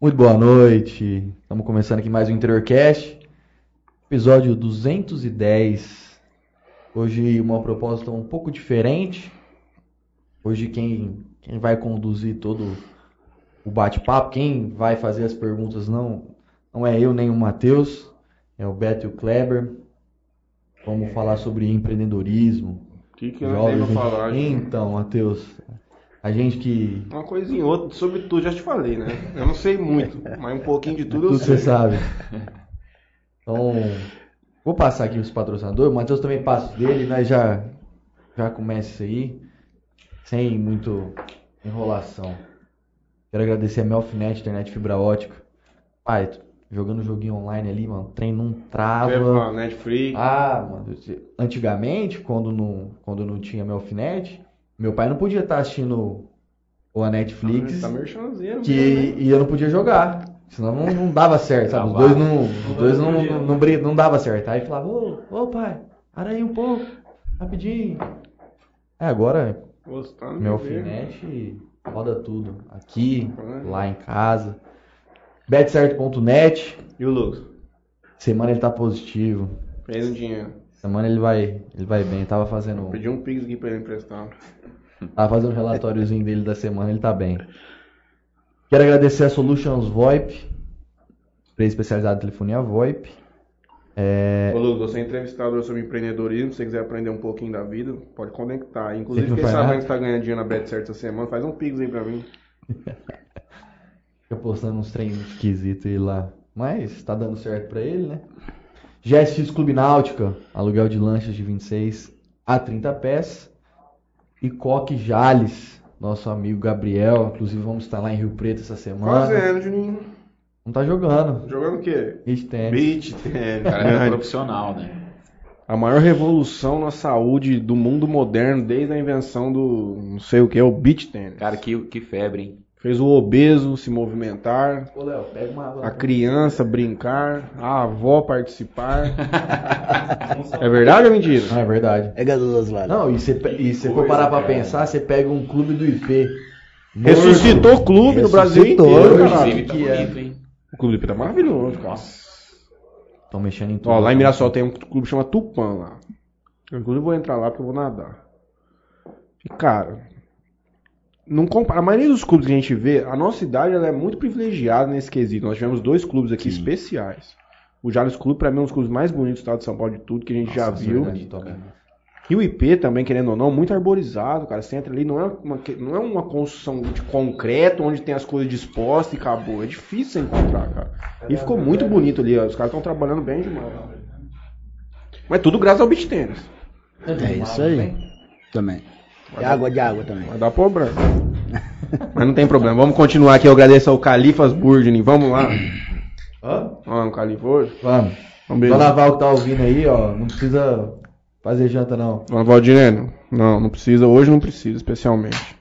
Muito boa noite. Estamos começando aqui mais um Interiorcast, episódio 210. Hoje uma proposta um pouco diferente. Hoje quem, quem vai conduzir todo o bate-papo, quem vai fazer as perguntas não, não é eu nem o Matheus, é o Beto e o Kleber. Vamos falar sobre empreendedorismo. O que, que eu tenho jovens. falar? Então, Matheus, a gente que Uma coisinha outra, sobre tudo, já te falei, né? Eu não sei muito, mas um pouquinho de tudo eu Tudo sei. você sabe. Então, vou passar aqui os patrocinadores. O Matheus também passa dele, nós já, já começa isso aí. Sem muito enrolação. Quero agradecer a Melfinet, internet fibra ótica. Pai, jogando joguinho online ali, mano. O trem não trava. Netflix. Ah, mano, antigamente, quando não, quando não tinha Melfinet, meu pai não podia estar assistindo ou a Netflix Tá merchanzinho. que né? e eu não podia jogar. Senão não, não dava certo, sabe? Os dois não, os dois não, não, não, não dava certo. Aí falava, ô, ô pai, para aí um pouco, rapidinho. É, agora Gostando meu alfinete roda tudo. Aqui, Uhum. lá em casa. Betcerto.net. E o Lucas? Semana ele tá positivo. Fez um dinheiro. Semana ele vai, ele vai bem. Tava fazendo, Pedi um pix aqui pra ele emprestar. tava fazendo um relatóriozinho dele da semana, ele tá bem. Quero agradecer a Solutions VoIP, empresa especializada em telefonia VoIP. É, Ô Lucas, você é entrevistador sobre empreendedorismo, se você quiser aprender um pouquinho da vida, pode conectar. Inclusive, Você que não fiquei faz sabendo nada? que você tá ganhando dinheiro na Bet certa semana, faz um pix aí pra mim. Fica postando uns treinos esquisitos aí lá. Mas tá dando certo pra ele, né? GSX Clube Náutica, aluguel de lanchas de 26 a 30 pés. E Coque Jales, nosso amigo Gabriel. Inclusive vamos estar lá em Rio Preto essa semana. Fazendo, Juninho. Não tá jogando. Jogando o quê? Beach tennis. Beach tennis. Cara é profissional, né? A maior revolução na saúde do mundo moderno desde a invenção do não sei o que, é o beach tennis. Cara, que, que febre, hein? Fez o obeso se movimentar, Ô, Léo, pega uma água. a criança brincar, a avó participar. é verdade ou mentira? Não, é verdade. É gasoso lá. Não, e você e se for parar pra pensar, você pega um clube do IP. Ressuscitou o clube no Brasil Ressuscitou, inteiro, inclusive. Inclusive, tá que é. bonito? O clube do IP tá maravilhoso, cara. Estão mexendo em tudo. Ó, lá em Mirassol tem um clube que chama Tupã lá. Eu, inclusive vou entrar lá porque eu vou nadar. E, cara, não compara. A maioria dos clubes que a gente vê, a nossa cidade ela é muito privilegiada nesse quesito. Nós tivemos dois clubes aqui especiais. O Jales Clube, pra mim, é um dos clubes mais bonitos do estado de São Paulo de tudo que a gente já Nossa, viu. top. E o IP também, querendo ou não, muito arborizado, cara. Você entra ali, não é uma, não é uma construção de concreto onde tem as coisas dispostas e acabou. É difícil você encontrar, cara. E ficou muito bonito ali, ó. Os caras estão trabalhando bem demais. Mas tudo graças ao beach tênis. É isso aí. Também. De água, de água também. Vai dar problema. Mas não tem problema. Vamos continuar aqui. Eu agradeço ao Califas Burgini. Vamos lá. Hã? Vamos lá no Califa hoje. Vamos. Vamos ver. Dona Val que tá ouvindo aí, ó, não precisa fazer janta não. Dona Valdirene? Não, não precisa. Hoje não precisa, especialmente.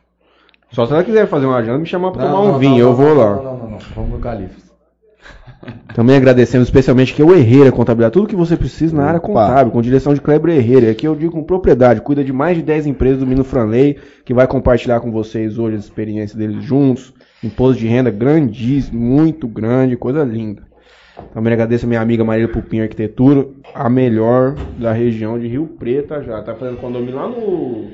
Só se ela quiser fazer uma janta, me chamar pra Não, tomar um não, vinho. não, eu não, vou não, lá. Não, não, não, não. Vamos no Califas. Também agradecemos especialmente que é o Herreira Contabilidade, tudo que você precisa na área contábil, com direção de Kleber Herreira. E aqui eu digo com propriedade, cuida de mais de 10 empresas do Mino Franley, que vai compartilhar com vocês hoje as experiências deles juntos. Imposto de renda grandíssimo, muito grande, coisa linda. Também agradeço a minha amiga Marília Pupim Arquitetura, a melhor da região de Rio Preto já. Tá fazendo condomínio lá no.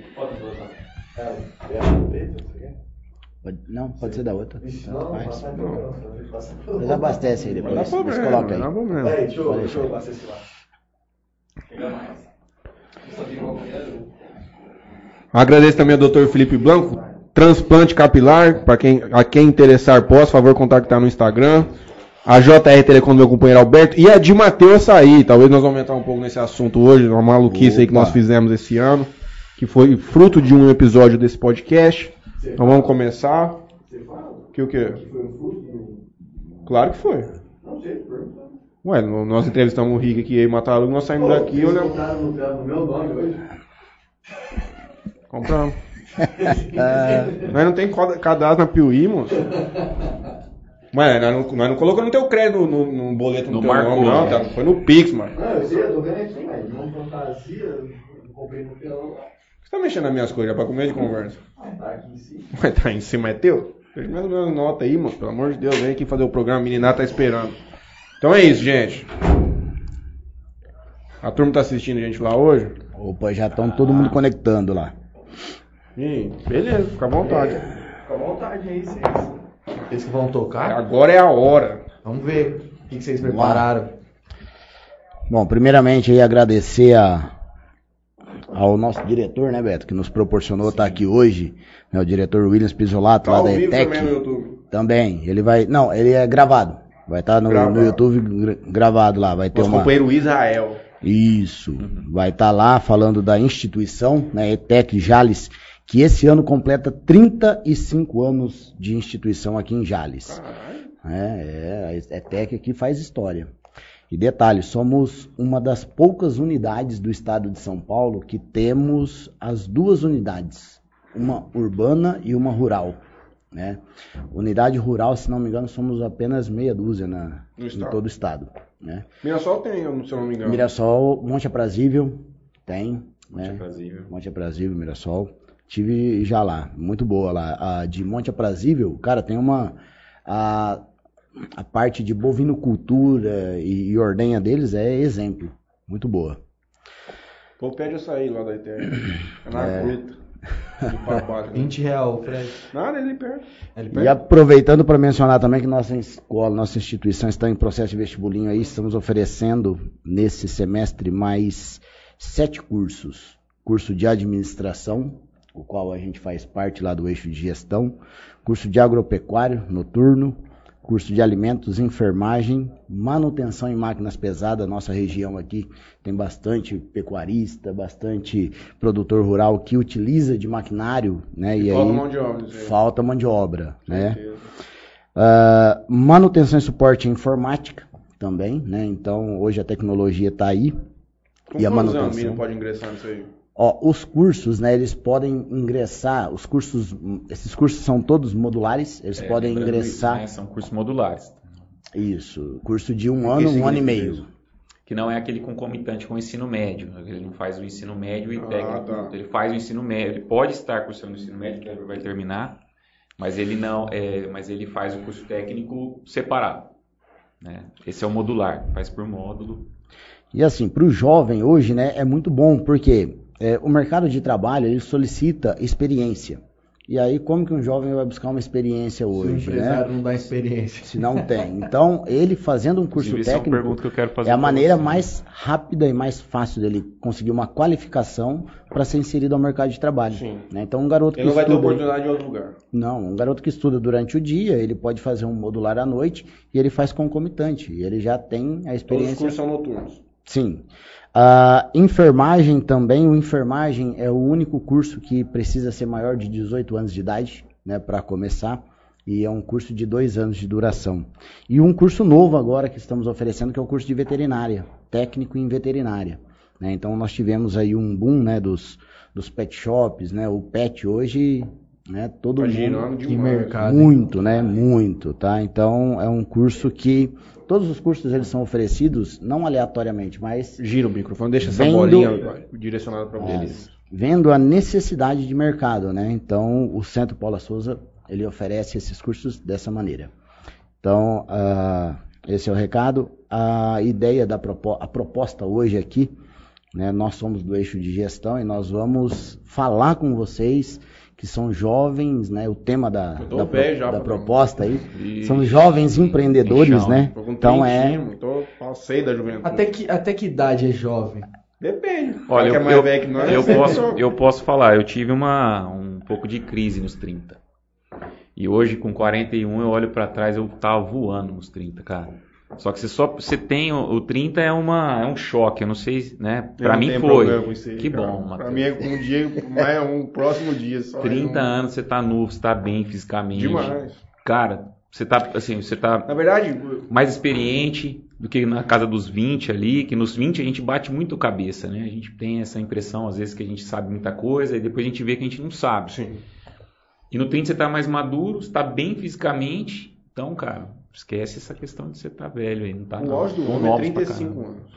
Pode- não, pode ser da outra. Tanto faz. Mas abastece aí depois. Não dá Mas problema, coloca não dá aí. problema. deixa eu, deixa eu Agradeço também ao Dr. Felipe Blanco, transplante capilar, para quem, a quem interessar, posso, favor, contactar no Instagram. A JR Telecom do meu companheiro Alberto e a de Matheus Açaí. Talvez nós vamos entrar um pouco nesse assunto hoje, uma maluquice aí que Opa. nós fizemos esse ano, que foi fruto de um episódio desse podcast. Então vamos começar. Que o quê? Claro que foi. Ué, no- nós entrevistamos o Rick aqui e Matarugo, nós saímos daqui e olhamos. no meu nome hoje. Compramos. Nós não tem cadastro na Piuí, moço. Mas nós não, nós não colocamos teu crédito no, no- no boleto no, Não teu nome, não. né? Tá, foi no Pix, mano. Não, eu sei, eu tô vendo aqui, mas uma fantasia, eu comprei no pelão. Tá mexendo nas minhas coisas pra comer de conversa? Tá aqui em cima. Mas tá em cima é teu? Deixa mais ou menos nota aí, mano. Pelo amor de Deus, vem aqui fazer o programa. A tá esperando. Então é isso, gente. A turma tá assistindo a gente lá hoje? Opa, já estão todo mundo conectando lá. Ih, beleza, fica à vontade. Fica à vontade aí, vocês. Vocês que vão tocar? Agora é a hora. Vamos ver o que que vocês prepararam. Bom, primeiramente aí agradecer a, ao nosso diretor, né, Beto, que nos proporcionou estar aqui hoje, né, o diretor Williams Pisolato, Tá lá da ETEC. também no YouTube. Também, ele vai, não, ele é gravado, vai estar no, Gravado. no YouTube gra- gravado lá, vai ter Nosso uma... companheiro Israel. Isso, vai estar lá falando da instituição, né, ETEC Jales, que esse ano completa 35 anos de instituição aqui em Jales. Caralho. É, é, a ETEC aqui faz história. E detalhe, somos uma das poucas unidades do estado de São Paulo que temos as duas unidades, uma urbana e uma rural. Né? Unidade rural, se não me engano, somos apenas meia dúzia na, em todo o estado. Né? Mirassol tem, se não me engano. Mirassol, Monte Aprazível, tem. Monte né? Aprazível. Monte Aprazível, Mirassol. Tive já lá, muito boa lá. A de Monte Aprazível, cara, tem uma. A, a parte de bovinocultura e, e ordenha deles é exemplo. Muito boa. Pô, pede açaí lá da ITR. É na aguenta. De papada. 20 real, Fred. Nada, ele perde. Ele E perde? aproveitando para mencionar também que nossa escola, nossa instituição está em processo de vestibulinho aí, estamos oferecendo nesse semestre mais sete cursos. Curso de administração, o qual a gente faz parte lá do eixo de gestão, curso de agropecuário noturno, curso de alimentos, enfermagem, manutenção em máquinas pesadas. Nossa região aqui tem bastante pecuarista, bastante produtor rural que utiliza de maquinário, né? E, falta aí mão de obra, falta mão de obra, né? Ah, manutenção e suporte em informática também, né? Então hoje a tecnologia está aí. Com E a anos a manutenção? menina pode ingressar nisso aí? Ó, os cursos, né? Eles podem ingressar. Os cursos, esses cursos são todos modulares. Eles É, podem ingressar. isso, né, São cursos modulares. Isso, curso de um ano, um ano e meio. isso? Que não é aquele concomitante com o ensino médio. Ele não faz o ensino médio e Ah, técnico. tá. Ele faz o ensino médio. Ele pode estar cursando o ensino médio, que ele vai terminar, mas ele não. É, mas ele faz o curso técnico separado. Né? Esse é o modular, faz por módulo. E assim, para o jovem hoje, né, é muito bom, porque é, o mercado de trabalho ele solicita experiência. E aí, como que um jovem vai buscar uma experiência Se o hoje, né? empresário não dá experiência. Se não tem. Então, ele fazendo um curso Inclusive, é técnico pergunta que eu quero fazer é a maneira você. mais rápida e mais fácil dele conseguir uma qualificação para ser inserido ao mercado de trabalho. Sim. né? Então, um garoto Ele que não vai ter estuda, oportunidade em outro lugar. não, um garoto que estuda durante o dia, ele pode fazer um modular à noite e ele faz concomitante. E ele já tem a Todos os experiência. cursos são noturnos. Sim. A enfermagem também, o enfermagem é o único curso que precisa ser maior de 18 anos de idade, né, para começar, e é um curso de dois anos de duração. E um curso novo agora que estamos oferecendo, que é o curso de veterinária, técnico em veterinária. né. Então nós tivemos aí um boom, né, dos, dos pet shops, né, o pet hoje, né, todo Tá mundo... demais. mercado. hein? Muito, né? Muito, tá? Então é um curso que todos os cursos eles são oferecidos não aleatoriamente, mas Gira o microfone, deixa essa Vendo- bolinha direcionada para você. Beleza. vendo a necessidade de mercado, né? Então o Centro Paula Souza ele oferece esses cursos dessa maneira. Então ah, esse é o recado. A ideia da propo a proposta hoje aqui, né? Nós somos do eixo de gestão e nós vamos falar com vocês que são jovens, né? O tema da, Eu da, velho já da proposta aí E- são jovens empreendedores, né? Então é Tô passei da juventude. Até que, até que idade é jovem? Depende. Olha, eu, é mais eu- velho que nós, eu é posso, só- eu posso falar, eu tive uma, um pouco de crise nos 30. E hoje, com 41, eu olho pra trás, eu tava voando nos 30, cara. Só que você só você tem o, o 30 é uma é um choque, eu não sei, né? Não mim foi. isso aí, que cara. bom, Pra Matheus. mim é um dia, mais um próximo dia. Só 30 é um- anos, você tá novo, você tá bem fisicamente. Demais. Cara, você tá assim, você tá Na verdade, mais experiente do que na casa dos 20 ali, que nos 20 a gente bate muito cabeça, né? A gente tem essa impressão às vezes que a gente sabe muita coisa e depois a gente vê que a gente não sabe. sim. E no 30 você tá mais maduro, você tá bem fisicamente. Então, cara, esquece essa questão de você tá velho aí, não tá O não. auge do homem é novos pra 35 caramba. anos.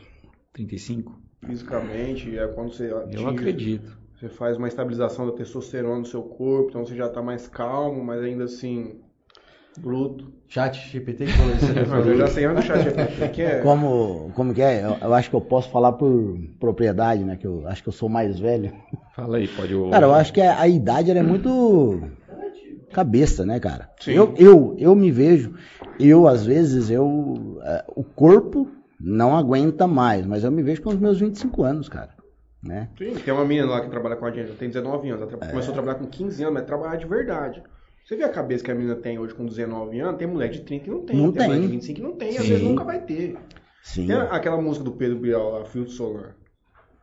35? Fisicamente, é quando você atinge, Eu acredito. Você faz uma estabilização da testosterona no seu corpo, então você já tá mais calmo, mas ainda assim Bruto. Chat GPT que falou falou. eu já sei onde o chat GPT que é. Como, como que é? Eu, eu acho que eu posso falar por propriedade, né? Que eu acho que eu sou mais velho. Fala aí, pode o. Cara, eu acho que a, a idade ela é muito cabeça, né, cara? Sim. Eu, eu, eu me vejo, eu às vezes, eu é, o corpo não aguenta mais, mas eu me vejo com os meus 25 anos, cara, né? Sim, tem uma menina lá que trabalha com a gente, ela tem 19 anos. Ela tra- começou a trabalhar com 15 anos, mas trabalhar de verdade. Você vê a cabeça que a menina tem hoje com 19 anos, tem mulher de 30 que não tem, Não tem, mulher tem. de 25 que não tem, e às Sim. vezes nunca vai ter. Sim. Tem aquela música do Pedro Bial lá, Filtro Solar.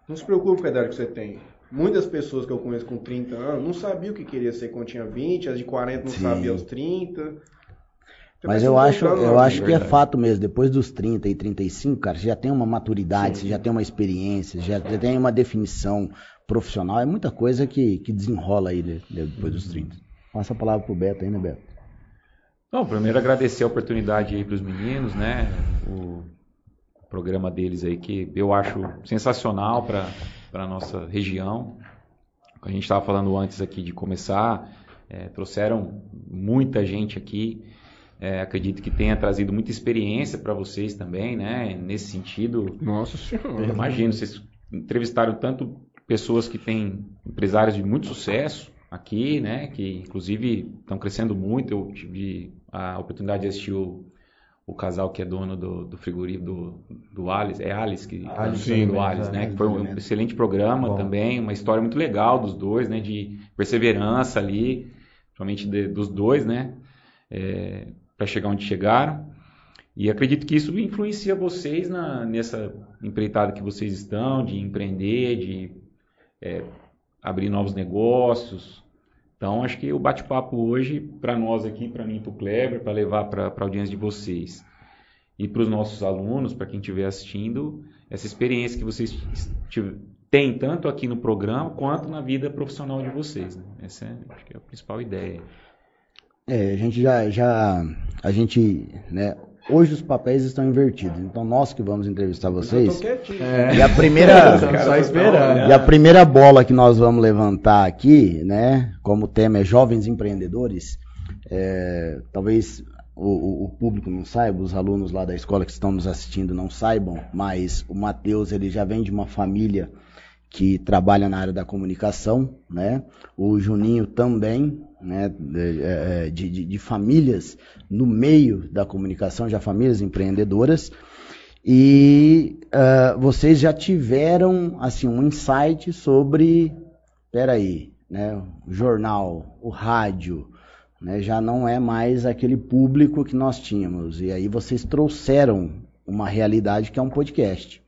Não se preocupe com a idade que você tem. Muitas pessoas que eu conheço com 30 anos não sabiam o que queria ser quando tinha 20, as de 40 não Sim. sabiam aos 30. Mas se eu acho, eu acho que é fato mesmo. Depois dos 30 e 35, cara, você já tem uma maturidade, você já tem uma experiência, já, já tem uma definição profissional. É muita coisa que, que desenrola aí de- de- depois dos 30. Passa a palavra pro Beto aí, né, Beto? Não, primeiro agradecer a oportunidade aí para os meninos, né? O programa deles aí que eu acho sensacional para a nossa região. A gente estava falando antes aqui de começar, é, trouxeram muita gente aqui. É, acredito que tenha trazido muita experiência para vocês também, né? Nesse sentido, Nossa senhora. eu imagino, vocês entrevistaram tanto pessoas que têm empresários de muito sucesso aqui, né? Que inclusive estão crescendo muito. Eu tive a oportunidade de assistir o, o casal que é dono do, do frigorífico do, do Alice, é Alice que Alice sim, do Alice, é. né? Que foi um excelente programa Bom. também, uma história muito legal dos dois, né? De perseverança ali, principalmente de- dos dois, né? Para chegar onde chegaram. E acredito que isso influencia vocês na, nessa empreitada que vocês estão, de empreender, de é, abrir novos negócios. Então, acho que o bate-papo hoje, para nós aqui, para mim para o Kleber, para levar para a audiência de vocês e para os nossos alunos, para quem estiver assistindo, essa experiência que vocês têm tanto aqui no programa quanto na vida profissional de vocês. né? Essa é, acho que é a principal ideia. É, a gente já, já, a gente, né, hoje os papéis estão invertidos, então nós que vamos entrevistar vocês, quietinho. É. e a primeira, só esperando. e a primeira bola que nós vamos levantar aqui, né, como o tema é jovens empreendedores, é, talvez o, o- o público não saiba, os alunos lá da escola que estão nos assistindo não saibam, mas o Matheus, ele já vem de uma família que trabalha na área da comunicação, né? O Juninho também, né? De, é, de- de- de famílias no meio da comunicação, já famílias empreendedoras. E ah, vocês já tiveram assim um insight sobre, peraí, né? O jornal, o rádio, né? Já não é mais aquele público que nós tínhamos. E aí vocês trouxeram uma realidade que é um podcast.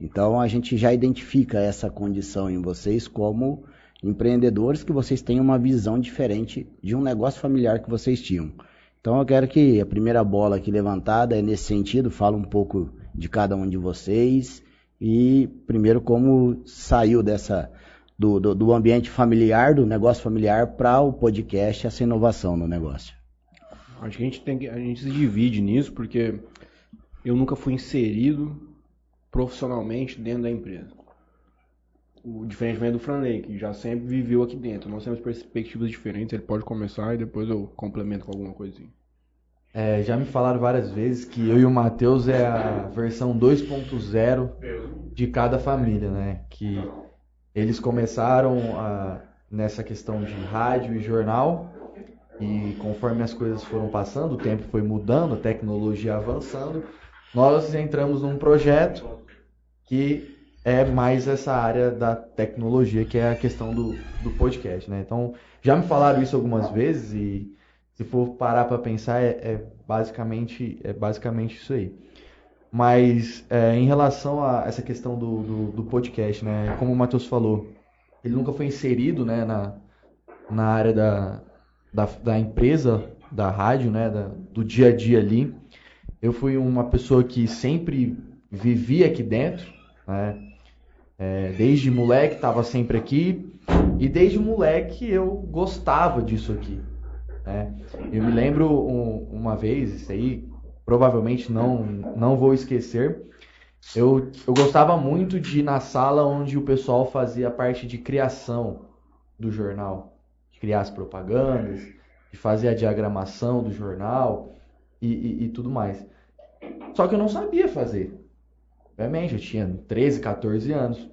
Então a gente já identifica essa condição em vocês como empreendedores que vocês têm uma visão diferente de um negócio familiar que vocês tinham. Então eu quero que a primeira bola aqui levantada é nesse sentido, fala um pouco de cada um de vocês e primeiro como saiu dessa do, do, do ambiente familiar, do negócio familiar para o podcast, essa inovação no negócio. Acho que a gente tem que, a gente se divide nisso porque eu nunca fui inserido profissionalmente dentro da empresa. O diferentemente do Franley, que já sempre viveu aqui dentro. Nós temos perspectivas diferentes, ele pode começar e depois eu complemento com alguma coisinha. É, já me falaram várias vezes que eu e o Matheus é a versão 2.0 de cada família, né? Que eles começaram a- nessa questão de rádio e jornal e conforme as coisas foram passando, o tempo foi mudando, a tecnologia avançando, nós entramos num projeto que é mais essa área da tecnologia, que é a questão do, do podcast, né? Então, já me falaram isso algumas vezes e se for parar para pensar, é, é basicamente é basicamente isso aí. Mas é, em relação a essa questão do, do, do podcast, né? Como o Matheus falou, ele nunca foi inserido, né, na, na área da, da, da empresa, da rádio, né, da- do dia a dia ali. Eu fui uma pessoa que sempre vivia aqui dentro, né? É, desde moleque estava sempre aqui e desde moleque eu gostava disso aqui. né? Eu me lembro um- uma vez, isso aí provavelmente não, não vou esquecer. Eu, eu gostava muito de ir na sala onde o pessoal fazia parte de criação do jornal, de criar as propagandas, de fazer a diagramação do jornal e, e- e tudo mais. Só que eu não sabia fazer. Obviamente, eu tinha 13, 14 anos.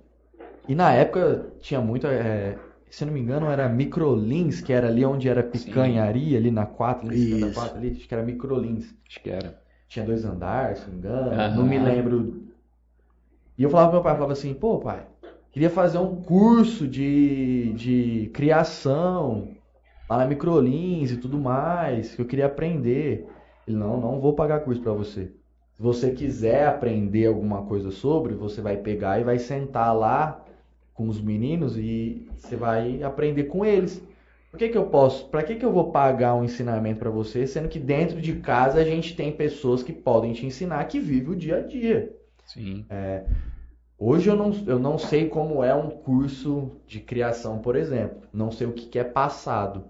E na época tinha muito, é, se não me engano, era Microlins, que era ali onde era picanharia, ali na 4, ali, na Isso. 4, ali, acho que era Microlins. Acho que era. Tinha dois andares, se não me engano, não me lembro. E eu falava pro meu pai, falava assim, pô pai, queria fazer um curso de, de criação lá na Microlins e tudo mais, que eu queria aprender. Ele, não, não vou pagar curso pra você. Se você quiser aprender alguma coisa sobre, você vai pegar e vai sentar lá com os meninos e você vai aprender com eles. Por que que eu posso, para que que eu vou pagar um ensinamento para você, sendo que dentro de casa a gente tem pessoas que podem te ensinar que vivem o dia a dia. Sim. Hoje eu não, eu não sei como é um curso de criação, por exemplo. Não sei o que que é passado.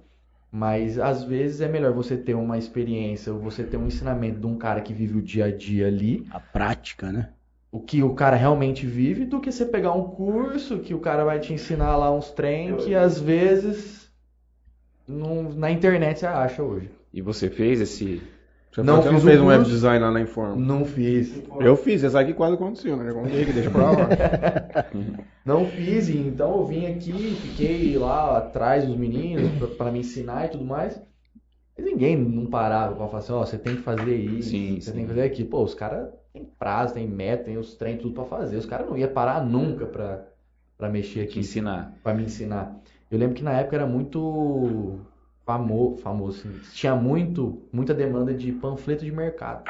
Mas às vezes é melhor você ter uma experiência, ou você ter um ensinamento de um cara que vive o dia a dia ali, A prática, né? o que o cara realmente vive, do que você pegar um curso que o cara vai te ensinar lá uns trem que às vezes não- na internet você acha hoje. E você fez esse. Você Não fiz o fez um web design lá na Informa? Não fiz. Eu fiz, você sabe que quase aconteceu, né? Já contei que deixa pra lá. Não fiz, então eu vim aqui, fiquei lá atrás dos meninos pra- pra me ensinar e tudo mais. Mas ninguém não parava pra falar assim, ó, você tem que fazer isso, Sim, você sim. tem que fazer aquilo. Pô, os caras têm prazo, têm meta, têm os trem, tudo pra fazer. Os caras não iam parar nunca pra, pra mexer aqui, ensinar. pra me ensinar. Eu lembro que na época era muito famoso, famoso assim, tinha muito, muita demanda de panfleto de mercado.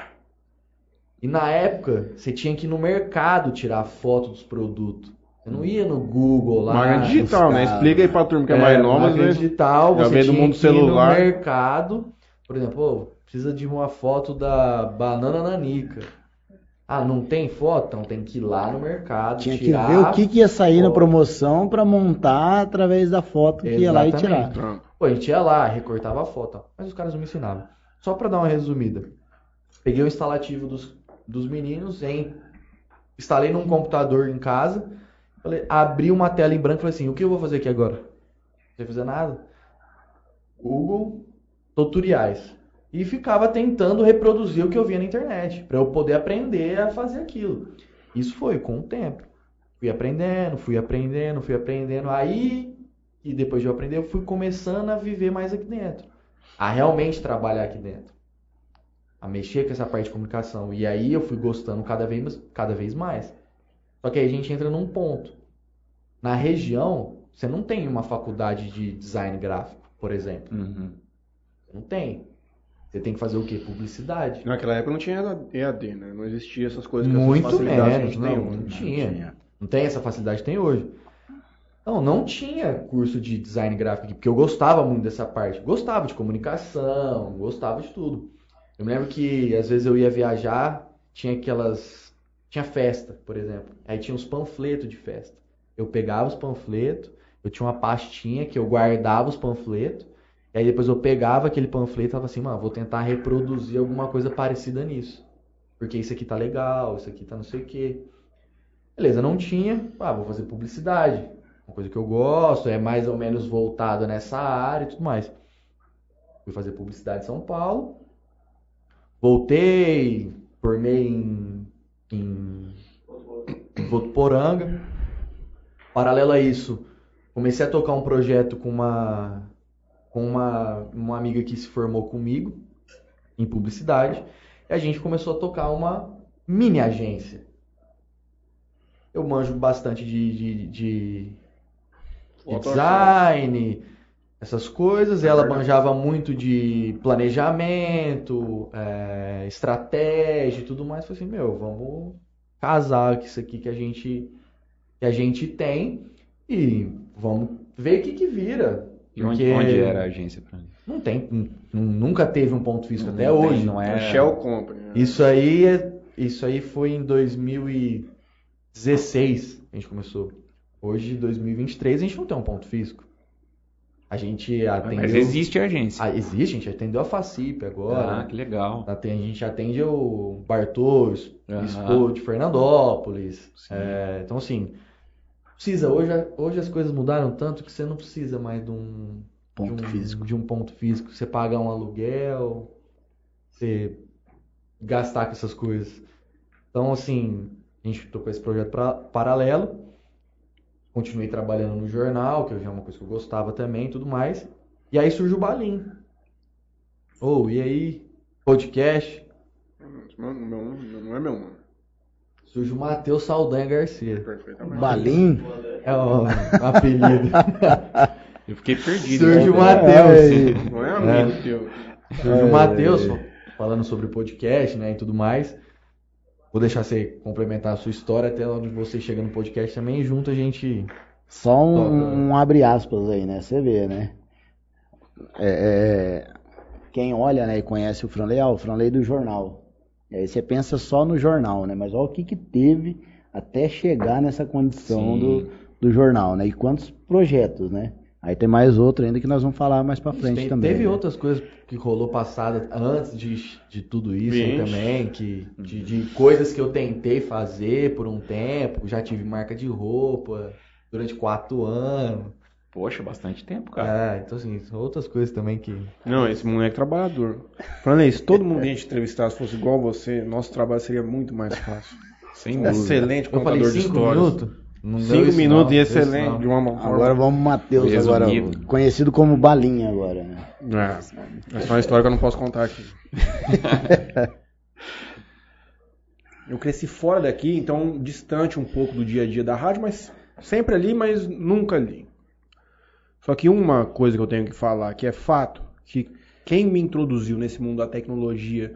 E na época, você tinha que ir no mercado tirar foto dos produtos. Você não ia no Google lá. Marca digital, né? buscar- Explica aí pra turma que é, mais nova, marca né? digital, você veio do tinha mundo que ir no celular. mercado. Por exemplo, pô, precisa de uma foto da banana nanica. Ah, não tem foto? Então tem que ir lá no mercado, Tinha que tirar. ver o que, que ia sair na foto. promoção pra montar através da foto que ia lá e tirar. Exatamente. Pô, a gente ia lá, recortava a foto, mas os caras não me ensinavam. Só pra dar uma resumida. Peguei o instalativo dos, dos meninos, em, instalei num computador em casa, falei, abri uma tela em branco e falei assim, o que eu vou fazer aqui agora? Não sei fazer nada. Google, tutoriais. E ficava tentando reproduzir o que eu via na internet, pra eu poder aprender a fazer aquilo. Isso foi com o tempo. Fui aprendendo, fui aprendendo, fui aprendendo. Aí, e depois de eu aprender, eu fui começando a viver mais aqui dentro. A realmente trabalhar aqui dentro. A mexer com essa parte de comunicação. E aí eu fui gostando cada vez, cada vez mais. Só que aí a gente entra num ponto. Na região, você não tem uma faculdade de design gráfico, por exemplo. Uhum. Não tem. Você tem que fazer o quê? Publicidade. Naquela época não tinha EAD, né? Não existia essas coisas Muito essas menos, gente tem não, hoje. não tinha. Não tem essa facilidade que tem hoje. Não, não tinha curso de design gráfico porque eu gostava muito dessa parte. Gostava de comunicação, gostava de tudo. Eu me lembro que às vezes eu ia viajar, tinha aquelas. Tinha festa, por exemplo. Aí tinha os panfletos de festa. Eu pegava os panfletos, eu tinha uma pastinha que eu guardava os panfletos, e aí depois eu pegava aquele panfleto e falava assim, mano, vou tentar reproduzir alguma coisa parecida nisso. Porque isso aqui tá legal, isso aqui tá não sei o quê. Beleza, não tinha. Ah, vou fazer publicidade. Uma coisa que eu gosto, é mais ou menos voltado nessa área e tudo mais. Fui fazer publicidade em São Paulo. Voltei, formei em, em, Votuporanga. Paralelo a isso, comecei a tocar um projeto com uma, com uma, uma amiga que se formou comigo em publicidade. E a gente começou a tocar uma mini agência. Eu manjo bastante de, de, de, de design, essas coisas. Ela manjava muito de planejamento, é, estratégia e tudo mais. Falei assim, meu, vamos casar com isso aqui que a gente, que a gente tem e vamos ver o que que vira. E onde, onde era a agência pra mim? Não tem, nunca teve um ponto físico até Não tem, hoje. não É é. Shell Company. né? Isso aí, é- isso aí foi em 2016 que a gente começou. Hoje, 2023, a gente não tem um ponto físico. A gente atendeu... Mas existe a agência. Ah, existe, a gente atendeu a Facip agora. Ah, que legal. A gente atende o Bartos. Expo de Fernandópolis. É, então, assim, precisa. Hoje, hoje as coisas mudaram tanto que você não precisa mais de um, Ponto de um, físico. de um ponto físico. Você pagar um aluguel, você gastar com essas coisas. Então, assim, a gente tocou esse projeto pra- paralelo. Continuei trabalhando no jornal, que já é uma coisa que eu gostava também e tudo mais. E aí surge o Balim. Ô, e aí? Podcast. Não, não, não é meu nome. Surge o Matheus Saldanha Garcia. Perfeitamente. Balim? É o apelido. Eu fiquei perdido. Surge o né? Matheus. Não é amigo teu. Surge o Matheus falando sobre podcast, né, e tudo mais. Vou deixar você complementar a sua história até onde você chega no podcast também e junto a gente Só um, Toca. um abre aspas aí, né? Você vê, né? É, é, quem olha né, e conhece o Franley, ah, o Franley do jornal. E aí você pensa só no jornal, né? Mas olha o que, que teve até chegar nessa condição Sim. do, do jornal, né? E quantos projetos, né? Aí tem mais outro ainda que nós vamos falar mais pra frente Tem- também. Teve né? outras coisas que rolou passada antes de, de tudo isso Vixe. também, que, de, de coisas que eu tentei fazer por um tempo. Já tive marca de roupa durante quatro anos. Poxa, bastante tempo, cara. É, então assim, são outras coisas também que. Não, esse moleque é trabalhador. Falando se todo mundo que a gente entrevistasse fosse igual você, nosso trabalho seria muito mais fácil. Sem dúvida. Excelente Eu falei contador de cinco histórias. minutos? Não Cinco isso minutos não, e isso excelente, de uma forma. Agora vamos Matheus, agora, conhecido como Balinha agora, né? É, essa é uma história que eu não posso contar aqui. eu cresci fora daqui, então distante um pouco do dia a dia da rádio, mas sempre ali, mas nunca ali. Só que uma coisa que eu tenho que falar, que é fato, que quem me introduziu nesse mundo da tecnologia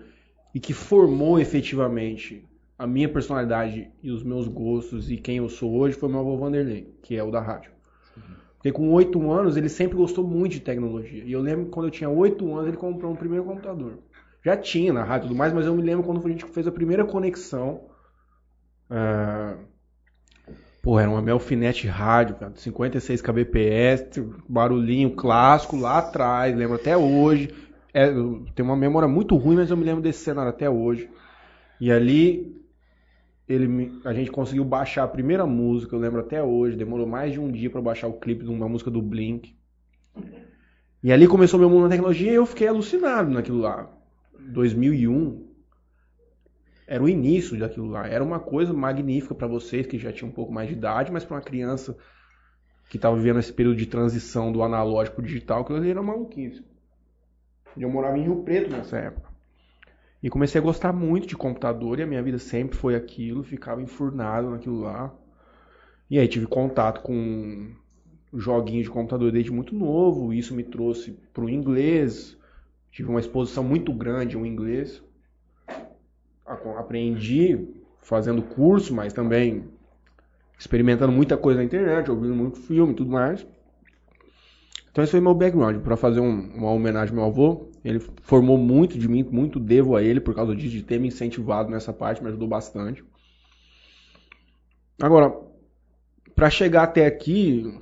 e que formou efetivamente a minha personalidade e os meus gostos e quem eu sou hoje foi meu avô Vanderlei, que é o da rádio. Porque com oito anos ele sempre gostou muito de tecnologia. E eu lembro que quando eu tinha oito anos ele comprou um primeiro computador. Já tinha na rádio e tudo mais, mas eu me lembro quando a gente fez a primeira conexão. Ah, Pô, era uma Melfinet rádio, cara, 56 kbps, barulhinho clássico lá atrás, lembro até hoje. É, tenho uma memória muito ruim, mas eu me lembro desse cenário até hoje. E ali ele a gente conseguiu baixar a primeira música, eu lembro até hoje, demorou mais de um dia para baixar o clipe de uma música do Blink. E ali começou meu mundo na tecnologia e eu fiquei alucinado naquilo lá. 2001 era o início daquilo lá. Era uma coisa magnífica para vocês que já tinham um pouco mais de idade, mas para uma criança que estava vivendo esse período de transição do analógico pro digital, ali era maluquice. Eu morava em Rio Preto nessa época. E comecei a gostar muito de computador e a minha vida sempre foi aquilo, ficava enfurnado naquilo lá. E aí tive contato com joguinhos de computador desde muito novo, isso me trouxe para o inglês. Tive uma exposição muito grande ao inglês. Aprendi fazendo curso, mas também experimentando muita coisa na internet, ouvindo muito filme e tudo mais. Então esse foi meu background, para fazer um- uma homenagem ao meu avô. Ele formou muito de mim, muito devo a ele por causa disso, de ter me incentivado nessa parte, me ajudou bastante. Agora, para chegar até aqui,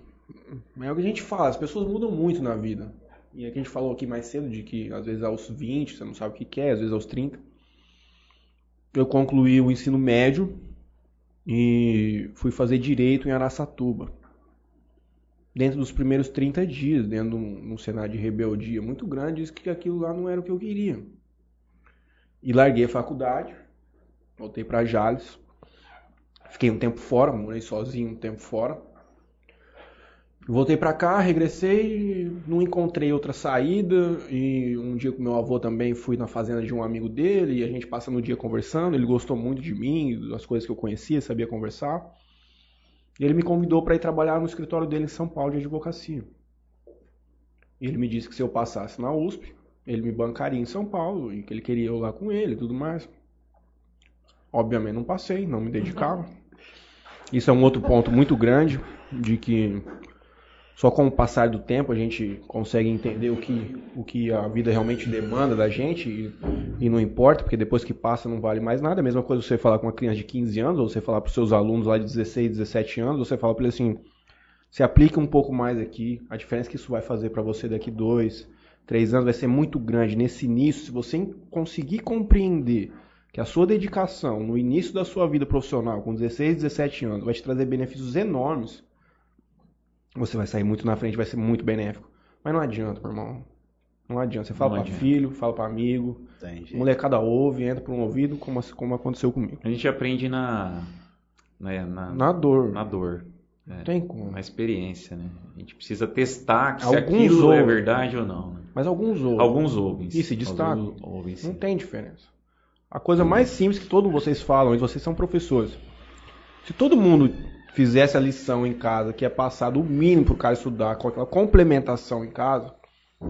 é o que a gente fala, as pessoas mudam muito na vida. E é a gente falou aqui mais cedo de que às vezes aos 20 você não sabe o que quer, às vezes aos 30. Eu concluí o ensino médio e fui fazer direito em Araçatuba. Dentro dos primeiros 30 dias, dentro de um, cenário de rebeldia muito grande, disse que aquilo lá não era o que eu queria. E larguei a faculdade, voltei para Jales. Fiquei um tempo fora, morei sozinho um tempo fora. Voltei pra cá, regressei, não encontrei outra saída e um dia com meu avô também fui na fazenda de um amigo dele e a gente passando o dia conversando, ele gostou muito de mim, das coisas que eu conhecia, sabia conversar. Ele me convidou para ir trabalhar no escritório dele em São Paulo de advocacia. Ele me disse que se eu passasse na USP, ele me bancaria em São Paulo e que ele queria eu lá com ele e tudo mais. Obviamente não passei, não me dedicava. Isso é um outro ponto muito grande de que só com o passar do tempo a gente consegue entender o que, o que a vida realmente demanda da gente e, e não importa, porque depois que passa não vale mais nada. É a mesma coisa você falar com uma criança de 15 anos, ou você falar para os seus alunos lá de 16, 17 anos, você fala para ele assim: se aplica um pouco mais aqui, a diferença que isso vai fazer para você daqui dois, três anos vai ser muito grande. Nesse início, se você conseguir compreender que a sua dedicação no início da sua vida profissional, com 16, 17 anos, vai te trazer benefícios enormes, você vai sair muito na frente, vai ser muito benéfico. Mas não adianta, meu irmão. Não adianta. Você fala adianta. filho, fala pra amigo. Jeito. Molecada ouve, entra por um ouvido, como, como aconteceu comigo. A gente aprende na. Na, na, Na dor. na dor. Não tem como. Na experiência, né? A gente precisa testar se Alguns aquilo é ouvem. verdade ou não. né? Mas alguns ouvem. Alguns ouvem. E se destacam. Ouvem, sim. Não tem diferença. A coisa mais simples que todos vocês falam, e vocês são professores. Se todo mundo fizesse a lição em casa, que é passado o mínimo pro cara estudar, com aquela complementação em casa,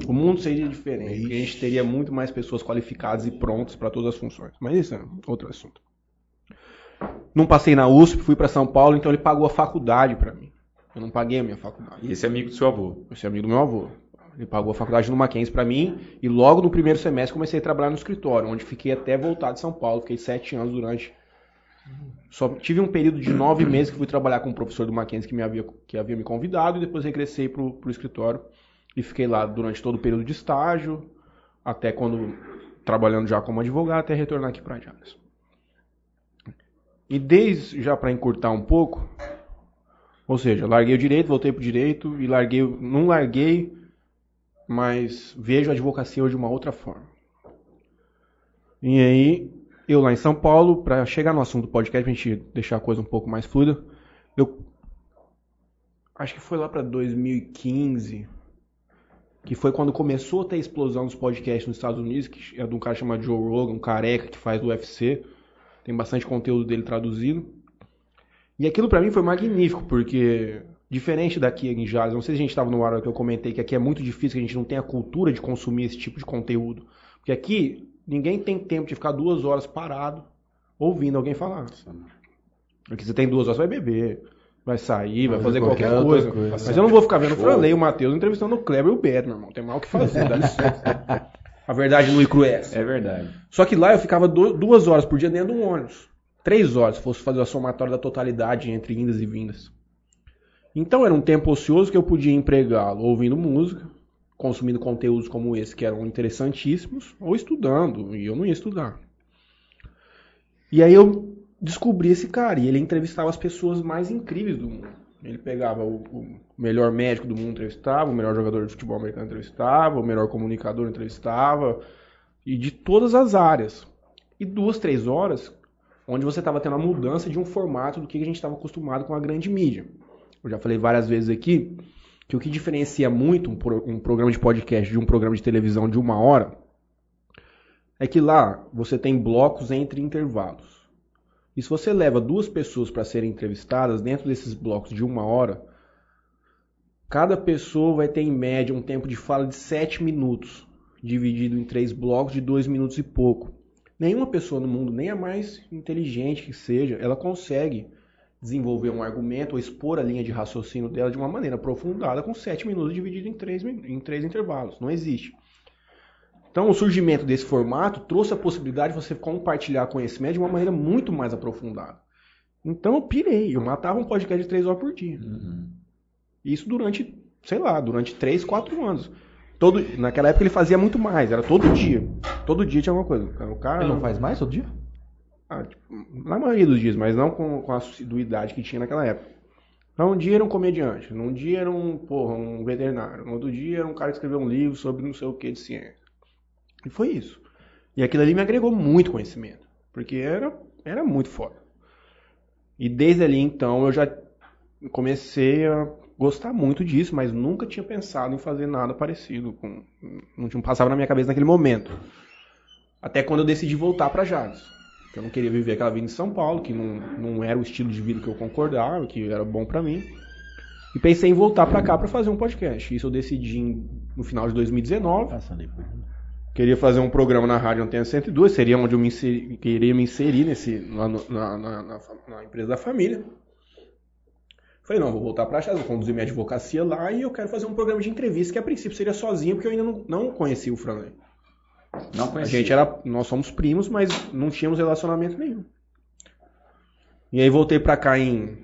o mundo seria diferente. porque a gente teria muito mais pessoas qualificadas e prontas para todas as funções. Mas isso é outro assunto. Não passei na USP, fui para São Paulo, então ele pagou a faculdade para mim. Eu não paguei a minha faculdade. E esse é amigo do seu avô. Esse é amigo do meu avô. Ele pagou a faculdade no Mackenzie para mim e logo no primeiro semestre comecei a trabalhar no escritório, onde fiquei até voltar de São Paulo. Fiquei sete anos durante. Só tive um período de nove meses que fui trabalhar com um professor do Mackenzie que, me havia, que havia me convidado e depois regressei pro, pro escritório e fiquei lá durante todo o período de estágio, até quando trabalhando já como advogado, até retornar aqui para Jales. E desde, já para encurtar um pouco, ou seja, larguei o direito, voltei pro direito e larguei, não larguei, mas vejo a advocacia hoje de uma outra forma. E aí, eu lá em São Paulo, para chegar no assunto do podcast, pra gente deixar a coisa um pouco mais fluida, eu acho que foi lá para 2015, que foi quando começou a ter explosão dos podcasts nos Estados Unidos, que é de um cara chamado Joe Rogan, um careca que faz UFC, tem bastante conteúdo dele traduzido. E aquilo pra mim foi magnífico, porque diferente daqui em Jales, não sei se a gente estava no ar que eu comentei que aqui é muito difícil, que a gente não tem a cultura de consumir esse tipo de conteúdo. Porque aqui ninguém tem tempo de ficar duas horas parado ouvindo alguém falar. Porque você tem duas horas, vai beber, vai sair, vai fazer, Fazer qualquer, qualquer coisa. coisa. Mas eu não vou ficar vendo o Franley, o Matheus entrevistando o Kleber e o Beto, meu irmão. Tem mal o que fazer, dá licença. A verdade nua e é essa. É verdade. Só que lá eu ficava du- duas horas por dia dentro de um ônibus. Três horas, se fosse fazer a somatória da totalidade entre indas e vindas. Então era um tempo ocioso que eu podia empregá-lo ouvindo música, consumindo conteúdos como esse que eram interessantíssimos, ou estudando, e eu não ia estudar. E aí eu descobri esse cara, e ele entrevistava as pessoas mais incríveis do mundo. Ele pegava o, o melhor médico do mundo, entrevistava, o melhor jogador de futebol americano, entrevistava, o melhor comunicador, entrevistava, e de todas as áreas. E duas, três horas, onde você estava tendo a mudança de um formato do que a gente estava acostumado com a grande mídia. Eu já falei várias vezes aqui que o que diferencia muito um, pro- um programa de podcast de um programa de televisão de uma hora é que lá você tem blocos entre intervalos. E se você leva duas pessoas para serem entrevistadas dentro desses blocos de uma hora, cada pessoa vai ter em média um tempo de fala de sete minutos, dividido em três blocos de dois minutos e pouco. Nenhuma pessoa no mundo, nem a mais inteligente que seja, ela consegue desenvolver um argumento ou expor a linha de raciocínio dela de uma maneira aprofundada com sete minutos dividido em três, em três intervalos. Não existe. Então, o surgimento desse formato trouxe a possibilidade de você compartilhar conhecimento de uma maneira muito mais aprofundada. Então, eu pirei. Eu matava um podcast de três horas por dia. Uhum. Isso durante, sei lá, durante 3, 4 anos. Todo, naquela época ele fazia muito mais, era todo dia. Todo dia tinha alguma coisa. O cara Ele não faz mais todo dia? Ah, tipo, na maioria dos dias, mas não com, com a assiduidade que tinha naquela época. Então, um dia era um comediante, num dia era um, porra, um veterinário, no outro dia era um cara que escreveu um livro sobre não sei o que de ciência. E foi isso. E aquilo ali me agregou muito conhecimento, porque era, era muito foda. E desde ali então eu já comecei a gostar muito disso, mas nunca tinha pensado em fazer nada parecido com não tinha passava na minha cabeça naquele momento. Até quando eu decidi voltar para Jales. Que eu não queria viver aquela vida em São Paulo, que não, não era o estilo de vida que eu concordava, que era bom para mim. E pensei em voltar para cá para fazer um podcast. Isso eu decidi em- no final de 2019. Passa ali, por favor. Queria fazer um programa na Rádio Antena 102, seria onde eu me inseri, queria me inserir nesse, na, na- na na empresa da família. Falei, não, vou voltar para Chás, vou conduzir minha advocacia lá e eu quero fazer um programa de entrevista que a princípio seria sozinho, porque eu ainda não, não conhecia o Franley. Não A conhecia. gente era, nós somos primos, mas não tínhamos relacionamento nenhum. E aí voltei pra cá em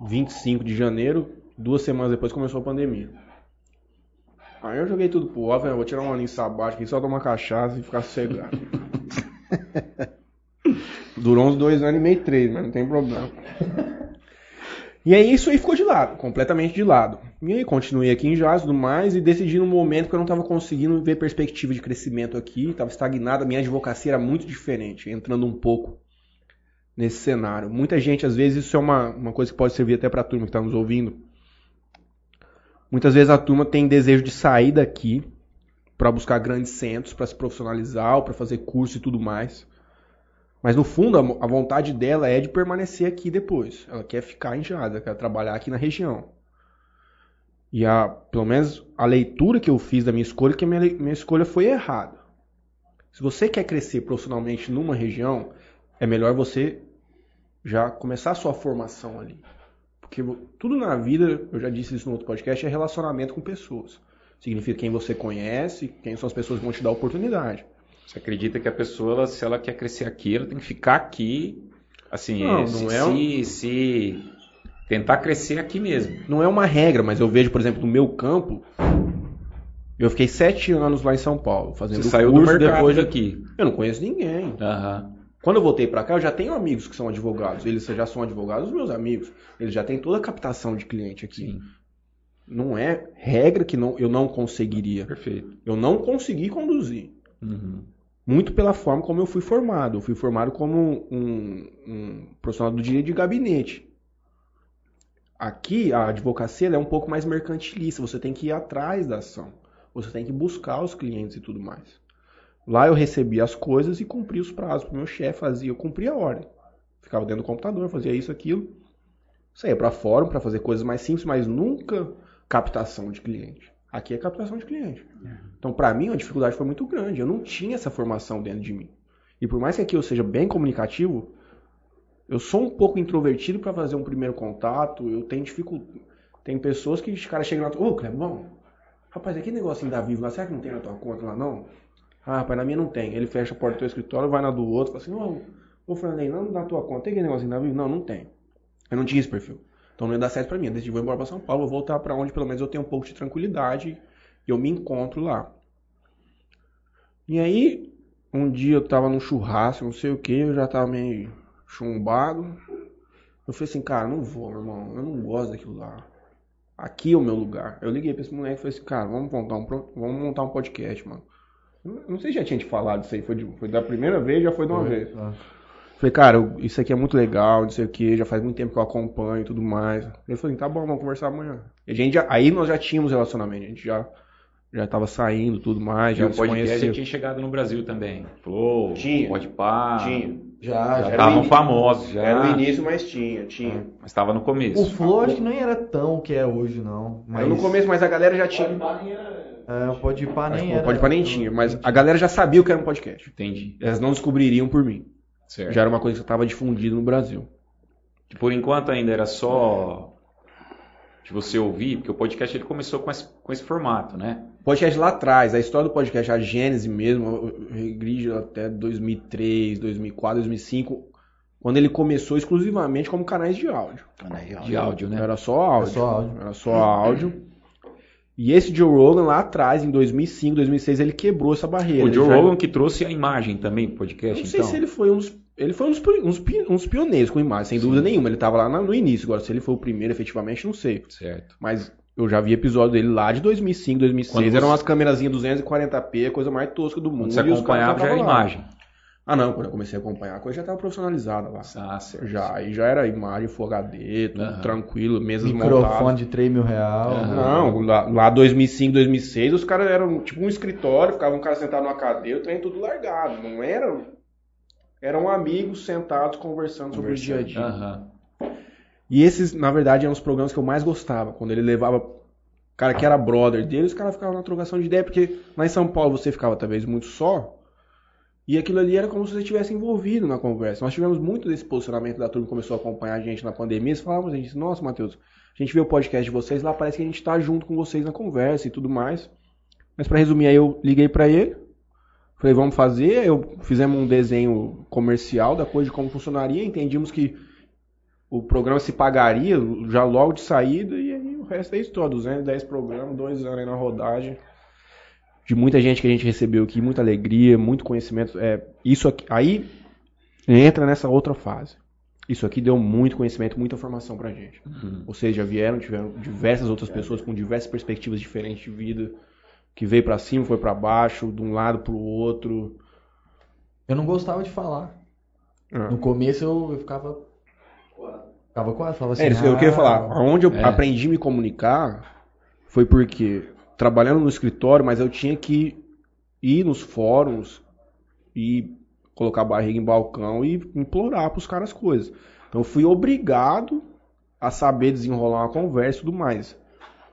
25 de janeiro, duas semanas depois começou a pandemia. Aí eu joguei tudo pro off, né? vou tirar um aninho sabático aqui, só tomar cachaça e ficar sossegado. Durou uns dois anos e meio, três, mas não tem problema. E aí isso aí ficou de lado, completamente de lado. E aí continuei aqui em Jazz e tudo mais e decidi no momento que eu não estava conseguindo ver perspectiva de crescimento aqui, estava estagnada, minha advocacia era muito diferente, entrando um pouco nesse cenário. Muita gente, às vezes, isso é uma, uma coisa que pode servir até para a turma que está nos ouvindo. Muitas vezes a turma tem desejo de sair daqui para buscar grandes centros, para se profissionalizar, para fazer curso e tudo mais. Mas no fundo, a, vontade dela é de permanecer aqui depois. Ela quer ficar em Jada, quer trabalhar aqui na região. E a, pelo menos a leitura que eu fiz da minha escolha, que a minha, minha escolha foi errada. Se você quer crescer profissionalmente numa região, é melhor você já começar a sua formação ali. Porque tudo na vida, eu já disse isso no outro podcast, é relacionamento com pessoas. Significa quem você conhece, quem são as pessoas que vão te dar oportunidade. Você acredita que a pessoa, ela, se ela quer crescer aqui, ela tem que ficar aqui, assim, Não, não se, é um- se, se tentar crescer aqui mesmo. Não é uma regra, mas eu vejo, por exemplo, no meu campo, eu fiquei sete anos lá em São Paulo, fazendo Você saiu do mercado depois de... daqui. Eu não conheço ninguém. Aham. Quando eu voltei pra cá, eu já tenho amigos que são advogados. Eles já são advogados, os meus amigos. Eles já têm toda a captação de cliente aqui. Sim, Não é regra que não, eu não conseguiria. perfeito. Eu não consegui conduzir. Uhum. Muito pela forma como eu fui formado. Eu fui formado como um, um profissional do direito de gabinete. Aqui, a advocacia é um pouco mais mercantilista. Você tem que ir atrás da ação. Você tem que buscar os clientes e tudo mais. Lá eu recebia as coisas e cumpria os prazos. O meu chefe fazia, eu cumpria a ordem. Ficava dentro do computador, fazia isso, aquilo. Saía para fórum para fazer coisas mais simples, mas nunca captação de cliente. Aqui é captação de cliente. Então, para mim, a dificuldade foi muito grande. Eu não tinha essa formação dentro de mim. E por mais que aqui eu seja bem comunicativo, eu sou um pouco introvertido para fazer um primeiro contato. Eu tenho dificuldade. Tem pessoas que os caras chegam lá, ô, Clebão, rapaz, aquele negocinho da Vivo lá, será que não tem na tua conta lá, não? Ah, rapaz, na minha não tem. Ele fecha a porta do teu escritório, vai na do outro, fala assim, ô, ô Fernandinho, não na tua conta, tem aquele negocinho da Vivo? Não, não tem. Eu não tinha esse perfil. Então não ia dar certo pra mim. Eu decidi, vou embora pra São Paulo, vou voltar pra onde pelo menos eu tenho um pouco de tranquilidade e eu me encontro lá. E aí, um dia eu tava num churrasco, não sei o que, eu já tava meio chumbado. Eu falei assim, cara, não vou, meu irmão, eu não gosto daquilo lá. Aqui é o meu lugar. Eu liguei pra esse moleque e falei assim, cara, vamos montar um, vamos montar um podcast, mano. Eu não sei se já tinha te falado isso aí, foi, de- foi da primeira vez, já foi de uma vez. Ah. Falei, cara, isso aqui é muito legal, não sei o que, já faz muito tempo que eu acompanho e tudo mais. Ele falou, tá bom, vamos conversar amanhã. E a gente já- aí nós já tínhamos relacionamento, a gente já, já tava saindo tudo mais, E já o se podcast já conhecia. tinha chegado no Brasil também. Flow, Tinha. Podpah. Tinha. Já, Já estavam o famosos, já. Era no início, mas tinha, tinha. Mas estava no começo. O Flow acho que nem era tão o que é hoje, não. Mas Era no começo, mas a galera já tinha. É, o Pode Pá Acho nem era. Pode para nem tinha, mas a galera já sabia o que era um podcast. Entendi. Elas não descobririam por mim. Certo. Já era uma coisa que estava difundida no Brasil. Por enquanto ainda era só de você ouvir, porque o podcast ele começou com esse, com esse formato, né? Podcast lá atrás, a história do podcast, a gênese mesmo, eu regride até 2003, 2004, 2005, quando ele começou exclusivamente como canais de áudio. De áudio, né? Era só áudio. só áudio. Era só áudio. E esse Joe Rogan lá atrás, em 2005, 2006, ele quebrou essa barreira. O Joe já- Rogan que trouxe a imagem também pro podcast, Não sei então. se ele foi um dos. Ele foi um dos, uns, uns pioneiros com imagem, sem dúvida nenhuma. Ele tava lá no início. Agora, se ele foi o primeiro efetivamente, não sei. Certo. Mas eu já vi episódio dele lá de 2005, 2006. Quando você- Eram umas câmerazinhas 240p, a coisa mais tosca do mundo. Quando você e acompanhava já lá. imagem. Ah, não. Quando eu comecei a acompanhar, a coisa já estava profissionalizada lá. Ah, certo. Já, aí já era imagem Full HD, tudo Aham. tranquilo, mesas Microfone montadas. de 3 mil real. Aham. Não, lá, lá 2005, 2006, os caras eram tipo um escritório, ficava um cara sentado numa cadeira, o trem tudo largado. Não era. Eram amigos sentados conversando sobre o dia a dia. Aham. E esses, na verdade, eram os programas que eu mais gostava. Quando ele levava o cara que era brother dele, os caras ficavam na trocação de ideia, porque lá em São Paulo você ficava talvez muito só. E aquilo ali era como se você estivesse envolvido na conversa. Nós tivemos muito desse posicionamento da turma que começou a acompanhar a gente na pandemia. Eles falavam, a gente, nossa, Matheus, a gente vê o podcast de vocês lá, parece que a gente tá junto com vocês na conversa e tudo mais. Mas pra resumir, aí eu liguei pra ele, falei, vamos fazer. Eu fizemos um desenho comercial da coisa de como funcionaria, entendimos que o programa se pagaria já logo de saída e aí o resto é história. 210 programas, dois anos aí na rodagem. De muita gente que a gente recebeu aqui, muita alegria, muito conhecimento. É, isso aqui, aí entra nessa outra fase. Isso aqui deu muito conhecimento, muita formação pra gente. Uhum. Vocês já vieram, tiveram diversas outras pessoas com diversas perspectivas diferentes de vida, que veio pra cima, foi pra baixo, de um lado pro outro. Eu não gostava de falar. Ah. No começo eu, eu ficava. Ficava quase, falava assim. É isso que eu queria "Ah, falar. Onde eu É. aprendi a me comunicar foi porque trabalhando no escritório, mas eu tinha que ir nos fóruns e colocar a barriga em balcão e implorar pros caras coisas. Então eu fui obrigado a saber desenrolar uma conversa e tudo mais.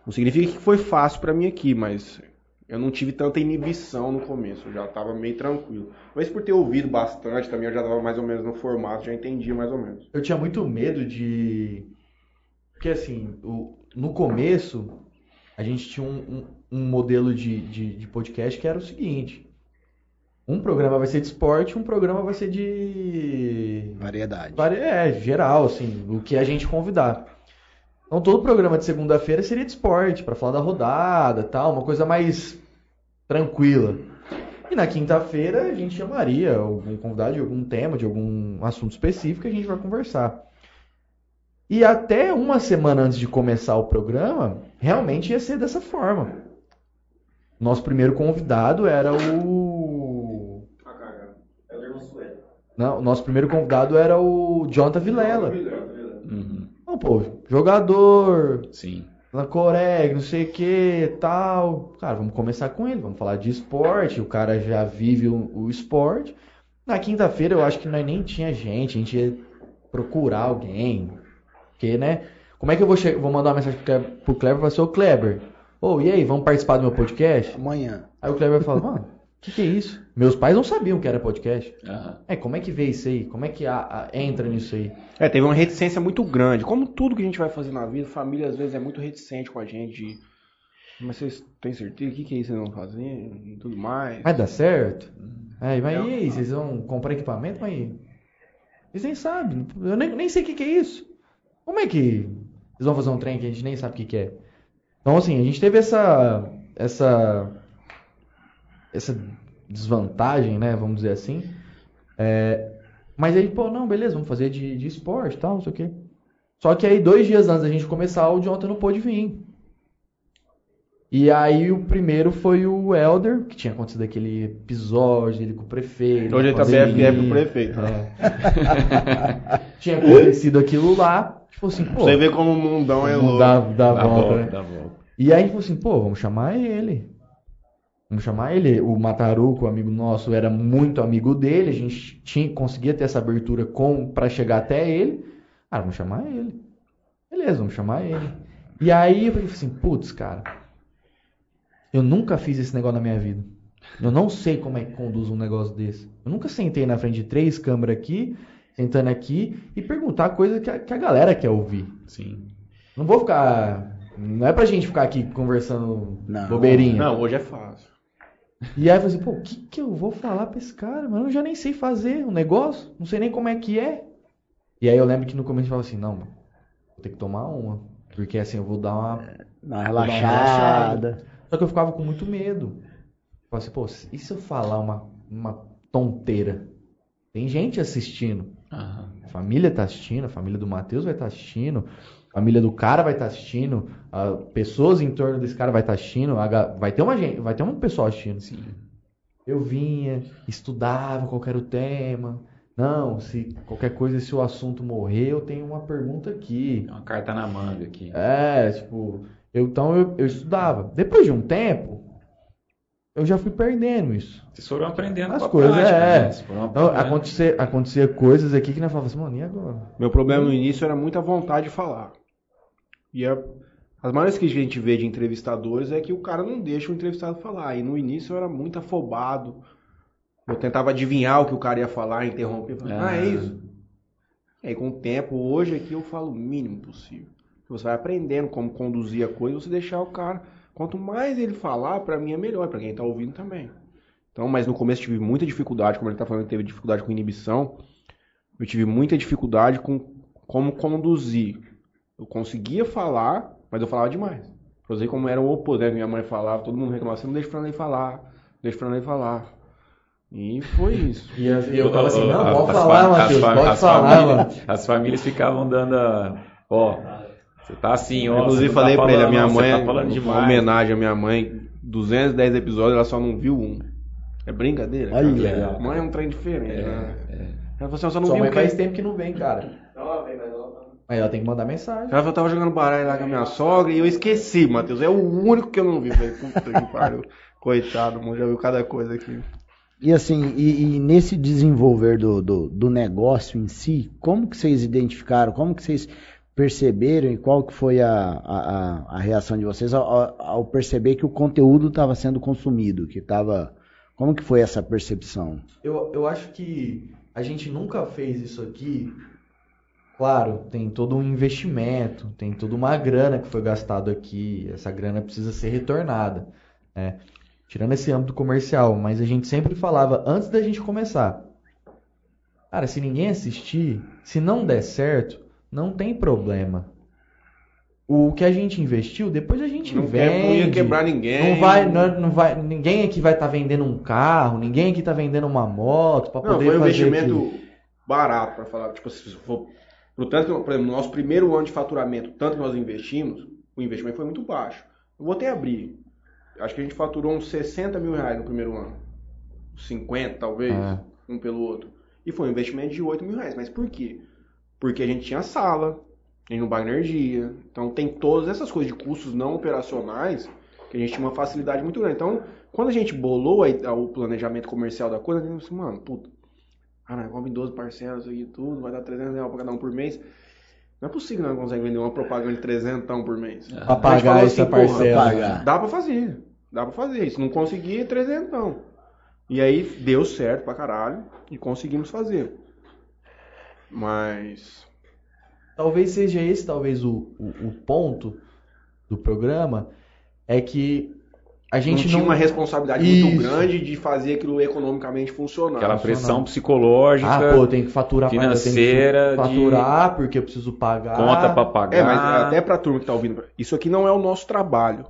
Não significa que foi fácil pra mim aqui, mas eu não tive tanta inibição no começo, eu já tava meio tranquilo. Mas por ter ouvido bastante também, eu já tava mais ou menos no formato, já entendia mais ou menos. Eu tinha muito medo de. Porque assim, no começo, a gente tinha um, um- um modelo de, de, de podcast que era o seguinte: um programa vai ser de esporte, um programa vai ser de. Variedade. vari- É, geral, assim, o que a gente convidar. Então todo programa de segunda-feira seria de esporte, para falar da rodada tal, uma coisa mais tranquila. E na quinta-feira a gente chamaria algum convidado de algum tema, de algum assunto específico que a gente vai conversar. E até uma semana antes de começar o programa, realmente ia ser dessa forma. Nosso primeiro convidado era o. Não, o nosso primeiro convidado era o Jonathan Vilela. Uhum. Não, pô, jogador, Sim. na Coreia, não sei o que, tal. Cara, vamos começar com ele, vamos falar de esporte. O cara já vive o, o esporte. Na quinta-feira eu acho que nós nem tinha gente, a gente ia procurar alguém. Porque, né? Como é que eu vou, vou mandar uma mensagem pro Kleber, pro Kleber e falar assim, ô Kleber, ô, e aí, vamos participar do meu podcast? Amanhã. Aí o Kleber fala, mano, o que, que é isso? Meus pais não sabiam que era podcast. Aham. É, como é que vê isso aí? Como é que a- a- entra nisso aí? É, teve uma reticência muito grande. Como tudo que a gente vai fazer na vida, a família às vezes é muito reticente com a gente. de, Mas vocês têm certeza? O que, que é isso que vocês vão fazer? E tudo mais. Vai dar certo? Aí, mas e aí, vocês vão comprar equipamento? Mas eles nem sabem. Eu nem, nem sei o que, que é isso. Como é que vocês vão fazer um trem que a gente nem sabe o que, que é? Então, assim, a gente teve essa, essa, essa desvantagem, né? Vamos dizer assim. É, mas aí, pô, não, beleza, vamos fazer de, de esporte e tal, não sei o quê. Só que aí, dois dias antes da gente começar, o Jonathan não pôde vir. E aí, o primeiro foi o Elder, que tinha acontecido aquele episódio dele com o prefeito. Hoje ele tá. BFF pro prefeito. É. tinha acontecido aquilo lá. Tipo assim, pô, Você vê como o mundão é louco. dá, dá Dá volta, volta, né? dá volta. E aí, tipo assim, pô, vamos chamar ele. Vamos chamar ele. O Mataruco, amigo nosso, era muito amigo dele. A gente tinha, conseguia ter essa abertura com para chegar até ele. Ah, vamos chamar ele. Beleza, vamos chamar ele. E aí eu falei assim, putz, cara, eu nunca fiz esse negócio na minha vida. Eu não sei como é que conduz um negócio desse. Eu nunca sentei na frente de três câmeras aqui, sentando aqui e perguntar coisa que a, que a galera quer ouvir. Sim. Não vou ficar. Não é pra gente ficar aqui conversando Não. bobeirinha. Não, hoje é fácil. E aí eu falei assim, pô, o que, que eu vou falar pra esse cara, mano? Eu já nem sei fazer o negócio, não sei nem como é que é. E aí eu lembro que no começo eu falava assim, não, mano, vou ter que tomar uma. Porque assim, eu vou dar uma. Uma vou dar uma relaxada. Só que eu ficava com muito medo. Eu falava assim, pô, e se eu falar uma, uma tonteira? Tem gente assistindo. Aham. A família tá assistindo, a família do Matheus vai estar assistindo, a família do cara vai estar assistindo, a- pessoas em torno desse cara vai estar assistindo, a ga- vai ter uma gente, vai ter um pessoal assistindo. Sim. Eu vinha, estudava qual era o tema. Não, se qualquer coisa, se o assunto morrer, eu tenho uma pergunta aqui. Uma carta na manga aqui. É, tipo, eu, então eu, eu estudava. Depois de um tempo, eu já fui perdendo isso. Vocês foram aprendendo As coisas, prática, é. né? Vocês foram Então, acontecia, acontecia coisas aqui que nós falávamos assim, mano, e agora? Meu problema no início era muita vontade de falar. E a- as maiores que a gente vê de entrevistadores é que o cara não deixa o entrevistado falar. E no início eu era muito afobado. Eu tentava adivinhar o que o cara ia falar, interromper. Falava, ah, é Ah. isso. E aí com o tempo, hoje aqui eu falo o mínimo possível. Você vai aprendendo como conduzir a coisa, você deixar o cara. Quanto mais ele falar, pra mim é melhor, pra quem tá ouvindo também. Então, mas no começo eu tive muita dificuldade, como ele tá falando, teve dificuldade com inibição. Eu tive muita dificuldade com como conduzir. Eu conseguia falar, mas eu falava demais. Você ver como era o oposto, né? Minha mãe falava, todo mundo reclamava, você não deixa o Franley falar, deixa o Franley falar. E foi isso. E eu, eu tava assim, não, As- pode falar, Matheus, pode falar, famílias- mano. As famílias ficavam dando a. Ó, você tá assim, ó. Inclusive, não falei tá pra ele, a minha não, mãe, tá uma homenagem à minha mãe, 210 episódios, ela só não viu um. É brincadeira? cara? Olha. Legal. Mãe é um trem diferente, né? Ela falou assim, eu só não Sua vi mãe um faz tempo que não vem, cara. Aí ela tem que mandar mensagem. Ela falou, eu tava jogando baralho lá com a minha sogra e eu esqueci, Matheus. É o único que eu não vi. Falei, puta que pariu. Coitado, mano, já viu cada coisa aqui. E assim, e, e nesse desenvolver do, do, do negócio em si, como que vocês identificaram, como que vocês perceberam e qual que foi a, a, a- reação de vocês ao, ao- ao perceber que o conteúdo estava sendo consumido, que estava... Como que foi essa percepção? Eu, eu acho que a gente nunca fez isso aqui. Claro, tem todo um investimento, tem toda uma grana que foi gastado aqui. Essa grana precisa ser retornada, né? Tirando esse âmbito comercial, mas a gente sempre falava antes da gente começar. Cara, se ninguém assistir, se não der certo, não tem problema. O que a gente investiu, depois a gente Não, vende. não ia quebrar ninguém. Não vai, não, não vai, ninguém aqui vai estar vendendo um carro, ninguém aqui está vendendo uma moto para Não, poder foi um fazer investimento aquilo. barato, pra falar. Tipo, se for. Pro tanto que, por exemplo, no nosso primeiro ano de faturamento, tanto que nós investimos, o investimento foi muito baixo. Eu vou até abrir. Acho que a gente faturou uns 60 mil reais no primeiro ano. 50, talvez, É. um pelo outro. E foi um investimento de 8 mil reais. Mas por quê? Porque a gente tinha sala, a gente não paga energia. Então tem todas essas coisas de custos não operacionais que a gente tinha uma facilidade muito grande. Então, quando a gente bolou o planejamento comercial da coisa, a gente falou assim, mano, puta, nós vamos em 12 parcelas e tudo, vai dar 300 reais pra cada um por mês. Não é possível que nós conseguimos vender uma propaganda de 300 por mês. Pra A gente falou pagar essa porra, parcela. pagar. Dá pra fazer. Dá pra fazer. Se não conseguir, é 300. E aí deu certo pra caralho e conseguimos fazer. Mas. Talvez seja esse, talvez, o, o, o ponto do programa, é que a gente gente tinha não... uma responsabilidade muito Isso. grande de fazer aquilo economicamente funcionar. Aquela Funcionar. pressão psicológica, Ah, pô, eu tenho que faturar eu tenho que financeira, faturar porque eu preciso pagar. conta pra pagar. É, mas até pra turma que tá ouvindo, isso aqui não é o nosso trabalho.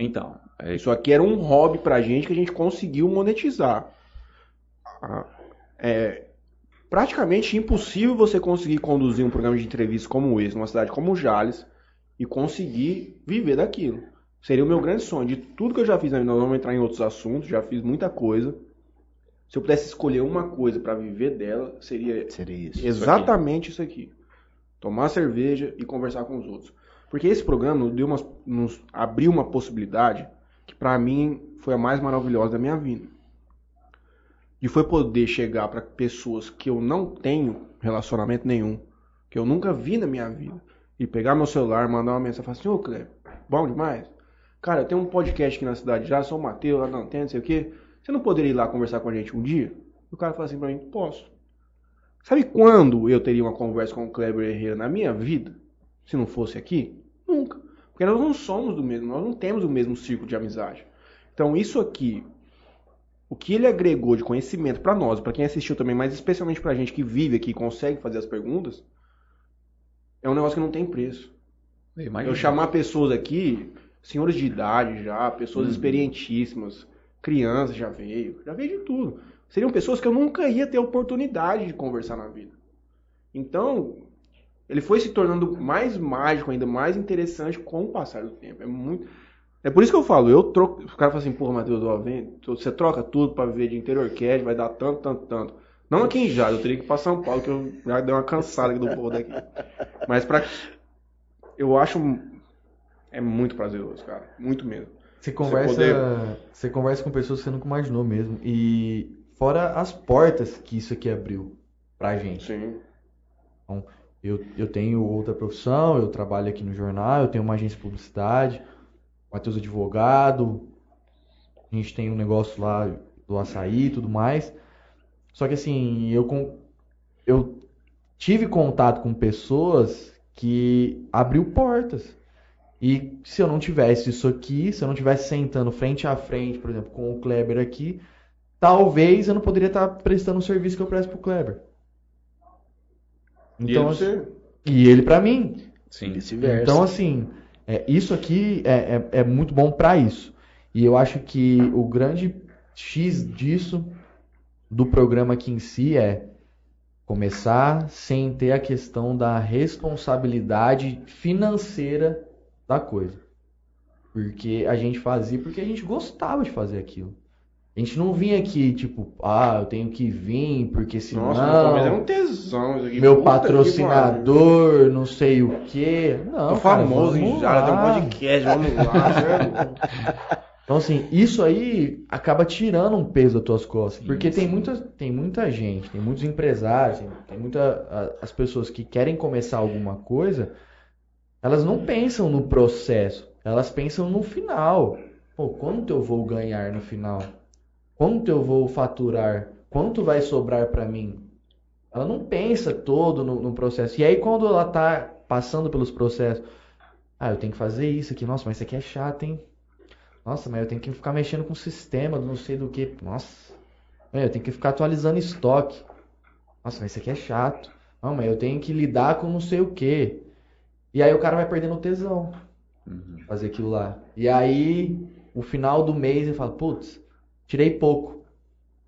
Então, é Isso aqui era um hobby pra gente que a gente conseguiu monetizar. Ah, É praticamente impossível você conseguir conduzir um programa de entrevista como esse, numa cidade como Jales, e conseguir viver daquilo. Seria o meu grande sonho. De tudo que eu já fiz, na vida, nós vamos entrar em outros assuntos, já fiz muita coisa. Se eu pudesse escolher uma coisa pra viver dela, seria Seria isso. Exatamente isso aqui. Tomar cerveja e conversar com os outros. Porque esse programa deu umas- nos abriu uma possibilidade que pra mim foi a mais maravilhosa da minha vida. De foi poder chegar pra pessoas que eu não tenho relacionamento nenhum, que eu nunca vi na minha vida, e pegar meu celular, mandar uma mensagem falar assim, ô Cleber, bom demais? Cara, eu tenho um podcast aqui na cidade já, sou o Matheus, lá na antena, não sei o quê. Você não poderia ir lá conversar com a gente um dia? E o cara fala assim pra mim, posso. Sabe quando eu teria uma conversa com o Kleber Herrera na minha vida? Se não fosse aqui? Nunca. Porque nós não somos do mesmo, nós não temos o mesmo círculo de amizade. Então isso aqui, o que ele agregou de conhecimento pra nós, pra quem assistiu também, mas especialmente pra gente que vive aqui e consegue fazer as perguntas, é um negócio que não tem preço. Imagina. Eu chamar pessoas aqui, senhores de idade já, pessoas Uhum. experientíssimas, crianças já veio, já veio de tudo. Seriam pessoas que eu nunca ia ter oportunidade de conversar na vida. Então, ele foi se tornando mais mágico, ainda mais interessante com o passar do tempo. É muito. É por isso que eu falo, eu troco. O cara fala assim, porra, Matheus, ó, vem, você troca tudo pra viver de interior cash, vai dar tanto, tanto, tanto. Não aqui em Jales, eu teria que ir pra São Paulo, que eu já dei uma cansada aqui do povo daqui. Mas pra. Eu acho. É muito prazeroso, cara. Muito mesmo. Você conversa, poder- você conversa com pessoas que você nunca imaginou mesmo. E fora as portas que isso aqui abriu pra gente. Sim. Eu, eu tenho outra profissão, eu trabalho aqui no jornal, eu tenho uma agência de publicidade, Matheus é advogado, a gente tem um negócio lá do açaí e tudo mais. Só que assim, eu, com, eu tive contato com pessoas que abriu portas. E se eu não tivesse isso aqui, se eu não tivesse sentando frente a frente, por exemplo, com o Kleber aqui, talvez eu não poderia estar prestando o serviço que eu presto pro Kleber. E Então, ele você. e ele pra mim. Sim. Vice-versa. Então, assim, é, isso aqui é, é, é muito bom pra isso. E eu acho que o grande X disso do programa aqui em si é começar sem ter a questão da responsabilidade financeira da coisa. Porque a gente fazia porque a gente gostava de fazer aquilo. A gente não vinha aqui, tipo, ah, eu tenho que vir, porque senão Nossa, no começo era um tesão isso aqui. meu patrocinador, não sei o quê. Não, Tô famoso em Jara, tem um podcast, vamos lá, certo? Então, assim, isso aí acaba tirando um peso das tuas costas. Porque tem muita, tem muita gente, tem muitos empresários, tem, muita. As pessoas que querem começar alguma coisa, elas não pensam no processo, elas pensam no final. Pô, quanto eu vou ganhar no final? Quanto eu vou faturar? Quanto vai sobrar para mim? Ela não pensa todo no, no processo. E aí, quando ela tá passando pelos processos, ah, eu tenho que fazer isso aqui, nossa, mas isso aqui é chato, hein? Nossa, mas eu tenho que ficar mexendo com o sistema, não sei do que. Nossa, É, eu tenho que ficar atualizando estoque. Nossa, mas isso aqui é chato. Não, mas eu tenho que lidar com não sei o que. E aí o cara vai perdendo o tesão Uhum. fazer aquilo lá. E aí, no final do mês, ele fala, putz, tirei pouco.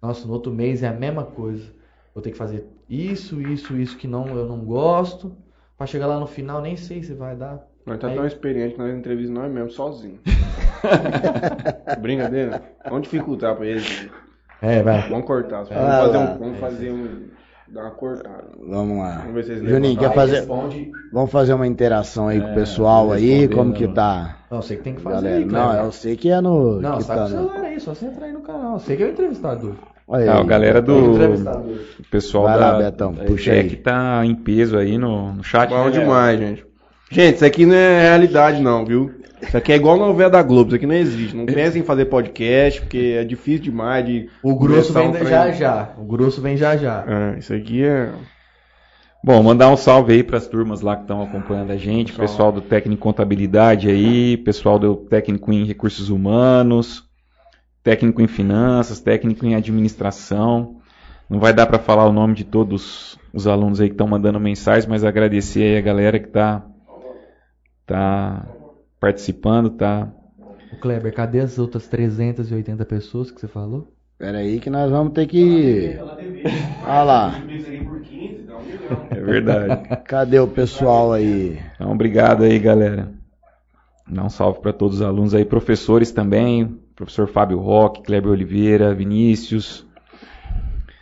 Nossa, no outro mês é a mesma coisa. Vou ter que fazer isso, isso, isso que não, eu não gosto. Pra chegar lá no final, nem sei se vai dar. Nós tá Aí- tão experiente que nós entrevistamos nós mesmo, sozinho. Brincadeira? Vamos dificultar pra eles. É, vai. Vamos cortar. Vamos Ah, fazer um. Vamos fazer um. Dar uma cortada. Vamos lá. Vamos ver se eles Juninho, quer fazer, Responde. vamos fazer uma interação aí com o É, pessoal aí, como né, que mano? tá, Não, você que tem que fazer galera? aí, Não, eu sei que é no... Não, que você tá com o no- celular aí, só você entrar aí no canal. Você que é o entrevistador. Olha Ah, aí. a galera do O entrevistador. o pessoal Vai lá, da, Betão, da puxa aí. tá em peso aí no, no chat. Bom né, demais, gente. Gente, isso aqui não é realidade, não, viu? Isso aqui é igual novela da Globo, isso aqui não existe. Não pensem em fazer podcast, porque é difícil demais de. O grosso vem um já já. O grosso vem já já. É, isso aqui é. Bom, mandar um salve aí para as turmas lá que estão acompanhando a gente, pessoal do técnico em contabilidade aí, pessoal do técnico em recursos humanos, técnico em finanças, técnico em administração. Não vai dar para falar o nome de todos os alunos aí que estão mandando mensagens, mas agradecer aí a galera que está tá participando, tá O Kleber, cadê as outras 380 pessoas que você falou? Pera aí que nós vamos ter que... Olha lá, é verdade. cadê o pessoal aí? Então, obrigado aí, galera. Dá um salve para todos os alunos aí, professores também, professor Fábio Roque, Kleber Oliveira, Vinícius,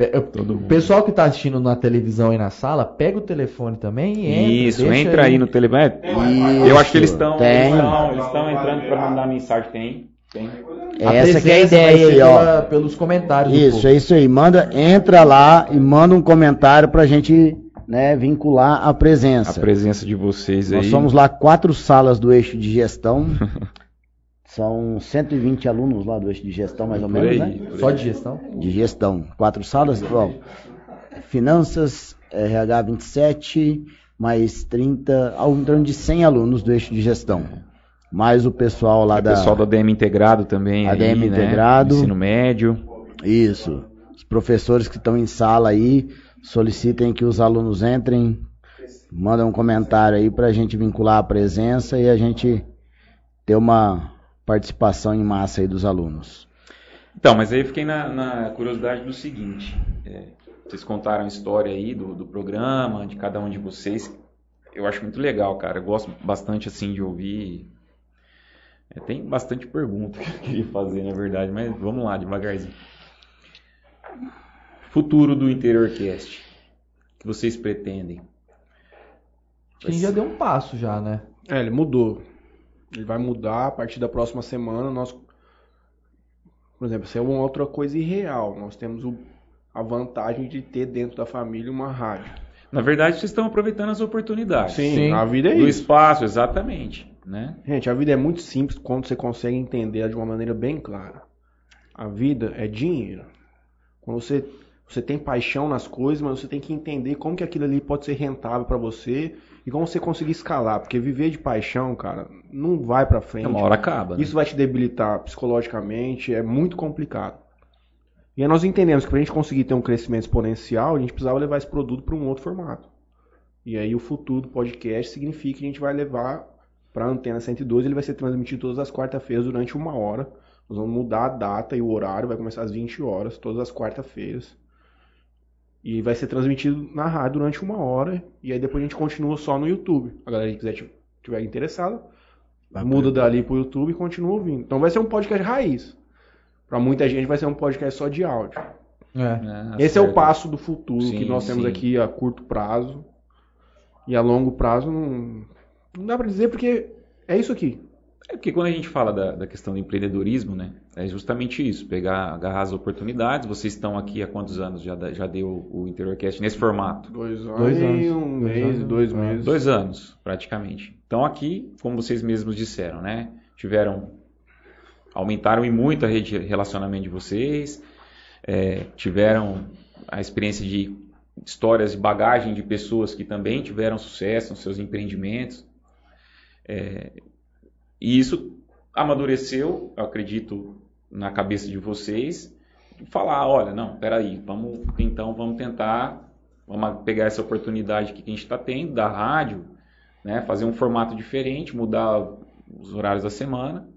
O mundo. pessoal que tá assistindo na televisão e na sala, pega o telefone também e entra. Isso, entra aí no telefone. É, Eu acho que eles estão eles estão entrando para mandar mensagem. Tem? Tem. A Essa que é a presença ideia aí, ó. pela- pelos comentários. Isso, é isso aí. Manda, entra lá e manda um comentário pra gente, né, vincular a A presença. presença de vocês aí. Nós somos lá quatro salas do eixo de gestão. São 120 alunos lá do eixo de gestão, mais ou menos, aí, né? Só de gestão? De gestão. Quatro salas, bom. Finanças, RH 27, mais 30, ao em torno de 100 alunos do eixo de gestão. Mais o pessoal lá O da. pessoal do ADM integrado também. ADM aí, né? integrado. Ensino médio. Isso. Os professores que estão em sala aí, solicitem que os alunos entrem, mandem um comentário aí para a gente vincular a presença e a gente ter uma participação em massa aí dos alunos. Então, mas aí eu fiquei na, na curiosidade do seguinte. é, vocês contaram a história aí do, do programa, de cada um de vocês. Eu acho muito legal, cara. Eu gosto bastante assim de ouvir. É, tem bastante pergunta que eu queria fazer, na verdade, mas vamos lá, devagarzinho. Futuro do Interiorcast. O que vocês pretendem? Acho que a gente já deu um passo já, né? É, ele mudou. Ele vai mudar a partir da próxima semana. Nós, por exemplo, isso é uma outra coisa irreal. Nós temos o- a vantagem de ter dentro da família uma rádio. Na verdade, vocês estão aproveitando as oportunidades. Sim, Sim. a vida é Do isso. espaço, exatamente. Né? Gente, a vida é muito simples quando você consegue entender ela de uma maneira bem clara. A vida é dinheiro. Quando você, você tem paixão nas coisas, mas você tem que entender como que aquilo ali pode ser rentável para você e como você conseguir escalar. Porque viver de paixão, cara, não vai para frente. Uma hora acaba. né? Isso vai te debilitar psicologicamente, é muito complicado. E aí nós entendemos que para a gente conseguir ter um crescimento exponencial, a gente precisava levar esse produto para um outro formato. E aí o futuro do podcast significa que a gente vai levar para a Antena 102, ele vai ser transmitido todas as quarta-feiras durante uma hora. Nós vamos mudar a data e o horário, vai começar às 20 horas, todas as quarta-feiras. E vai ser transmitido na rádio durante uma hora. E aí depois a gente continua só no YouTube. A galera que quiser tiver interessada, muda dali pro YouTube e continua ouvindo. Então vai ser um podcast raiz. Pra muita gente vai ser um podcast só de áudio. É. Ah, Esse é o passo do futuro Sim, que nós temos sim. aqui a curto prazo. E a longo prazo não, não dá pra dizer porque é isso aqui. É porque quando a gente fala da, da questão do empreendedorismo, né, é justamente isso, pegar, agarrar as oportunidades. Vocês estão aqui há quantos anos já, já deu o Interiorcast nesse formato? Dois anos, Dois anos. e um Dois mês, anos. dois Ah. meses. Dois anos, praticamente. Então aqui, como vocês mesmos disseram, né, tiveram, aumentaram e muito a rede de relacionamento de vocês, é, tiveram a experiência de histórias de bagagem de pessoas que também tiveram sucesso nos seus empreendimentos. É, e isso amadureceu, eu acredito, na cabeça de vocês, falar, olha, não, peraí, vamos então vamos tentar, vamos pegar essa oportunidade que a gente está tendo da rádio, né, fazer um formato diferente, mudar os horários da semana.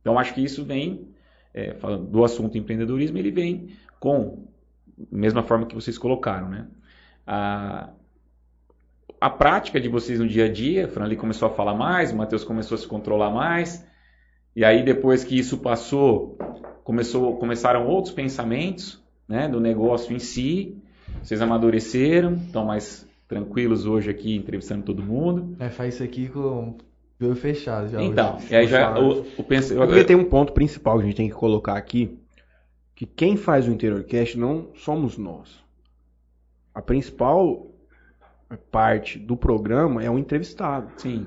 Então acho que isso vem é, do assunto empreendedorismo, ele vem com mesma forma que vocês colocaram, né? A, a prática de vocês no dia a dia, Franli começou a falar mais, o Matheus começou a se controlar mais, e aí depois que isso passou, começou, começaram outros pensamentos, né, do negócio em si, vocês amadureceram, estão mais tranquilos hoje aqui entrevistando todo mundo. É, faz isso aqui com o olho fechado já. Então, hoje. e aí já o, o pensa, porque tem um ponto principal que a gente tem que colocar aqui, que quem faz o Interiorcast não somos nós. A principal parte do programa é o entrevistado. sim,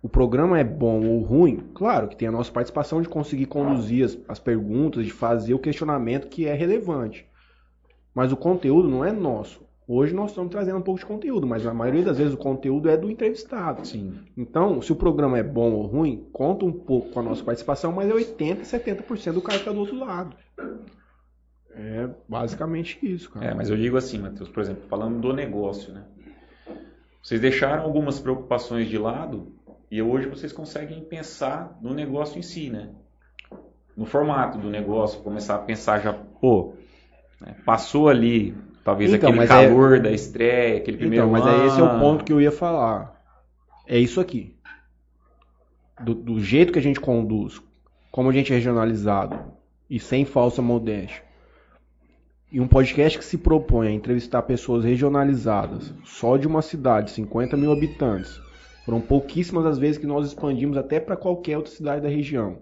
O programa é bom ou ruim? Claro que tem a nossa participação de conseguir conduzir as, as perguntas, de fazer o questionamento que é relevante. Mas o conteúdo não é nosso. Hoje nós estamos trazendo um pouco de conteúdo, mas a maioria das vezes o conteúdo é do entrevistado. sim. Então, se o programa é bom ou ruim, conta um pouco com a nossa participação, mas é 80%, 70% do cara que está do outro lado. É basicamente isso, cara. É, mas eu digo assim, Matheus, por exemplo, falando do negócio, né? Vocês deixaram algumas preocupações de lado e hoje vocês conseguem pensar no negócio em si, né? No formato do negócio, começar a pensar já, pô, né, passou ali, talvez Então, aquele mas é- calor da estreia, aquele primeiro Então, mas aí esse é o ano. ponto que eu ia falar. É isso aqui. Do, do jeito que a gente conduz, como a gente é regionalizado e sem falsa modéstia. E um podcast que se propõe a entrevistar pessoas regionalizadas, só de uma cidade, 50 mil habitantes. Foram pouquíssimas as vezes que nós expandimos até para qualquer outra cidade da região.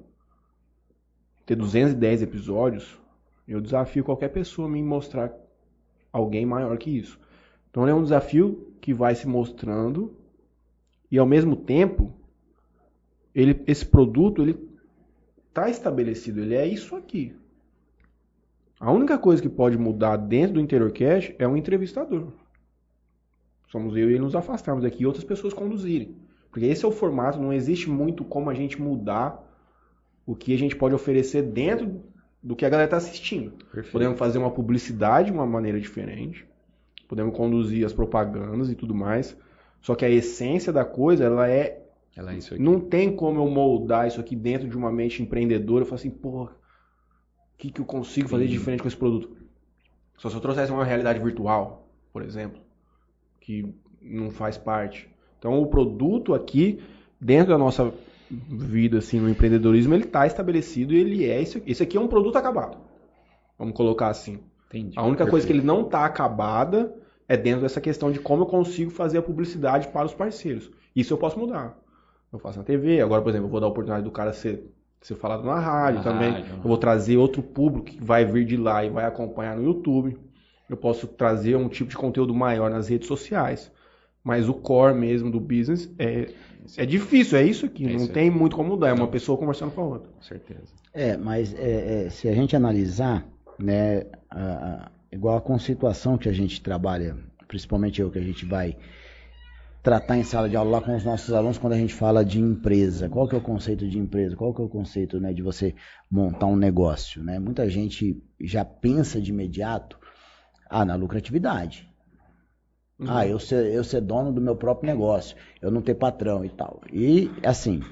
Ter 210 episódios, eu desafio qualquer pessoa a me mostrar alguém maior que isso. Então é um desafio que vai se mostrando e ao mesmo tempo ele, esse produto ele está estabelecido, ele é isso aqui. A única coisa que pode mudar dentro do Interiorcast é um entrevistador. Somos eu e ele nos afastarmos daqui e outras pessoas conduzirem. Porque esse é o formato, não existe muito como a gente mudar o que a gente pode oferecer dentro do que a galera está assistindo. Perfeito. Podemos fazer uma publicidade de uma maneira diferente. Podemos conduzir as propagandas e tudo mais. Só que a essência da coisa, ela é. Ela é isso aqui. Não tem como eu moldar isso aqui dentro de uma mente empreendedora. Eu falo assim, porra, o que, que eu consigo fazer de Sim. diferente com esse produto? Só se eu trouxesse uma realidade virtual, por exemplo, que não faz parte. Então, o produto aqui, dentro da nossa vida, assim, no empreendedorismo, ele está estabelecido e ele é. Esse, esse aqui é um produto acabado. Vamos colocar assim. Entendi. A única coisa que Perfeito. ele não está acabada é dentro dessa questão de como eu consigo fazer a publicidade para os parceiros. Isso eu posso mudar. Eu faço na TV, agora, por exemplo, eu vou dar a oportunidade do cara ser, ser falado na rádio Na também. rádio. Eu vou trazer outro público que vai vir de lá e vai acompanhar no YouTube. Eu posso trazer um tipo de conteúdo maior nas redes sociais. Mas o core mesmo do business é, é difícil, é isso aqui. É não isso tem muito como mudar. É uma pessoa conversando com a outra. Com certeza. É, mas é, é, se a gente analisar, né, a- a- igual a conceituação que a gente trabalha, principalmente eu, que a gente vai tratar em sala de aula lá com os nossos alunos quando a gente fala de empresa. Qual que é o conceito de empresa? Qual que é o conceito né, de você montar um negócio? Né? Muita gente já pensa de imediato ah, na lucratividade. Ah, eu ser, eu ser dono do meu próprio negócio, eu não ter patrão e tal. E, assim,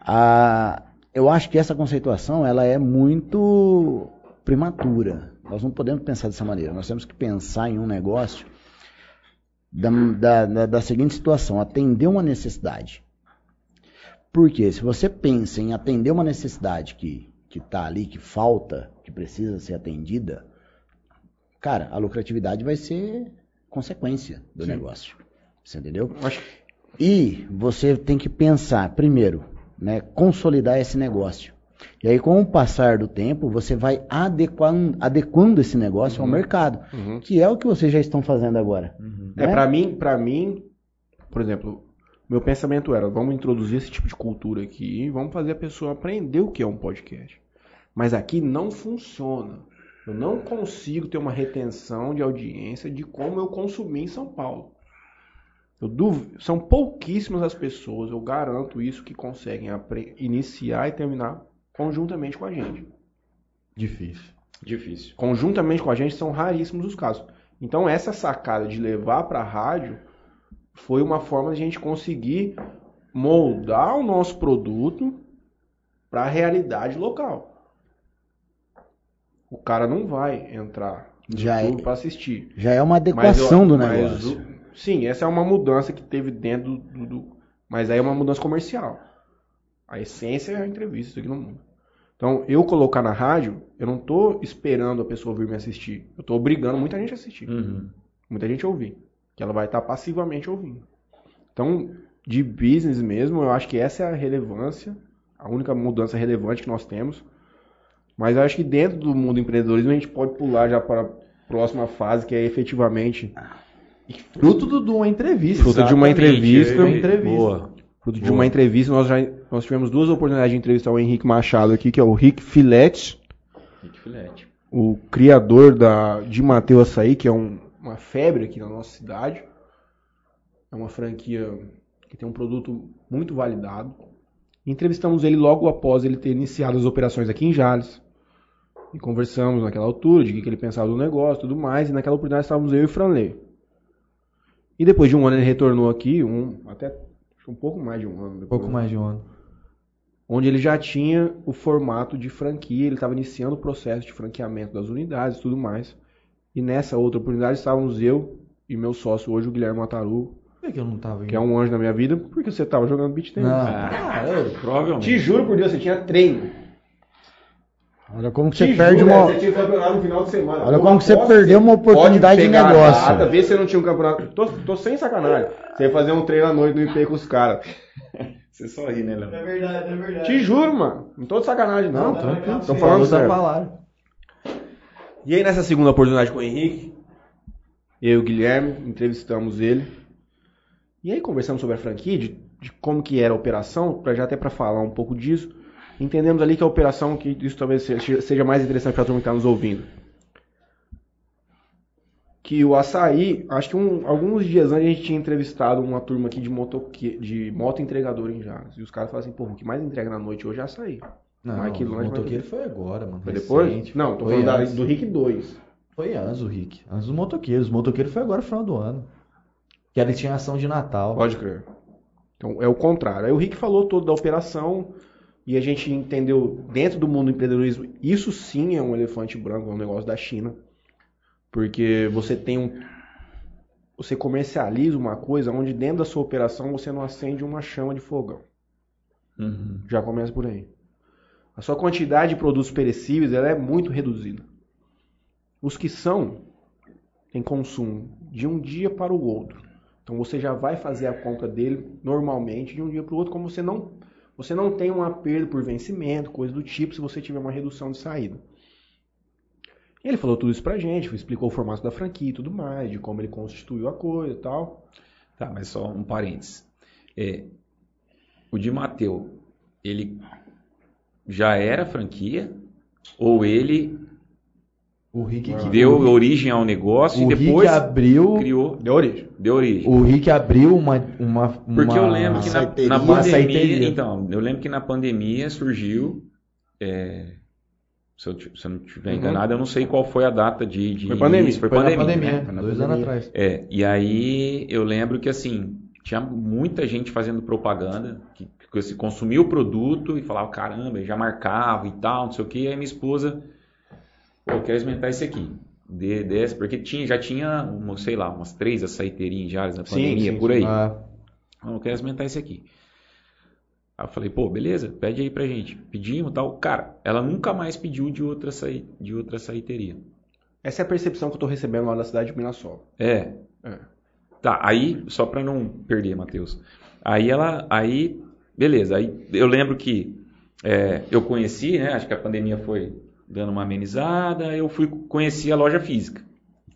a, eu acho que essa conceituação ela é muito prematura. Nós não podemos pensar dessa maneira. Nós temos que pensar em um negócio da, da, da, da seguinte situação: atender uma necessidade. Porque se você pensa em atender uma necessidade que que está ali, que falta, que precisa ser atendida, cara, a lucratividade vai ser consequência do Sim. negócio. Você entendeu? Acho E você tem que pensar, primeiro, né, consolidar esse negócio. E aí, com o passar do tempo, você vai adequando, adequando esse negócio ao mercado, Uhum. que é o que vocês já estão fazendo agora. É, né? pra mim, para mim, por exemplo, meu pensamento era, vamos introduzir esse tipo de cultura aqui e vamos fazer a pessoa aprender o que é um podcast. Mas aqui não funciona. Eu não consigo ter uma retenção de audiência de como eu consumi em São Paulo. Eu duv- São pouquíssimas as pessoas, eu garanto isso, que conseguem iniciar e terminar conjuntamente com a gente. Difícil. Difícil. conjuntamente com a gente são raríssimos os casos. Então essa sacada de levar para a rádio foi uma forma de a gente conseguir moldar o nosso produto para a realidade local. O cara não vai entrar no Já YouTube é- para assistir. Já é uma Mas adequação do mas negócio. sim, essa é uma mudança que teve dentro do, do- Mas aí é uma mudança comercial. A essência é a entrevista, isso aqui não muda. Então, eu colocar na rádio, eu não tô esperando a pessoa vir me assistir. Eu tô obrigando muita gente a assistir. Uhum. Muita gente a ouvir. Que ela vai estar passivamente ouvindo. Então, de business mesmo, eu acho que essa é a relevância, a única mudança relevante que nós temos. Mas eu acho que dentro do mundo do empreendedorismo a gente pode pular já para a próxima fase, que é efetivamente Fruto do- de uma entrevista. Fruto de uma entrevista. Uma entrevista. Boa. Fruto de Boa. uma entrevista, nós já nós tivemos duas oportunidades de entrevistar o Henrique Machado aqui, que é o Rick Filete, Rick Filete. o criador da, de Mateus Açaí, que é um- uma febre aqui na nossa cidade. É uma franquia que tem um produto muito validado. Entrevistamos ele logo após ele ter iniciado as operações aqui em Jales. E conversamos naquela altura de o que ele pensava do negócio e tudo mais. E naquela oportunidade estávamos eu e o Franley. E depois de um ano ele retornou aqui, um, até um pouco mais de um ano. Um Depois, pouco mais de um ano. onde ele já tinha o formato de franquia, ele estava iniciando o processo de franqueamento das unidades e tudo mais. E nessa outra oportunidade estávamos eu e meu sócio hoje, o Guilherme Mataru, Por que que eu não tava que é um anjo na minha vida, porque você estava jogando beat tênis. Não. Ah, provavelmente. Te juro por Deus, você tinha treino. Olha como você perde uma. Você tinha campeonato no final de semana. Olha como que você perdeu uma oportunidade de negócio. Data, vê se você não tinha um campeonato. Tô, tô sem sacanagem. Você ia fazer um treino à noite no IP com os caras. Você só ri, né, Léo? verdade, é verdade. Te juro, mano. Não tô de sacanagem, não. Não, tranquilo. Tô Sim, falando falou da sério. palavra. E aí nessa segunda oportunidade com o Henrique, eu e o Guilherme entrevistamos ele. E aí conversamos sobre a franquia, de, de como que era a operação, pra já até para falar um pouco disso. Entendemos ali que a operação, que isso talvez seja, mais interessante para a turma que está nos ouvindo. Que o açaí, acho que um- alguns dias antes a gente tinha entrevistado uma turma aqui de, motoque, de moto entregador em Jales. E os caras falaram assim, pô, o que mais entrega na noite hoje é açaí. Não, que o motoqueiro foi agora, mano. Foi depois? recente. Não, tô falando da- do Rick 2. Foi antes o Rick. Antes do motoqueiro. Os motoqueiros foi agora no final do ano. Que ele tinha ação de Natal. Pode crer. Então é o contrário. Aí o Rick falou todo da operação e a gente entendeu dentro do mundo do empreendedorismo, isso sim é um elefante branco, é um negócio da China. Porque você tem um você comercializa uma coisa onde dentro da sua operação você não acende uma chama de fogão. Uhum. Já começa por aí. A sua quantidade de produtos perecíveis ela é muito reduzida. Os que são têm consumo de um dia para o outro. Então você já vai fazer a compra dele normalmente de um dia para o outro, como você não você não tem uma perda por vencimento, coisa do tipo, se você tiver uma redução de saída. Ele falou tudo isso pra gente, explicou o formato da franquia e tudo mais, de como ele constituiu a coisa e tal. Tá, mas só um parênteses. É, o de Mateu, ele já era franquia? Ou ele O Rick que deu o, origem ao negócio o e depois Rick abriu. criou, Deu origem. deu origem? O Rick abriu uma. uma Porque uma- eu lembro que na, na pandemia. Então, eu lembro que na pandemia surgiu. é, se, eu, se eu não estiver Uhum. enganado, eu não sei qual foi a data de. de Foi pandemia. início, Foi, Foi pandemia. na pandemia, né? Foi dois pandemia. anos atrás. É, e aí eu lembro que assim, tinha muita gente fazendo propaganda, que, que se consumia o produto e falava, caramba, e já marcava e tal, não sei o que, aí minha esposa eu quero experimentar esse aqui. De, desse, porque tinha, já tinha, uma, sei lá, umas três açaiteirinhas já na Sim, pandemia, sim, por aí. Ah, Não, eu quero experimentar esse aqui. Aí eu falei, pô, beleza, pede aí pra gente. Pedimos e tal. Cara, ela nunca mais pediu de outra, açaí, de outra açaiteria. Essa é a percepção que eu tô recebendo lá na cidade de Mirassol. É. É. Tá, aí, só pra não perder, Matheus. Aí ela, aí, beleza. Aí eu lembro que é, eu conheci, né? Acho que a pandemia foi dando uma amenizada. Eu fui conheci a loja física.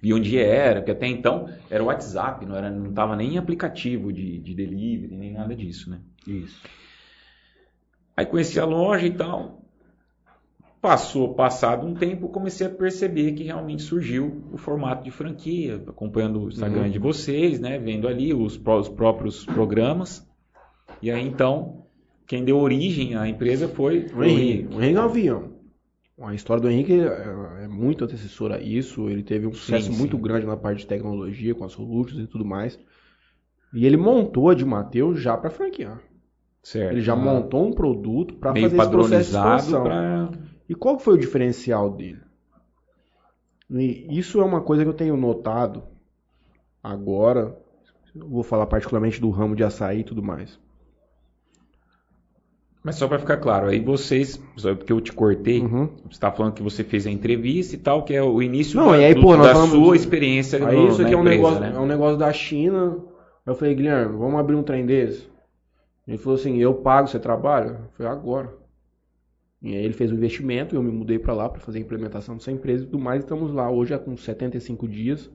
Vi onde era, porque até então era o WhatsApp, não, era, não tava nem em aplicativo de, de delivery, nem nada disso, né? Isso. Aí conheci a loja e tal. Passou, passado um tempo, comecei a perceber que realmente surgiu o formato de franquia, acompanhando o Instagram Uhum. de vocês, né? Vendo ali os, os próprios programas. E aí então, quem deu origem à empresa foi O Henrique. O Henrique é avião. A história do Henrique é, é muito antecessora a isso. Ele teve um sucesso sim. muito grande na parte de tecnologia, com as solutions e tudo mais. E ele montou a de Mateus já para franquear. Certo. Ele já Ah, montou um produto para fazer esse processo de expansão. para E qual foi o diferencial dele? E isso é uma coisa que eu tenho notado agora. Eu vou falar particularmente do ramo de açaí e tudo mais. Mas só para ficar claro, aí vocês, só porque eu te cortei, Uhum. você está falando que você fez a entrevista e tal, que é o início Não, da, e aí, pô, da falamos- sua experiência Aí no- isso aqui é um, empresa, negócio, né? é um negócio da China. Aí eu falei, Guilherme, vamos abrir um trem desse? Ele falou assim, eu pago, você trabalha? Falei, agora. E aí ele fez o investimento, eu me mudei para lá para fazer a implementação dessa empresa e tudo mais. Estamos lá hoje há com 75 dias,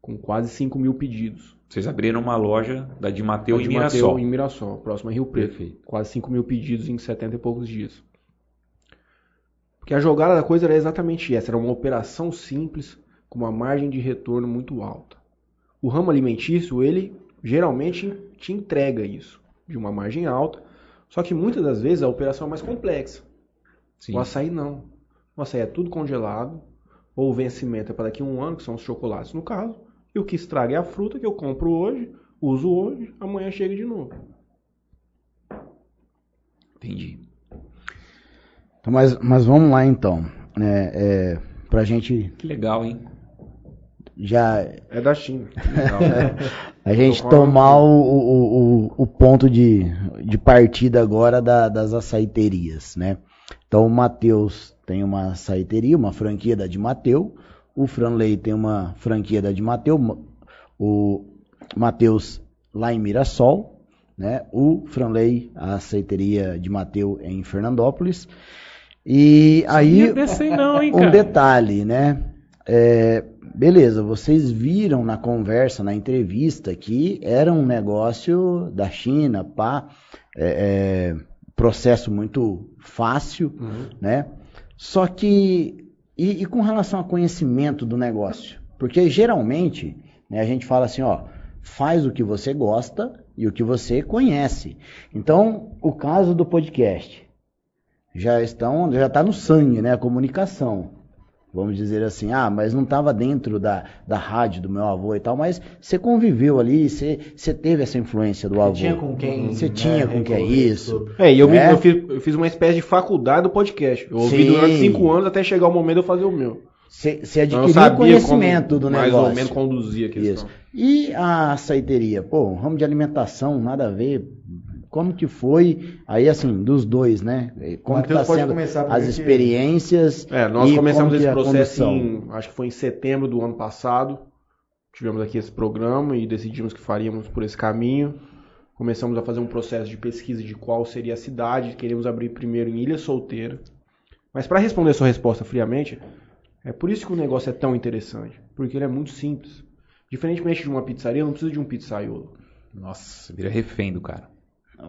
com quase 5 mil pedidos. Vocês abriram uma loja da de Mateu De em Mirassol. Em Mirassol, próximo a Rio Preto. Perfeito. Quase 5 mil pedidos em 70 e poucos dias. Porque a jogada da coisa era exatamente essa. Era uma operação simples, com uma margem de retorno muito alta. O ramo alimentício, ele geralmente te entrega isso, de uma margem alta. Só que muitas das vezes a operação é mais complexa. Sim. O açaí não. O açaí é tudo congelado, ou o vencimento é para daqui a um ano, que são os chocolates no caso. E o que estraga é a fruta que eu compro hoje, uso hoje, amanhã chega de novo. Entendi. Então, mas, mas vamos lá então. É, é, pra gente Que legal, hein? já É da China. a gente Tô com a- tomar o, o, o, o ponto de, de partida agora da- das açaiterias, né? Então o Matheus tem uma açaiteria, uma franquia da de Mateu, o Franley tem uma franquia da de Mateu, o Matheus lá em Mirassol, né? O Franley, a açaiteria de Mateu é em Fernandópolis. E aí não, hein, um detalhe, né? É, beleza, vocês viram na conversa, na entrevista, que era um negócio da China, pá, é, é, processo muito fácil, né? Só que, e, e com relação ao conhecimento do negócio? Porque geralmente né, a gente fala assim, ó, faz o que você gosta e o que você conhece. Então, o caso do podcast já estão, já está no sangue, né? A comunicação. Vamos dizer assim, ah, mas não estava dentro da, da rádio do meu avô e tal, mas você conviveu ali, você, você teve essa influência do avô. tinha com quem, Você né, tinha com quem, isso. É, e eu, É? eu fiz, eu fiz uma espécie de faculdade do podcast. Eu ouvi Sim. durante cinco anos até chegar o momento de eu fazer o meu. Você, você Então, adquiriu conhecimento como do mais negócio. ou menos conduzir a questão. Isso. E a açaiteria? Pô, ramo de alimentação, nada a ver. Como que foi? Aí, assim, dos dois, né? Como que Matheus tá pode sendo começar as experiências? É, nós e começamos como que esse é a processo em, acho que foi em setembro do ano passado. Tivemos aqui esse programa e decidimos que faríamos por esse caminho. Começamos a fazer um processo de pesquisa de qual seria a cidade. Queríamos abrir primeiro em Ilha Solteira. Mas para responder a sua resposta friamente, é por isso que o negócio é tão interessante. Porque ele é muito simples. Diferentemente de uma pizzaria, eu não preciso de um pizzaiolo. Nossa, vira refém do cara.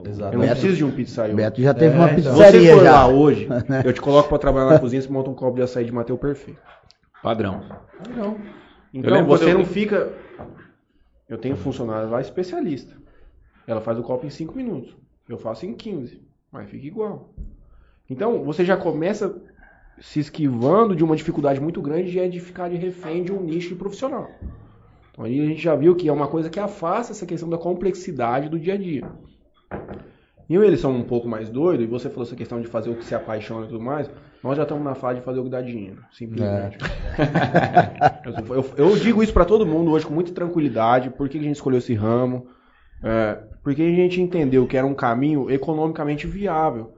Exato. Eu não preciso de um pizzaiolo. Beto já teve É, uma então. Pizzaria você for já. lá hoje, eu te coloco para trabalhar na cozinha, você monta um copo de açaí de Mateu perfeito. Padrão. Não. Então você eu- não fica. Eu tenho funcionário lá especialista. Ela faz o copo em 5 minutos. Eu faço em 15. Mas fica igual. Então você já começa se esquivando de uma dificuldade muito grande de é de ficar de refém de um nicho de profissional. Então aí a gente já viu que é uma coisa que afasta essa questão da complexidade do dia a dia. E eu e eles são um pouco mais doidos, e você falou essa questão de fazer o que se apaixona e tudo mais. Nós já estamos na fase de fazer o que dá dinheiro, simplesmente. eu, eu- eu digo isso pra todo mundo hoje com muita tranquilidade. Por que a gente escolheu esse ramo? É, porque a gente entendeu que era um caminho economicamente viável.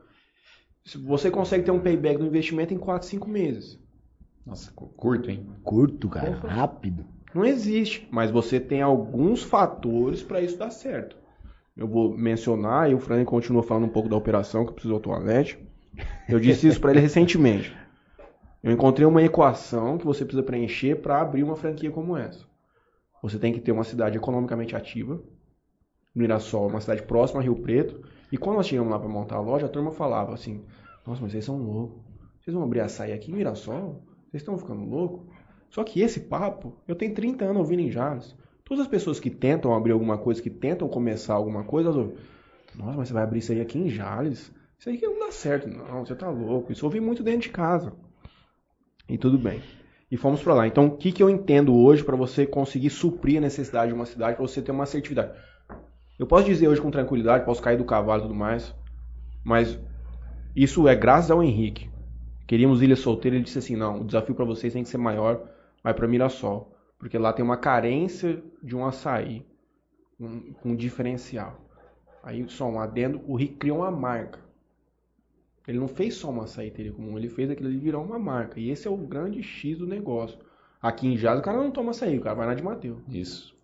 Se Você consegue ter um payback do investimento em 4, 5 meses. Nossa, cu- curto, hein? Curto, cara, rápido. Não existe, mas você tem alguns fatores para isso dar certo. Eu vou mencionar, e o Fran continua falando um pouco da operação, que precisou do toalete. Eu disse isso para ele recentemente. Eu encontrei uma equação que você precisa preencher para abrir uma franquia como essa. Você tem que ter uma cidade economicamente ativa. Mirassol, uma cidade próxima a Rio Preto. E quando nós chegamos lá para montar a loja, a turma falava assim: Nossa, mas vocês são loucos. Vocês vão abrir açaí aqui em Mirassol? Vocês estão ficando loucos? Só que esse papo, eu tenho 30 anos ouvindo em Jales. Todas as pessoas que tentam abrir alguma coisa, que tentam começar alguma coisa, elas ouvem, Nossa, mas você vai abrir isso aí aqui em Jales? Isso aí que não dá certo. Não, você tá louco. Isso eu ouvi muito dentro de casa. E tudo bem. E fomos pra lá. Então, o que, que eu entendo hoje para você conseguir suprir a necessidade de uma cidade, para você ter uma assertividade? Eu posso dizer hoje com tranquilidade, posso cair do cavalo e tudo mais, mas isso é graças ao Henrique. Queríamos Ilha Solteira, ele disse assim: não, o desafio para vocês tem que ser maior, vai para Mirassol, porque lá tem uma carência de um açaí um, com um diferencial. Aí, só um adendo: o Rick criou uma marca. Ele não fez só uma açaíteria comum, ele fez aquilo ali virar uma marca. E esse é o grande X do negócio. Aqui em Jazz o cara não toma açaí, o cara vai na de Mateus. Isso.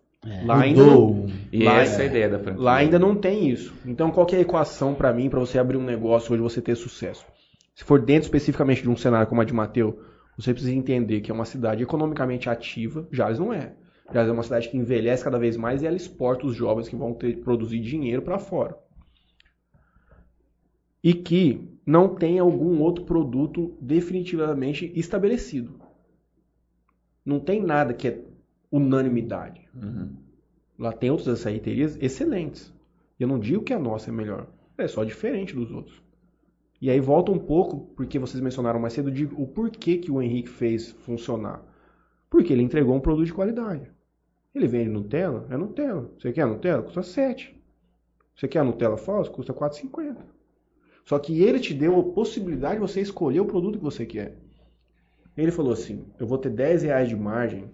Lá ainda, não-. E Lá- essa é a ideia da franquia. lá ainda não tem isso. Então qual que é a equação para mim, para você abrir um negócio hoje você ter sucesso? Se for dentro especificamente de um cenário como a de Mateus, você precisa entender que é uma cidade economicamente ativa. Jales não é. Jales é uma cidade que envelhece cada vez mais e ela exporta os jovens que vão ter, produzir dinheiro para fora. E que não tem algum outro produto definitivamente estabelecido. Não tem nada que é unanimidade. Uhum. Lá tem outras açaiterias excelentes. Eu não digo que a nossa é melhor. É só diferente dos outros. E aí volta um pouco, porque vocês mencionaram mais cedo, de o porquê que o Henrique fez funcionar. Porque ele entregou um produto de qualidade. Ele vende Nutella, é Nutella. Você quer Nutella? Custa 7. Você quer a Nutella falsa? Custa 4,50. Só que ele te deu a possibilidade de você escolher o produto que você quer. Ele falou assim, eu vou ter 10 reais de margem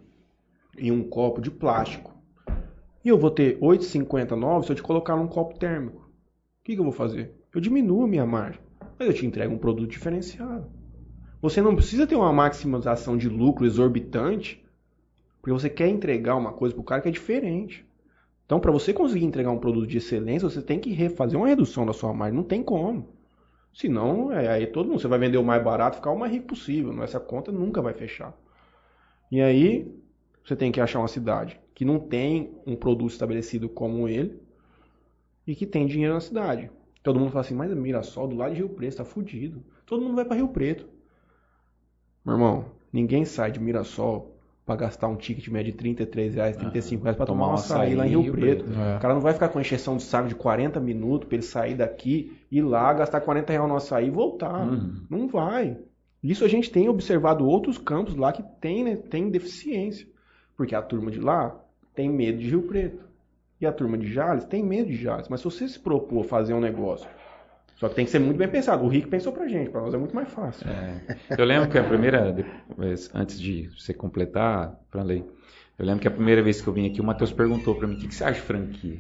em um copo de plástico. E eu vou ter 8,59 se eu te colocar num copo térmico. O que, que eu vou fazer? Eu diminuo a minha margem, mas eu te entrego um produto diferenciado. Você não precisa ter uma maximização de lucro exorbitante, porque você quer entregar uma coisa para o cara que é diferente. Então, para você conseguir entregar um produto de excelência, você tem que fazer uma redução da sua margem. Não tem como. Senão, é, aí todo mundo, você vai vender o mais barato, ficar o mais rico possível. Essa conta nunca vai fechar. E aí, você tem que achar uma cidade que não tem um produto estabelecido como ele e que tem dinheiro na cidade. Todo mundo fala assim, mas Mirassol do lado de Rio Preto, tá fudido. Todo mundo vai para Rio Preto. Meu irmão, ninguém sai de Mirassol para gastar um ticket médio de 33 reais, 35 reais para tomar um açaí lá em Rio, Preto. É. O cara não vai ficar com encheção de saco de 40 minutos para ele sair daqui, ir lá, gastar 40 reais no açaí e voltar. Uhum. Não vai. Isso a gente tem observado outros campos lá que tem, né, tem deficiência. Porque a turma de lá tem medo de Rio Preto. E a turma de Jales tem medo de Jales. Mas se você se propor fazer um negócio, só que tem que ser muito bem pensado. O Rick pensou pra gente, pra nós é muito mais fácil. Eu lembro que a primeira, vez, antes de você completar, para lei, eu lembro que a primeira vez que eu vim aqui, o Matheus perguntou para mim, o que, que você acha de franquia?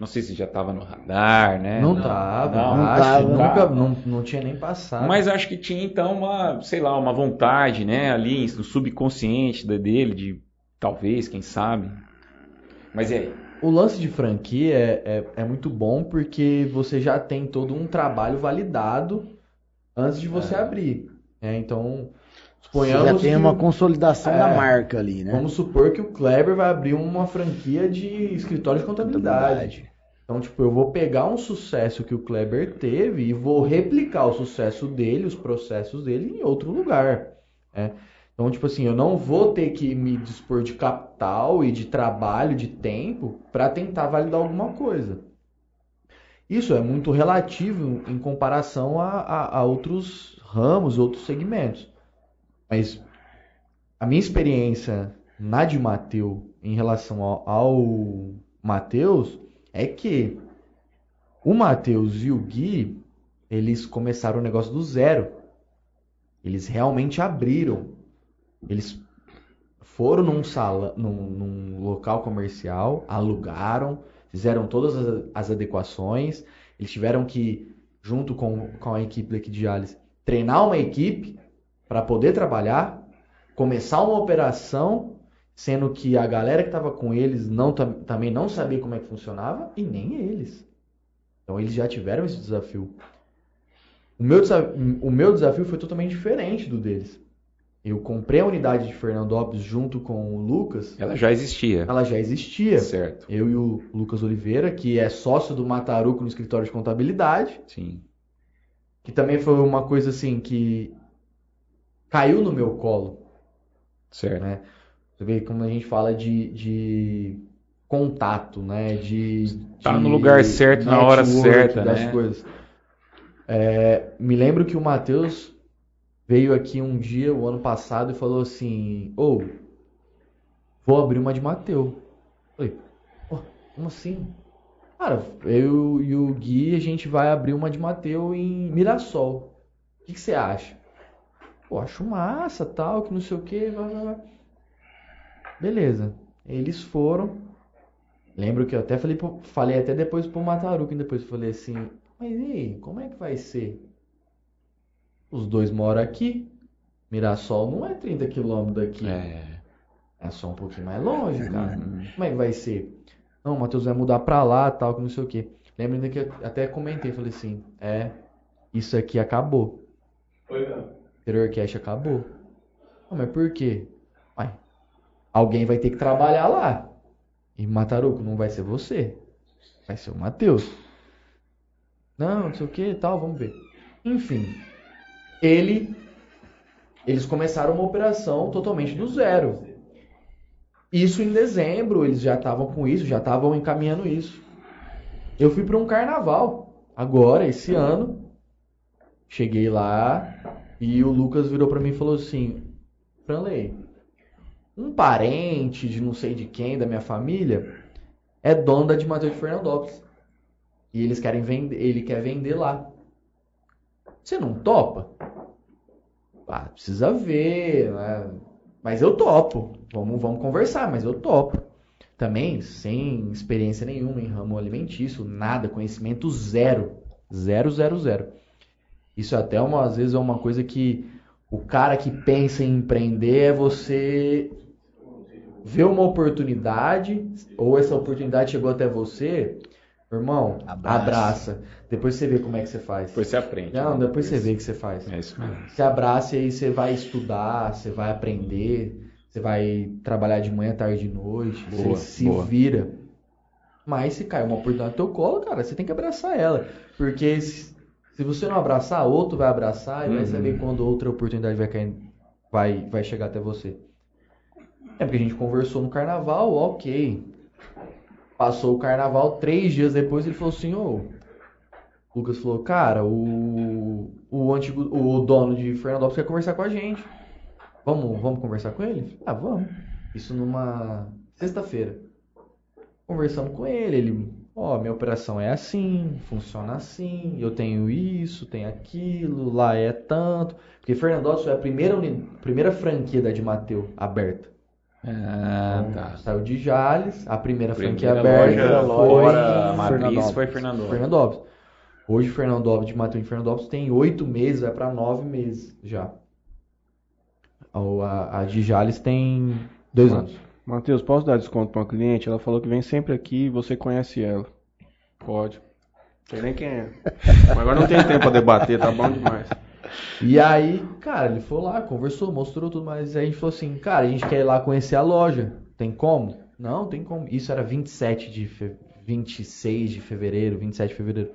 Não sei se já estava no radar, né? Não, tava, não, não acho, tava. nunca, não, não tinha nem passado. Mas acho que tinha então uma, sei lá, uma vontade, né, ali no subconsciente dele, de talvez, quem sabe. Mas e aí? O lance de franquia é, é, é muito bom porque você já tem todo um trabalho validado antes de você abrir. né? então, Você suponhamos já tem que uma consolidação da É. marca ali, né? Vamos supor que o Kleber vai abrir uma franquia de escritório de contabilidade. Então, tipo, eu vou pegar um sucesso que o Kleber teve e vou replicar o sucesso dele, os processos dele em outro lugar. né? Então, tipo assim, eu não vou ter que me dispor de capital e de trabalho, de tempo, para tentar validar alguma coisa. Isso é muito relativo em comparação a, a- a outros ramos, outros segmentos. Mas a minha experiência na de Mateu em relação ao, ao Mateus é que O Matheus e o Gui, eles começaram o negócio do zero. Eles realmente abriram. Eles foram num sala, num, num local comercial, alugaram, fizeram todas as, as adequações. Eles tiveram que, junto com, com a equipe daqui de Jales, treinar uma equipe para poder trabalhar, começar uma operação, sendo que a galera que estava com eles não, tam- também não sabia como é que funcionava e nem eles. Então eles já tiveram esse desafio. O meu, o meu desafio foi totalmente diferente do deles. Eu comprei a unidade de Fernandópolis junto com o Lucas, Ela já existia. ela já existia. Certo. Eu e o Lucas Oliveira, que é sócio do Mataruco no escritório de contabilidade, Sim. que também foi uma coisa assim que caiu no meu colo. Certo. né? Você vê como a gente fala de, de contato, né? De, Tá de no lugar certo, na hora certa, das né? coisas. É, me lembro que o Matheus veio aqui um dia, o ano passado, e falou assim: Ô, vou abrir uma de Mateus. Falei, "Pô, como assim? Cara, eu e o Gui, a gente vai abrir uma de Mateus em Mirassol. O que que você acha? Pô, acho massa, tal, que não sei o que. Beleza. Eles foram. Lembro que eu até falei, falei até depois pro Mataruco, e depois falei assim, mas e aí, como é que vai ser? Os dois moram aqui. Mirassol não é 30 quilômetros daqui. É. É só um pouquinho mais longe, cara. Uhum. Como é que vai ser? Não, o Matheus vai mudar pra lá, tal, que não sei o quê. Lembro ainda que eu até comentei, falei assim, é, isso aqui acabou. Foi mesmo. Interior Cash acabou. Não, mas por quê? Uai, alguém vai ter que trabalhar lá. E Mataruco não vai ser você. Vai ser o Matheus. Não, não sei o que tal, vamos ver. Enfim, ele eles começaram uma operação totalmente do zero. Isso em dezembro, eles já estavam com isso, já estavam encaminhando isso. Eu fui para um carnaval agora esse ano. Cheguei lá e o Lucas virou para mim e falou assim: Franley, um parente de não sei de quem da minha família é dono da de Matheus de Fernandópolis. E eles querem vender, ele quer vender lá. Você não topa? Ah, precisa ver, né? Mas eu topo. Vamos, vamos conversar, mas eu topo. Também sem experiência nenhuma em ramo alimentício, nada, conhecimento zero. Zero, zero, zero. Isso até uma, às vezes é uma coisa que o cara que pensa em empreender é você ver uma oportunidade, ou essa oportunidade chegou até você, irmão, Abraça. abraça. Depois você vê como é que você faz. Depois você aprende. Não, né? depois você vê o que você faz. É isso mesmo. Você abraça e aí você vai estudar, você vai aprender, você vai trabalhar de manhã, tarde e noite, Boa, você se boa. vira. Mas se cai uma oportunidade no teu colo, cara, você tem que abraçar ela. Porque se, se você não abraçar, outro vai abraçar e vai Uhum. saber quando outra oportunidade vai, cair, vai, vai chegar até você. É porque a gente conversou no carnaval, ok. Passou o carnaval, três dias depois ele falou assim, ô. Lucas falou, cara, o, o antigo, o dono de Fernandópolis quer conversar com a gente. Vamos, vamos conversar com ele? Ah, vamos. Isso numa sexta-feira. Conversamos com ele, ele, ó, minha operação é assim, funciona assim, eu tenho isso, tenho aquilo, lá é tanto. Porque Fernandópolis foi a primeira, primeira franquia da de Mateu aberta. Ah, Então, tá. Saiu de Jales, a primeira, franquia aberta foi fora Fernandópolis. foi Fernandópolis. Fernandópolis. Hoje Fernandópolis, de Mateu em Fernandópolis, tem oito meses, vai para nove meses já. A, a, a de Jales tem dois anos. Matheus, posso dar desconto pra uma cliente? Ela falou que vem sempre aqui e você conhece ela. Pode. Sei nem quem é. Mas agora não tem tempo pra debater, tá bom demais. E aí, cara, ele foi lá, conversou, mostrou tudo, mas aí a gente falou assim, cara, a gente quer ir lá conhecer a loja. Tem como? Não, tem como. Isso era 27 de fe... 26 de fevereiro, 27 de fevereiro.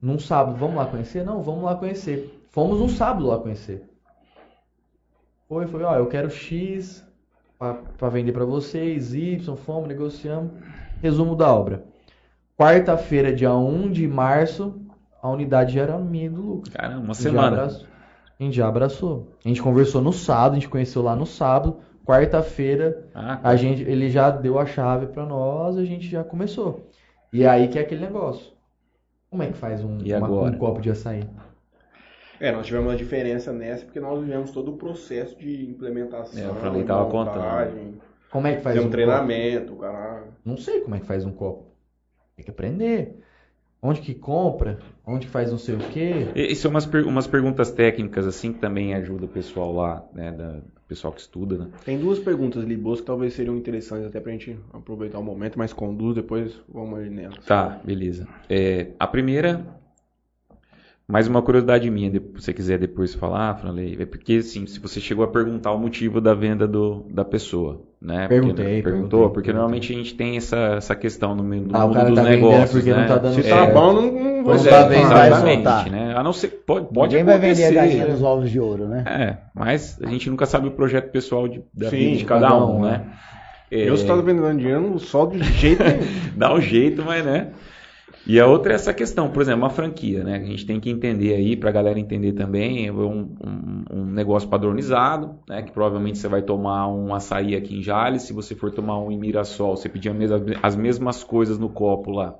Num sábado, vamos lá conhecer? Não, vamos lá conhecer. Fomos um sábado lá conhecer. Foi, foi, ó, eu quero X pra vender pra vocês, Y, fomos, negociamos. Resumo da obra. Quarta-feira, dia 1 de março, a unidade já era minha e do Lucas. Caramba, uma semana. abraçou. A gente já abraçou. A gente conversou no sábado, a gente conheceu lá no sábado. Quarta-feira, Ah, a gente, ele já deu a chave pra nós, a gente já começou. E é aí que é aquele negócio. Como é que faz um, E uma- um copo de açaí? É, nós tivemos uma diferença nessa porque nós vivemos todo o processo de implementação. É, o Franley tava montagem, Como é que faz um um treinamento, caralho. copo? Não sei como é que faz um copo. Tem que aprender. Onde que compra? Onde que faz não sei o quê? E- Isso é umas, per- umas perguntas técnicas, assim, que também ajuda o pessoal lá, né, da, o pessoal que estuda, né? Tem duas perguntas ali, boas, que talvez seriam interessantes até pra gente aproveitar o momento, mas conduz, depois vamos ali nelas. Tá, beleza. É, a primeira, mais uma curiosidade minha, se você quiser depois falar, Franley, é porque, assim, se você chegou a perguntar o motivo da venda do, da pessoa, né? Perguntei, Porque, perguntou, perguntei, porque perguntei. normalmente a gente tem essa, essa questão no, meio- no Ah, o mundo cara dos tá vendendo negócios, porque né? não tá dando Se certo. tá bom, não, não Pois é, tá vai exatamente, né? A não ser, pode, pode Ninguém vai vender a acontecer. galinha dos ovos de ouro, né? É, mas a gente nunca sabe o projeto pessoal de, da Sim, vida de cada, cada um, um, né? É, Eu se tá vendendo dinheiro, só de jeito nenhum. dá um jeito, mas né? E a outra é essa questão, por exemplo, uma franquia, né? A gente tem que entender aí, para a galera entender também, é um, um- um negócio padronizado, né? Que provavelmente você vai tomar um açaí aqui em Jales, se você for tomar um em Mirassol, você pedir as mesmas coisas no copo lá,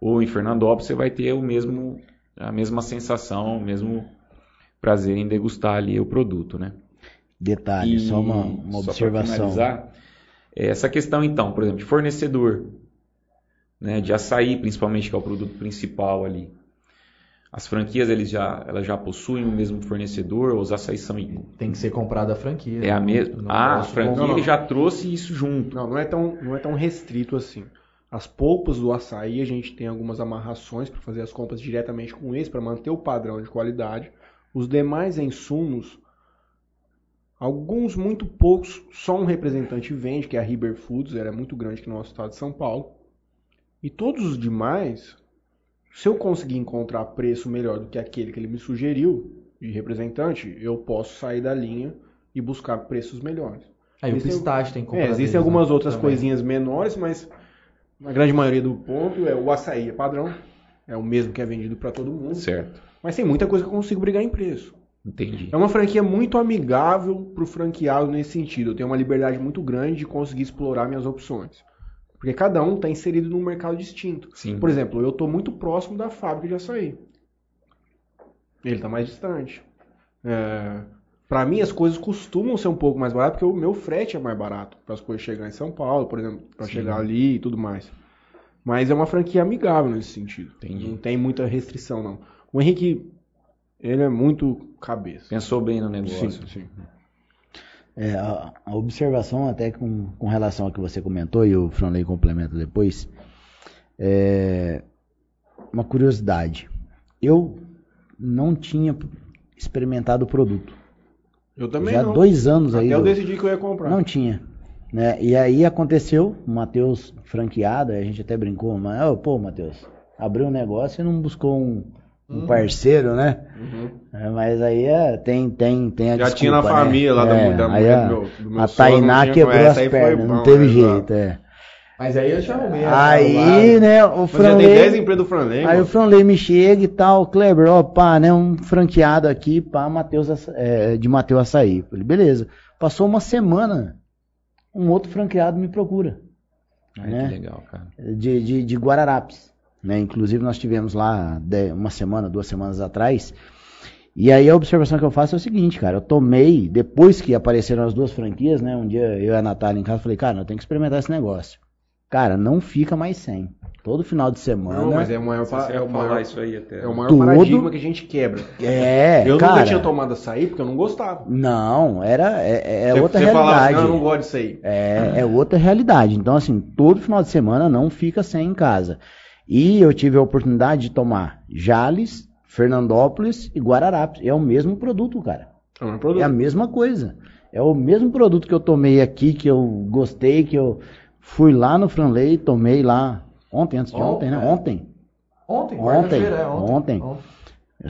ou em Fernandópolis, você vai ter o mesmo, a mesma sensação, o mesmo prazer em degustar ali o produto, né? Detalhe, só uma, uma só observação. é, essa questão então, por exemplo, de fornecedor, né, de açaí principalmente, que é o produto principal ali. As franquias eles já, elas já possuem o mesmo fornecedor, ou os açaís são iguais? Tem que ser comprada a franquia. É a Não- mesma? Ah, a franquia não, não. já trouxe isso junto. Não, não é tão, não é tão restrito assim. As polpas do açaí, a gente tem algumas amarrações para fazer as compras diretamente com eles, para manter o padrão de qualidade. Os demais insumos, alguns muito poucos, só um representante vende, que é a Riber Foods, ela é muito grande aqui no nosso estado de São Paulo. E todos os demais, se eu conseguir encontrar preço melhor do que aquele que ele me sugeriu, de representante, eu posso sair da linha e buscar preços melhores. Aí o Existem- pistache tem que É, existem deles, algumas né? outras Também. coisinhas menores, mas na grande maioria do ponto é o açaí é padrão, é o mesmo que é vendido para todo mundo. Certo, Mas tem muita coisa que eu consigo brigar em preço. entendi. É uma franquia muito amigável pro franqueado nesse sentido. Eu tenho uma liberdade muito grande de conseguir explorar minhas opções. Porque cada um está inserido num mercado distinto. Sim. Por exemplo, eu estou muito próximo da fábrica de açaí. Ele está mais distante. É, para mim, as coisas costumam ser um pouco mais baratas, porque o meu frete é mais barato para as coisas chegar em São Paulo, por exemplo, para chegar ali e tudo mais. Mas é uma franquia amigável nesse sentido. Entendi. Não tem muita restrição, não. O Henrique, ele é muito cabeça. Pensou bem no negócio. Sim, sim. É, a, a observação até com, com relação ao que você comentou, e o Franley complementa depois, é uma curiosidade. Eu não tinha experimentado o produto. Eu também Já não. dois anos Até aí. eu eu- decidi que eu ia comprar. Não tinha. Né? E aí aconteceu, o Matheus franqueado, a gente até brincou, mas, ô, pô, Matheus, abriu um negócio e não buscou um, um parceiro, né? Uhum. É, mas aí é, tem, tem, tem a Já desculpa, tinha na né? família lá da, É, da aí mulher a, do meu, do meu a Tainá quebrou essa as pernas, bom, não teve exato. jeito, é. Mas aí eu já arrumei. Aí, né, o Mas já tem 10 Franley, empregos do Franley, aí mano. o Franley me chega e tal, Kleber, ó, pá, né, um franqueado aqui, pá, Mateus, é, de Mateus Açaí. Falei, beleza. Passou uma semana, um outro franqueado me procura. Ai, né? que legal, cara. de, de, de Guararapes. Né? Inclusive, nós tivemos lá de- uma semana, duas semanas atrás. E aí a observação que eu faço é o seguinte, cara. Eu tomei, depois que apareceram as duas franquias, né? Um dia eu e a Natália em casa falei, cara, eu tenho que experimentar esse negócio. Cara, não fica mais sem. Todo final de semana. Não, mas é o maior, é o falar maior, isso aí até. é o maior Tudo- paradigma que a gente quebra. É, eu cara. nunca tinha tomado açaí porque eu não gostava. Não, era é, é você, outra você falava realidade. assim, "Ah, eu não gosto disso aí. É, é outra realidade. Então, assim, todo final de semana não fica sem em casa. E eu tive a oportunidade de tomar Jales, Fernandópolis e Guararapes. É o mesmo produto, cara. É um É produto. a mesma coisa. É o mesmo produto que eu tomei aqui, que eu gostei, que eu fui lá no Franley, tomei lá ontem, antes de ontem, né? Ontem. Ontem, Ontem, quarta-feira, é, ontem. ontem.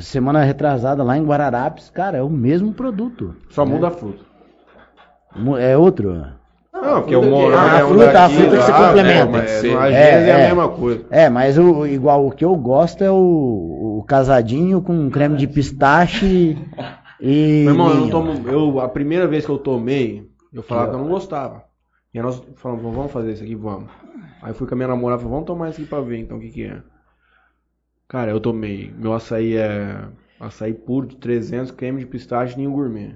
Semana retrasada lá em Guararapes, cara, é o mesmo produto. Só muda a fruta. É outro. Não, porque fruta o morango Ah, é a um fruta- a daqui, fruta que se complementa. né, mas É, vezes é, é. a mesma coisa. É, mas o, igual o que eu gosto é o, o casadinho com creme de pistache e. Meu irmão, eu não tomo. Eu, a primeira vez que eu tomei, eu falava que eu não gostava. E aí nós falamos, vamos fazer isso aqui, vamos. Aí fui com a minha namorada e falei, vamos tomar isso aqui pra ver então o que, que é. Cara, eu tomei. Meu açaí é açaí puro de 300, creme de pistache e ninho gourmet.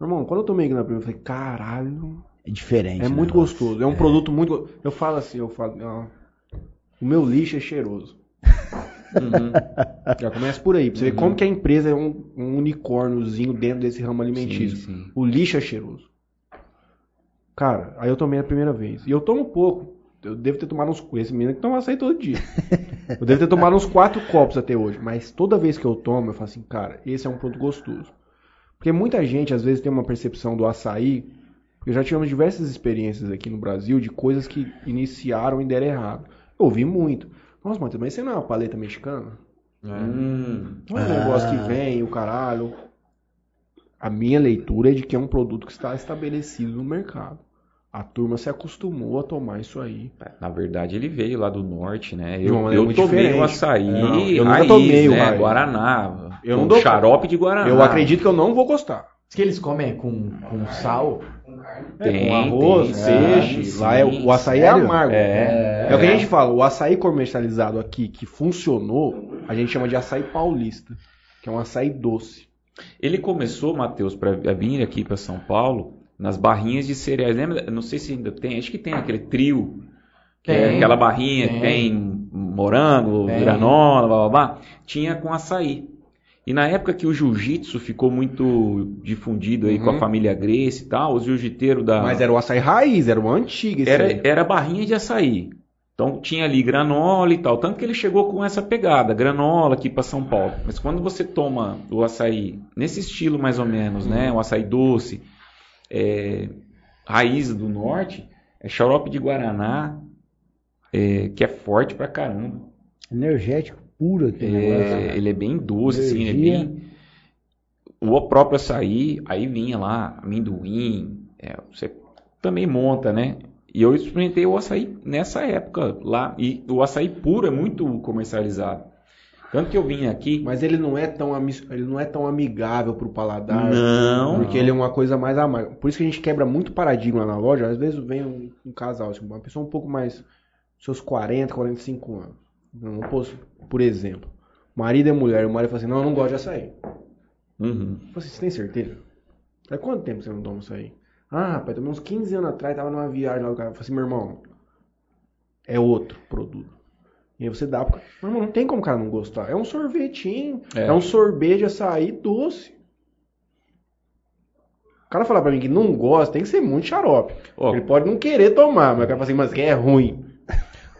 Meu irmão, quando eu tomei aqui na primeira, eu falei, caralho, É diferente. é né, muito negócio? gostoso. É um produto muito. Eu falo assim, eu falo, ó, o meu lixo é cheiroso. Uhum. Já começa por aí, pra você ver como que a empresa é um, um unicórniozinho dentro desse ramo alimentício. Sim, sim. O lixo é cheiroso. Cara, aí eu tomei a primeira vez. E eu tomo pouco. Eu devo ter tomado uns. Esse menino que toma açaí todo dia. Eu devo ter tomado uns quatro copos até hoje. Mas toda vez que eu tomo, eu falo assim, cara, esse é um produto gostoso. Porque muita gente, às vezes, tem uma percepção do açaí. Porque já tivemos diversas experiências aqui no Brasil de coisas que iniciaram e deram errado. Eu ouvi muito. Nossa, mas você não é uma paleta mexicana? Hum. Não é um negócio que vem, o caralho. A minha leitura é de que é um produto que está estabelecido no mercado. A turma se acostumou a tomar isso aí. Na verdade, ele veio lá do norte, né? Eu, eu tomei diferente. o açaí Não, eu nunca raiz, tomei o né? raiz. Guaraná. Eu com não dou- xarope de Guaraná. Eu acredito que eu não vou gostar. Diz que eles comem com, com sal. Tem, com arroz, tem, peixe. sim, lá é, o açaí sério? é amargo. É, É o que a gente fala, o açaí comercializado aqui que funcionou, a gente chama de açaí paulista, que é um açaí doce. Ele começou, Matheus, para vir aqui para São Paulo, nas barrinhas de cereais. Lembra? Não sei se ainda tem, acho que tem aquele trio. Que é Tem, aquela barrinha que tem. tem morango, Tem. granola, blá blá blá. Tinha com açaí. E na época que o jiu-jitsu ficou muito difundido aí com a Uhum. família Grace e tal, os jiu-jiteiros da. Mas era o açaí raiz, era o antigo esse era, aí. era barrinha de açaí. Então tinha ali granola e tal. Tanto que ele chegou com essa pegada, granola aqui para São Paulo. Mas quando você toma o açaí nesse estilo mais ou menos, né? O açaí doce, é, raiz do norte, é xarope de Guaraná, é, que é forte pra caramba. Energético puro aquele negócio. É, ele é bem doce, assim, ele é Energia. bem. O próprio açaí, aí vinha lá amendoim, é, você também monta, né? E eu experimentei o açaí nessa época lá. E o açaí puro é muito comercializado. Tanto que eu vim aqui. Mas ele não é tão, ele não é tão amigável pro paladar. Não. Porque ele é uma coisa mais amarga. Por isso que a gente quebra muito paradigma na loja. Às vezes vem um, um casal, assim, uma pessoa um pouco mais. seus 40, 45 anos. Posso, por exemplo. Marido e mulher. O marido fala assim: Não, eu não gosto de açaí. Uhum. Falei assim, Você tem certeza? Há quanto tempo você não toma açaí? Ah, rapaz, tomei uns 15 anos atrás. Tava numa viagem lá. O cara falou assim: Meu irmão, é outro produto. E aí você dá. Porque, meu irmão, não tem como o cara não gostar. É um sorvetinho. É. É, um sorvete de açaí doce. O cara falar pra mim que não gosta, tem que ser muito xarope. Ó, Ele pode não querer tomar, mas o cara fala assim, mas é ruim.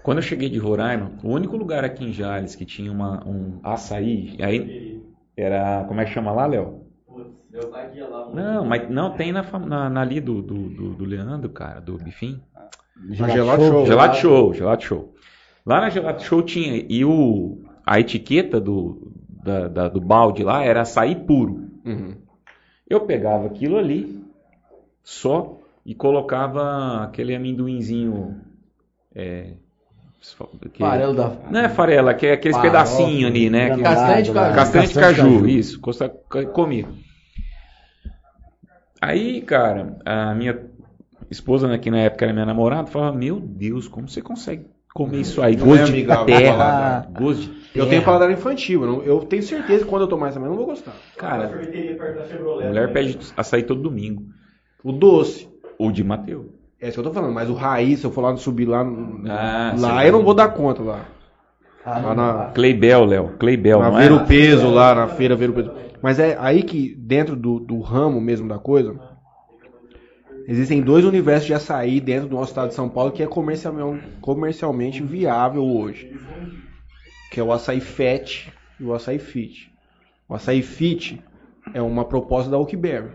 Quando eu cheguei de Roraima, o único lugar aqui em Jales que tinha uma, um açaí, aí era. Como é que chama lá, Léo? Lá. Não, mas não, tem na, na, na ali do, do, do, do Leandro, cara, do Bifim. Gelato Gelato show. show. Gelato Show, Gelato Show. Lá na Gelato Show tinha, e o, a etiqueta do, da, da- do balde lá era açaí puro. Uhum. Eu pegava aquilo ali, só, e colocava aquele amendoinzinho. É, que- Farelo da. Não é farela, que é aqueles Farofa, pedacinhos ali, né? que- granulado Castanha de caju. Castanha de caju, isso, costa, comia. Aí, cara, a minha esposa, né, que na época era minha namorada, falava: Meu Deus, como você consegue comer isso aí? Não Gosto é de amigável, terra, gosto de Eu terra. tenho paladar infantil, eu, eu tenho certeza que quando eu tomar essa, eu não vou gostar. Cara, a mulher né? pede açaí todo domingo. O doce, O de Mateus. É isso que eu tô falando, mas o raiz, se eu for lá subir lá, Ah, lá eu não vou dar conta lá. Ah, Lá na, Claybel, Léo. Claybel, na não Ver o é? Peso, lá na feira Ver o Peso. Mas é aí que, dentro do, do ramo mesmo da coisa, existem dois universos de açaí dentro do nosso estado de São Paulo que é comercialmente, comercialmente viável hoje. Que é o açaí FET e o açaí FIT. O açaí FIT é uma proposta da Oakberry.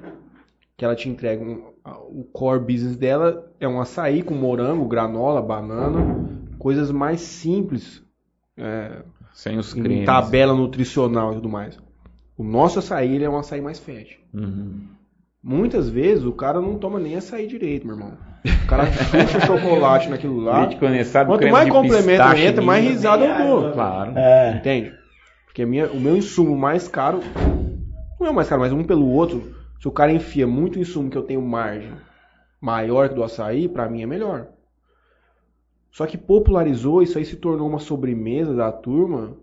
Que ela te entrega um- o core business dela é um açaí com morango, granola, banana, coisas mais simples. é, Sem os em cremes. tabela nutricional e tudo mais. O nosso açaí ele é um açaí mais fat. Uhum. Muitas vezes o cara não toma nem açaí direito, meu irmão. O cara chucha chocolate naquilo lá. Leite condensado, Quanto mais complemento pistache entra, mais risada eu dou. Claro. É. Entende? Porque a minha, o meu insumo mais caro, não é o mais caro, mas um pelo outro, se o cara enfia muito insumo que eu tenho margem maior que do açaí, pra mim é melhor. Só que popularizou, isso aí se tornou uma sobremesa da turma,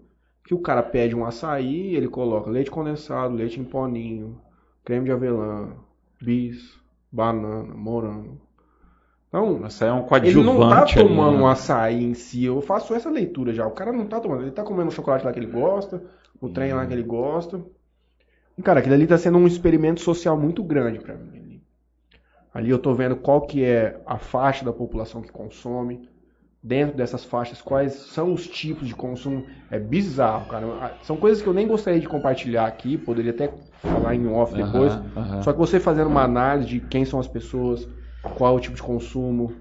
que o cara pede um açaí, ele coloca leite condensado, leite em poninho, creme de avelã, bis, banana, morango. Então, Isso aí é um ele não tá coadjuvante ali, tomando né? um açaí em si. Eu faço essa leitura já. O cara não tá tomando. Ele tá comendo o chocolate lá que ele gosta, o trem lá que ele gosta. E, cara, aquilo ali tá sendo um experimento social muito grande pra mim. Ali. ali eu tô vendo qual que é a faixa da população que consome. Dentro dessas faixas, quais são os tipos de consumo. É bizarro, cara. São coisas que eu nem gostaria de compartilhar aqui. Poderia até falar em off depois. Só que você fazendo uma análise de quem são as pessoas, qual é o tipo de consumo,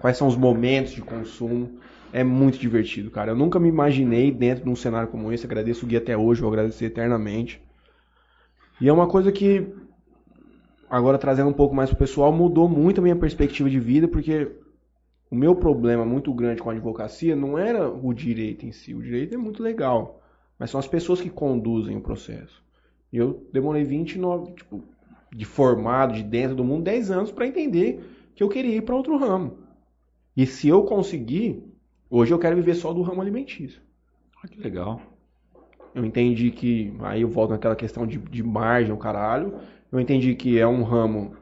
quais são os momentos de consumo, é muito divertido, cara. Eu nunca me imaginei dentro de um cenário como esse. Agradeço o Gui até hoje, vou agradecer eternamente. E é uma coisa que, agora trazendo um pouco mais pro pessoal, mudou muito a minha perspectiva de vida, porque o meu problema muito grande com a advocacia não era o direito em si. O direito é muito legal, mas são as pessoas que conduzem o processo. E eu demorei 29, tipo, de formado, de dentro do mundo, 10 anos para entender que eu queria ir para outro ramo. E se eu conseguir, hoje eu quero viver só do ramo alimentício. Ah, que legal. Eu entendi que, aí eu volto naquela questão de, de margem, o caralho. Eu entendi que é um ramo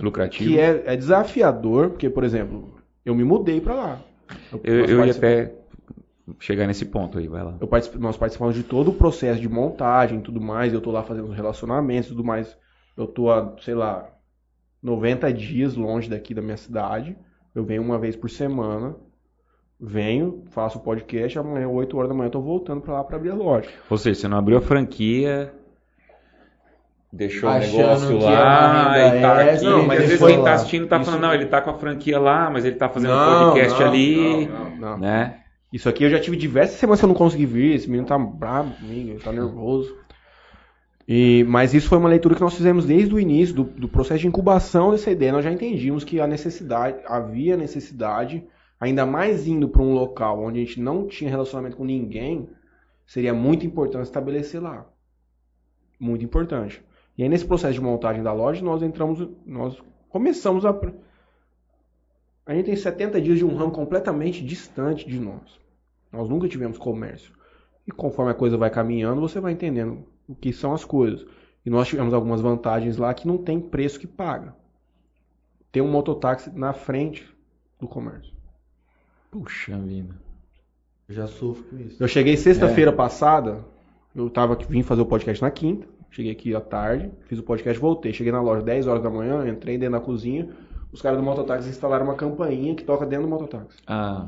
Lucrativo. que é, é desafiador, porque, por exemplo, eu me mudei para lá. Eu, nós eu ia até chegar nesse ponto aí, vai lá. eu particip- nós participamos de todo o processo de montagem e tudo mais. Eu tô lá fazendo os relacionamentos e tudo mais. Eu tô há, sei lá, 90 dias longe daqui da minha cidade. Eu venho uma vez por semana. Venho, faço o podcast. Amanhã, 8 horas da manhã, eu tô voltando pra lá pra abrir a loja. Ou seja, você não abriu a franquia, deixou Achando o negócio lá e tá aqui. Não, e mas às vezes quem tá lá. assistindo tá Isso- falando, não, ele tá com a franquia lá, mas ele tá fazendo Não, podcast não, ali, não, não, não. né? Isso aqui eu já tive diversas semanas que eu não consegui vir. Esse menino tá bravo comigo, ele tá nervoso. E, mas isso foi uma leitura que nós fizemos desde o início do, do processo de incubação dessa ideia. Nós já entendíamos que a necessidade, havia necessidade, ainda mais indo para um local onde a gente não tinha relacionamento com ninguém, seria muito importante estabelecer lá. Muito importante. E aí nesse processo de montagem da loja, nós entramos, nós começamos a a gente tem 70 dias de um ramo completamente distante de nós. Nós nunca tivemos comércio. E conforme a coisa vai caminhando, você vai entendendo o que são as coisas. E nós tivemos algumas vantagens lá que não tem preço que paga. Tem um mototáxi na frente do comércio. Puxa vida. Eu já sofro com isso. Eu cheguei sexta-feira passada, eu tava aqui, vim fazer o podcast na quinta, cheguei aqui à tarde, fiz o podcast, voltei. Cheguei na loja 10 horas da manhã, entrei dentro da cozinha, os caras do mototáxi instalaram uma campainha que toca dentro do mototáxi. Ah,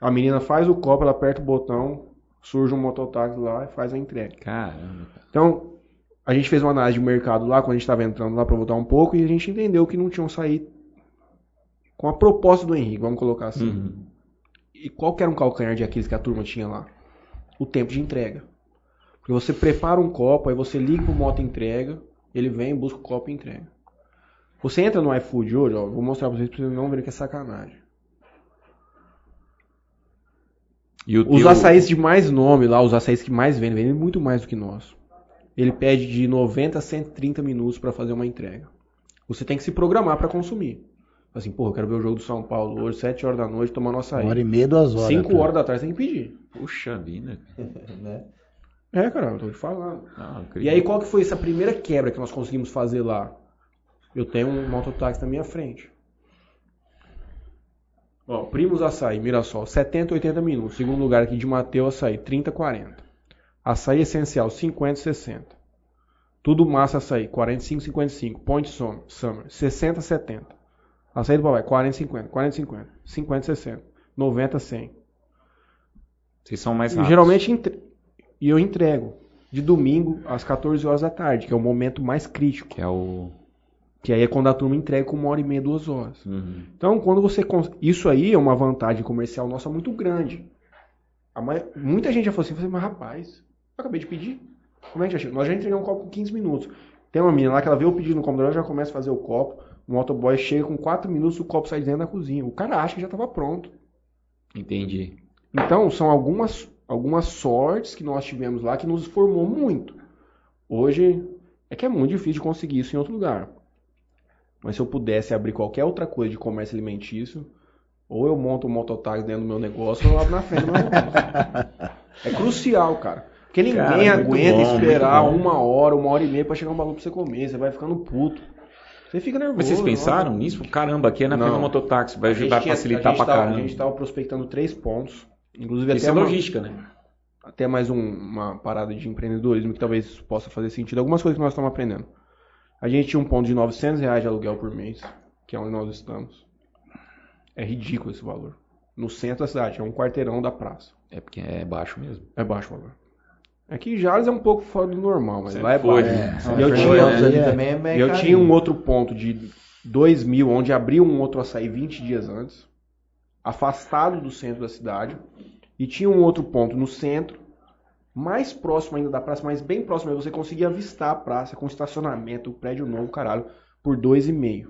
A menina faz o copo, ela aperta o botão, surge um mototáxi lá e faz a entrega. caramba. cara. Então, a gente fez uma análise de mercado lá, quando a gente estava entrando lá para voltar um pouco, e a gente entendeu que não tinham saído com a proposta do Henrique, vamos colocar assim. Uhum. E qual que era um calcanhar de Aquiles que a turma tinha lá? O tempo de entrega. Porque você prepara um copo, aí você liga pro moto entrega, ele vem, busca o copo e entrega. Você entra no iFood hoje, ó, vou mostrar pra vocês pra vocês não verem que é sacanagem. Os teu- açaís de mais nome lá, os açaís que mais vendem, vendem muito mais do que nós. Ele pede de 90 a 130 minutos para fazer uma entrega. Você tem que se programar para consumir. Assim, pô, eu quero ver o jogo do São Paulo hoje, 7 horas da noite, tomando açaí. Uma hora e meia, duas horas. 5 cara. horas da tarde você tem que pedir. Puxa vida. né? É, cara, eu tô te falando. Eu E aí, qual que foi essa primeira quebra que nós conseguimos fazer lá? Eu tenho um mototáxi na minha frente. Ó, Primos Açaí, Mirassol, 70, 80 minutos. Segundo lugar aqui de Mateus Açaí, 30, 40. Açaí Essencial, 50, 60. Tudo Massa Açaí, 45, 55. Point Summer, Summer 60, 70. Açaí do Papai, 40, 50. 40, 50. 50, 60. 90, 100. Vocês são mais E rápidos. geralmente entre- e eu entrego de domingo às 14 horas da tarde, que é o momento mais crítico. Que é o... Que aí é quando a turma entrega com uma hora e meia, duas horas. Uhum. Então, quando você. cons- Isso aí é uma vantagem comercial nossa muito grande. A Muita gente já falou assim, mas rapaz, eu acabei de pedir. Como é que já? Nós já entregamos um copo com 15 minutos. Tem uma menina lá que ela vê o pedido no computador, ela já começa a fazer o copo. O motoboy chega com 4 minutos, o copo sai de dentro da cozinha. O cara acha que já estava pronto. Entendi. Então, são algumas, algumas sortes que nós tivemos lá que nos formou muito. Hoje, é que é muito difícil de conseguir isso em outro lugar. Mas se eu pudesse abrir qualquer outra coisa de comércio alimentício, ou eu monto um mototáxi dentro do meu negócio, ou eu abro na frente do meu negócio. É crucial, cara. Porque ninguém Cara, aguenta bom, esperar uma hora, uma hora e meia pra chegar um bagulho pra você comer. Você vai ficando puto. Você fica nervoso. Mas vocês pensaram nossa. nisso? Caramba, aqui é na do mototáxi, vai A gente ajudar a facilitar a pra tava- caramba. A gente tava prospectando três pontos. Inclusive Isso até, é uma- logística, né? até mais um- uma parada de empreendedorismo que talvez possa fazer sentido. Algumas coisas que nós estamos aprendendo. A gente tinha um ponto de 900 reais de aluguel por mês, que é onde nós estamos. É ridículo esse valor. No centro da cidade, é um quarteirão da praça. É porque é baixo mesmo. É baixo o valor. Aqui em Jales é um pouco fora do normal, mas Sempre lá é foi, baixo. né? E eu tinha- né? É. é Eu tinha um outro ponto de 2 mil, onde abriu um outro açaí 20 dias antes, afastado do centro da cidade, e tinha um outro ponto no centro, mais próximo ainda da praça, mas bem próximo, aí você conseguia avistar a praça com estacionamento, prédio novo, caralho, por 2,5.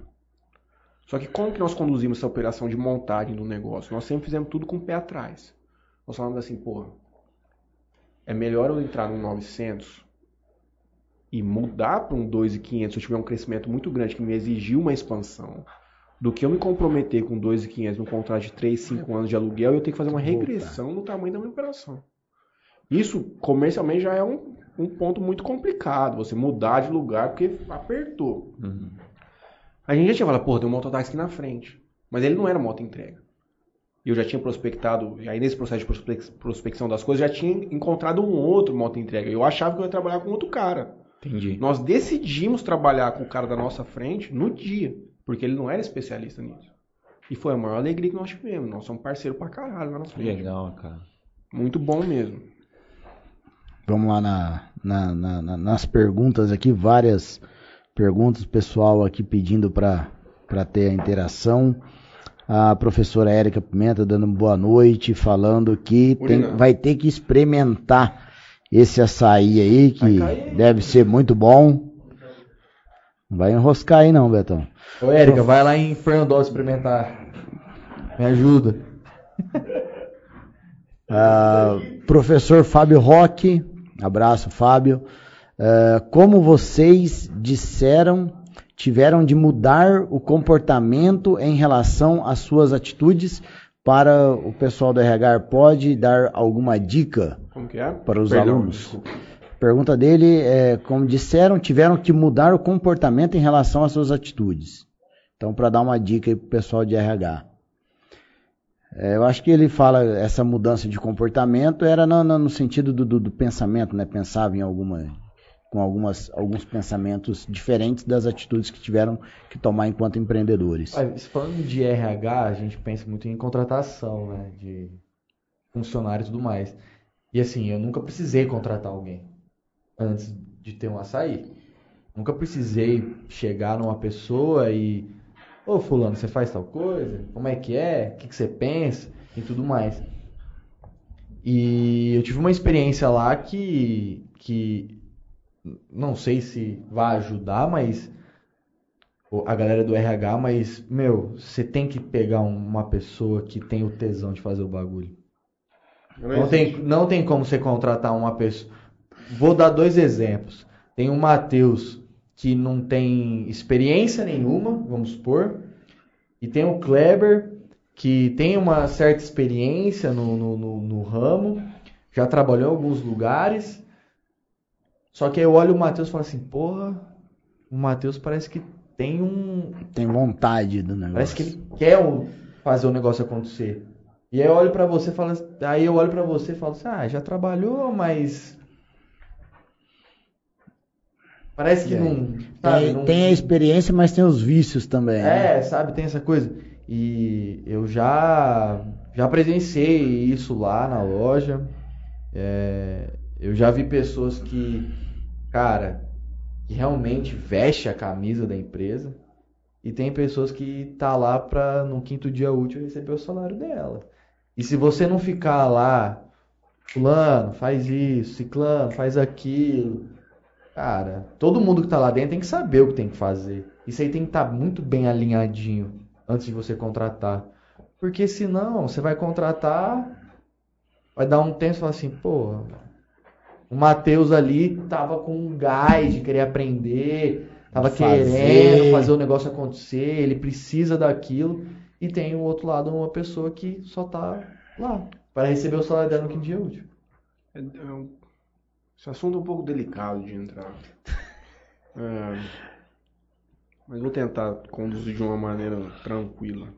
Só que como que nós conduzimos essa operação de montagem do negócio? Nós sempre fizemos tudo com o pé atrás. Nós falamos assim, porra, é melhor eu entrar no 900 e mudar para um 2.500 se eu tiver um crescimento muito grande que me exigiu uma expansão, do que eu me comprometer com 2.500 num contrato de 3, 5 anos de aluguel e eu ter que fazer uma regressão no tamanho da minha operação. Isso, comercialmente, já é um, um ponto muito complicado, você mudar de lugar porque apertou. Uhum. A gente já tinha falado, porra, tem um mototáxi aqui na frente. Mas ele não era moto entrega. E eu já tinha prospectado, e aí nesse processo de prospec- prospecção das coisas, já tinha encontrado um outro moto entrega. Eu achava que eu ia trabalhar com outro cara. Entendi. Nós decidimos trabalhar com o cara da nossa frente no dia, porque ele não era especialista nisso. E foi a maior alegria que nós tivemos. Nós somos parceiros pra caralho lá na Que frente. legal, cara. Muito bom mesmo. Vamos lá na, na- na- na- nas perguntas aqui, várias perguntas, pessoal aqui pedindo para ter a interação. A professora Érica Pimenta dando boa noite, falando que tem- Urinando. vai ter que experimentar esse açaí aí, que deve ser muito bom. Não vai enroscar aí não, Betão. Ô, Érica, vai lá em Fernandó experimentar. Me ajuda. Ah, professor Fábio Roque, abraço Fábio. Ah, como vocês disseram, tiveram de mudar o comportamento em relação às suas atitudes para o pessoal do RH pode dar alguma dica Como que é? para os Perdão, alunos? desculpa. Pergunta dele é, como disseram, tiveram que mudar o comportamento em relação às suas atitudes. Então, para dar uma dica aí pro pessoal de RH. É, eu acho que ele fala essa mudança de comportamento era no, no- no sentido do, do- do pensamento, né? Pensava em alguma, com algumas, alguns pensamentos diferentes das atitudes que tiveram que tomar enquanto empreendedores. Falando de RH, a gente pensa muito em contratação, né? De funcionário e tudo mais. E assim, eu nunca precisei contratar alguém antes de ter um açaí. Nunca precisei chegar numa pessoa e. Ô, Fulano, você faz tal coisa? Como é que é? O que, que você pensa? E tudo mais. E eu tive uma experiência lá que. que não sei se vai ajudar, mas a galera do RH, mas, meu, você tem que pegar um- uma pessoa que tem o tesão de fazer o bagulho. Não tem, não tem como você contratar uma pessoa. Vou dar dois exemplos. Tem o Matheus, que não tem experiência nenhuma, vamos supor. E tem o Kleber, que tem uma certa experiência no, no, no- no ramo, já trabalhou em alguns lugares. Só que aí eu olho o Matheus e falo assim, porra, o Matheus parece que tem um, Tem vontade do negócio. Parece que ele quer fazer o negócio acontecer. E aí eu olho pra você e falo, aí eu olho para você e falo assim, ah, já trabalhou, mas parece que não, sabe, Tem, não- tem a experiência, mas tem os vícios também. né? é, sabe, tem essa coisa. E eu já já presenciei isso lá na loja. É, eu já vi pessoas que, cara, que realmente veste a camisa da empresa. E tem pessoas que tá lá pra no quinto dia útil receber o salário dela. E se você não ficar lá, fulano, faz isso, ciclano, faz aquilo. Cara, todo mundo que tá lá dentro tem que saber o que tem que fazer. Isso aí tem que estar muito bem alinhadinho antes de você contratar. Porque senão você vai contratar, vai dar um tempo e falar assim, pô, o Matheus ali tava com um gás de querer aprender, tava Fazer. querendo fazer o negócio acontecer, ele precisa daquilo. E tem o outro lado uma pessoa que só tá lá para receber o salário dela no quinto dia útil. É, é um- esse assunto é um pouco delicado de entrar. É, mas vou tentar conduzir de uma maneira tranquila.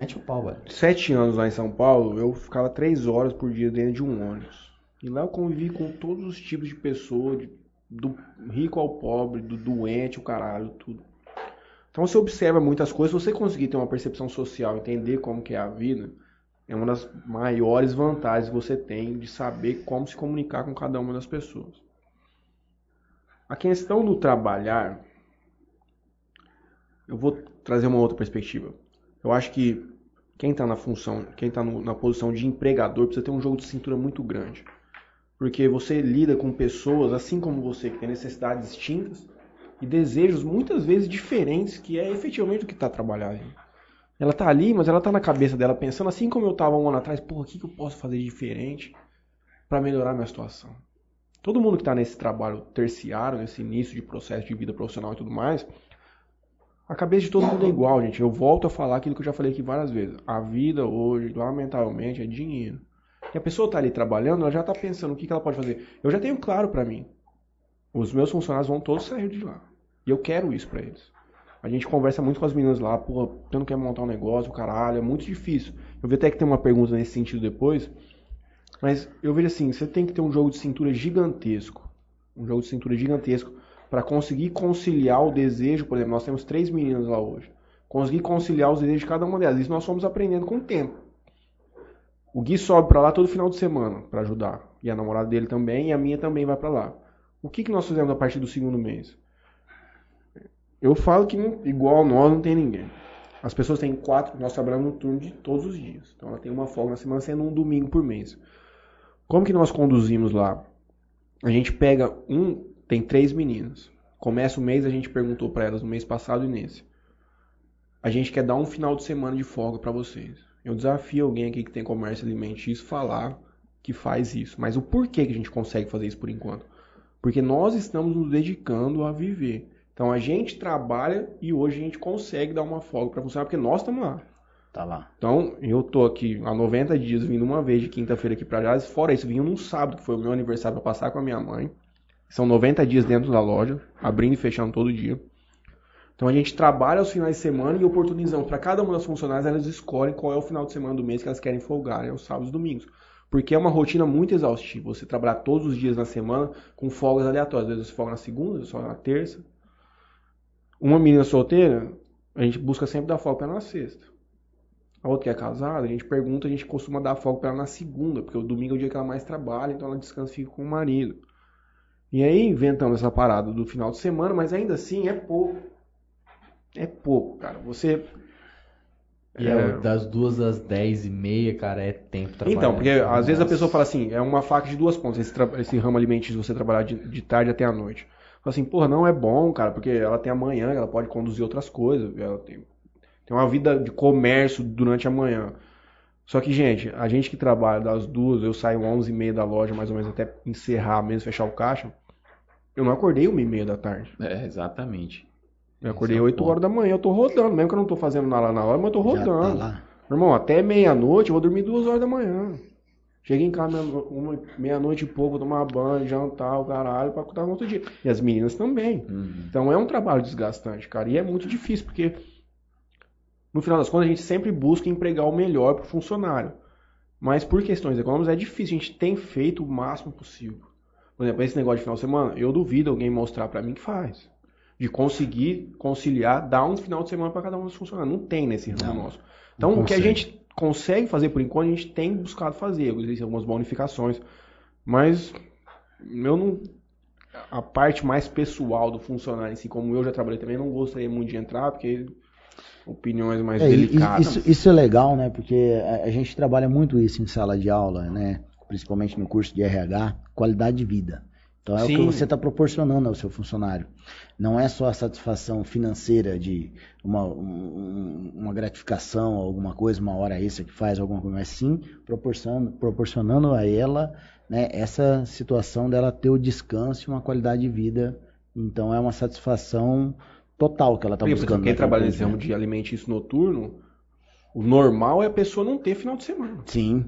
Mete o pau, velho. Sete anos lá em São Paulo, eu ficava três horas por dia dentro de um ônibus. E lá eu convivi com todos os tipos de pessoas, do rico ao pobre, do doente, o caralho, tudo. Então você observa muitas coisas, você conseguir ter uma percepção social, entender como que é a vida, é uma das maiores vantagens que você tem de saber como se comunicar com cada uma das pessoas. A questão do trabalhar, eu vou trazer uma outra perspectiva. Eu acho que quem está na função, quem está na posição de empregador precisa ter um jogo de cintura muito grande. Porque você lida com pessoas, assim como você, que tem necessidades distintas e desejos muitas vezes diferentes, que é efetivamente o que está trabalhando. Ela está ali, mas ela está na cabeça dela pensando, assim como eu estava um ano atrás, porra, o que, que eu posso fazer diferente para melhorar minha situação? Todo mundo que está nesse trabalho terciário, nesse início de processo de vida profissional e tudo mais, a cabeça de todo mundo é igual, gente. Eu volto a falar aquilo que eu já falei aqui várias vezes. A vida hoje, lamentavelmente, é dinheiro. E a pessoa está ali trabalhando, ela já está pensando o que, que ela pode fazer. Eu já tenho claro para mim. Os meus funcionários vão todos sair de lá. E eu quero isso para eles. A gente conversa muito com as meninas lá, pô, você não quer montar um negócio, caralho, é muito difícil. Eu vi até que tem uma pergunta nesse sentido depois. Mas eu vejo assim, você tem que ter um jogo de cintura gigantesco. Um jogo de cintura gigantesco para conseguir conciliar o desejo, por exemplo, nós temos três meninas lá hoje. Conseguir conciliar os desejos de cada uma delas. Isso nós fomos aprendendo com o tempo. O Gui sobe para lá todo final de semana para ajudar. E a namorada dele também, e a minha também vai para lá. O que, que nós fizemos a partir do segundo mês? Eu falo que igual nós não tem ninguém. As pessoas têm quatro, nós trabalhamos no turno de todos os dias. Então ela tem uma folga na semana, sendo um domingo por mês. Como que nós conduzimos lá? A gente pega um, tem três meninas. Começa o mês, a gente perguntou para elas no mês passado e nesse. A gente quer dar um final de semana de folga para vocês. Eu desafio alguém aqui que tem comércio alimentício falar que faz isso. Mas o porquê que a gente consegue fazer isso por enquanto? Porque nós estamos nos dedicando a viver. Então a gente trabalha e hoje a gente consegue dar uma folga para funcionar porque nós estamos lá. Tá lá. Então, eu tô aqui há 90 dias vindo uma vez de quinta-feira aqui pra Jales. Fora isso, vim num sábado, que foi o meu aniversário pra passar com a minha mãe. São 90 dias dentro da loja, abrindo e fechando todo dia. Então a gente trabalha os finais de semana e oportunizamos para cada uma das funcionárias, elas escolhem qual é o final de semana do mês que elas querem folgar, né? Os sábados e domingos. Porque é uma rotina muito exaustiva. Você trabalhar todos os dias na semana com folgas aleatórias. Às vezes você folga na segunda, folga na terça. Uma menina solteira, a gente busca sempre dar folga para ela na sexta. A outra que é casada, a gente pergunta, a gente costuma dar folga para ela na segunda, porque o domingo é o dia que ela mais trabalha, então ela descansa e fica com o marido. E aí inventamos essa parada do final de semana, mas ainda assim é pouco. É pouco, cara. Você. E é, das duas às dez e meia, cara, é tempo trabalhando. Então, porque às vezes a Nossa. pessoa fala assim, é uma faca de duas pontas, esse, esse ramo alimentício, você trabalhar de, de tarde até a noite. Fala assim, porra, não é bom, cara, porque ela tem amanhã, ela pode conduzir outras coisas, ela tem, tem uma vida de comércio durante a manhã. Só que, gente, a gente que trabalha das duas, eu saio 11 e meia da loja, mais ou menos, até encerrar mesmo, fechar o caixa, eu não acordei uma e meia da tarde. É, exatamente. Eu acordei Esse é o 8 ponto. horas da manhã, eu tô rodando, mesmo que eu não tô fazendo nada lá na hora, mas eu tô tá rodando. Meu irmão, até meia-noite eu vou dormir duas horas da manhã. Cheguei em casa meia-noite e pouco, tomar banho, jantar, o caralho, pra acordar no outro dia. E as meninas também. Uhum. Então é um trabalho desgastante, cara. E é muito difícil, porque no final das contas a gente sempre busca empregar o melhor pro funcionário. Mas por questões econômicas é difícil, a gente tem feito o máximo possível. Por exemplo, esse negócio de final de semana, eu duvido alguém mostrar pra mim que faz. De conseguir conciliar, dar um final de semana pra cada um dos funcionários. Não tem nesse ramo Não, nosso. Então, o que a gente consegue fazer por enquanto, a gente tem buscado fazer. Existem algumas bonificações. Mas eu não. A parte mais pessoal do funcionário em si, como eu já trabalhei também, não gostaria muito de entrar, porque opiniões mais É, delicadas. isso, isso é legal, né? Porque a, a gente trabalha muito isso em sala de aula, né? Principalmente no curso de RH, qualidade de vida. Então é o que Sim. você está proporcionando ao seu funcionário. Não é só a satisfação financeira de uma, um- uma gratificação, alguma coisa, uma hora extra que faz alguma coisa, mas sim proporcionando, proporcionando a ela né, essa situação dela ter o descanso e uma qualidade de vida. Então é uma satisfação total que ela está buscando. exemplo, quem trabalha nesse ramo atendimento. de alimentício noturno, o normal é a pessoa não ter final de semana. Sim.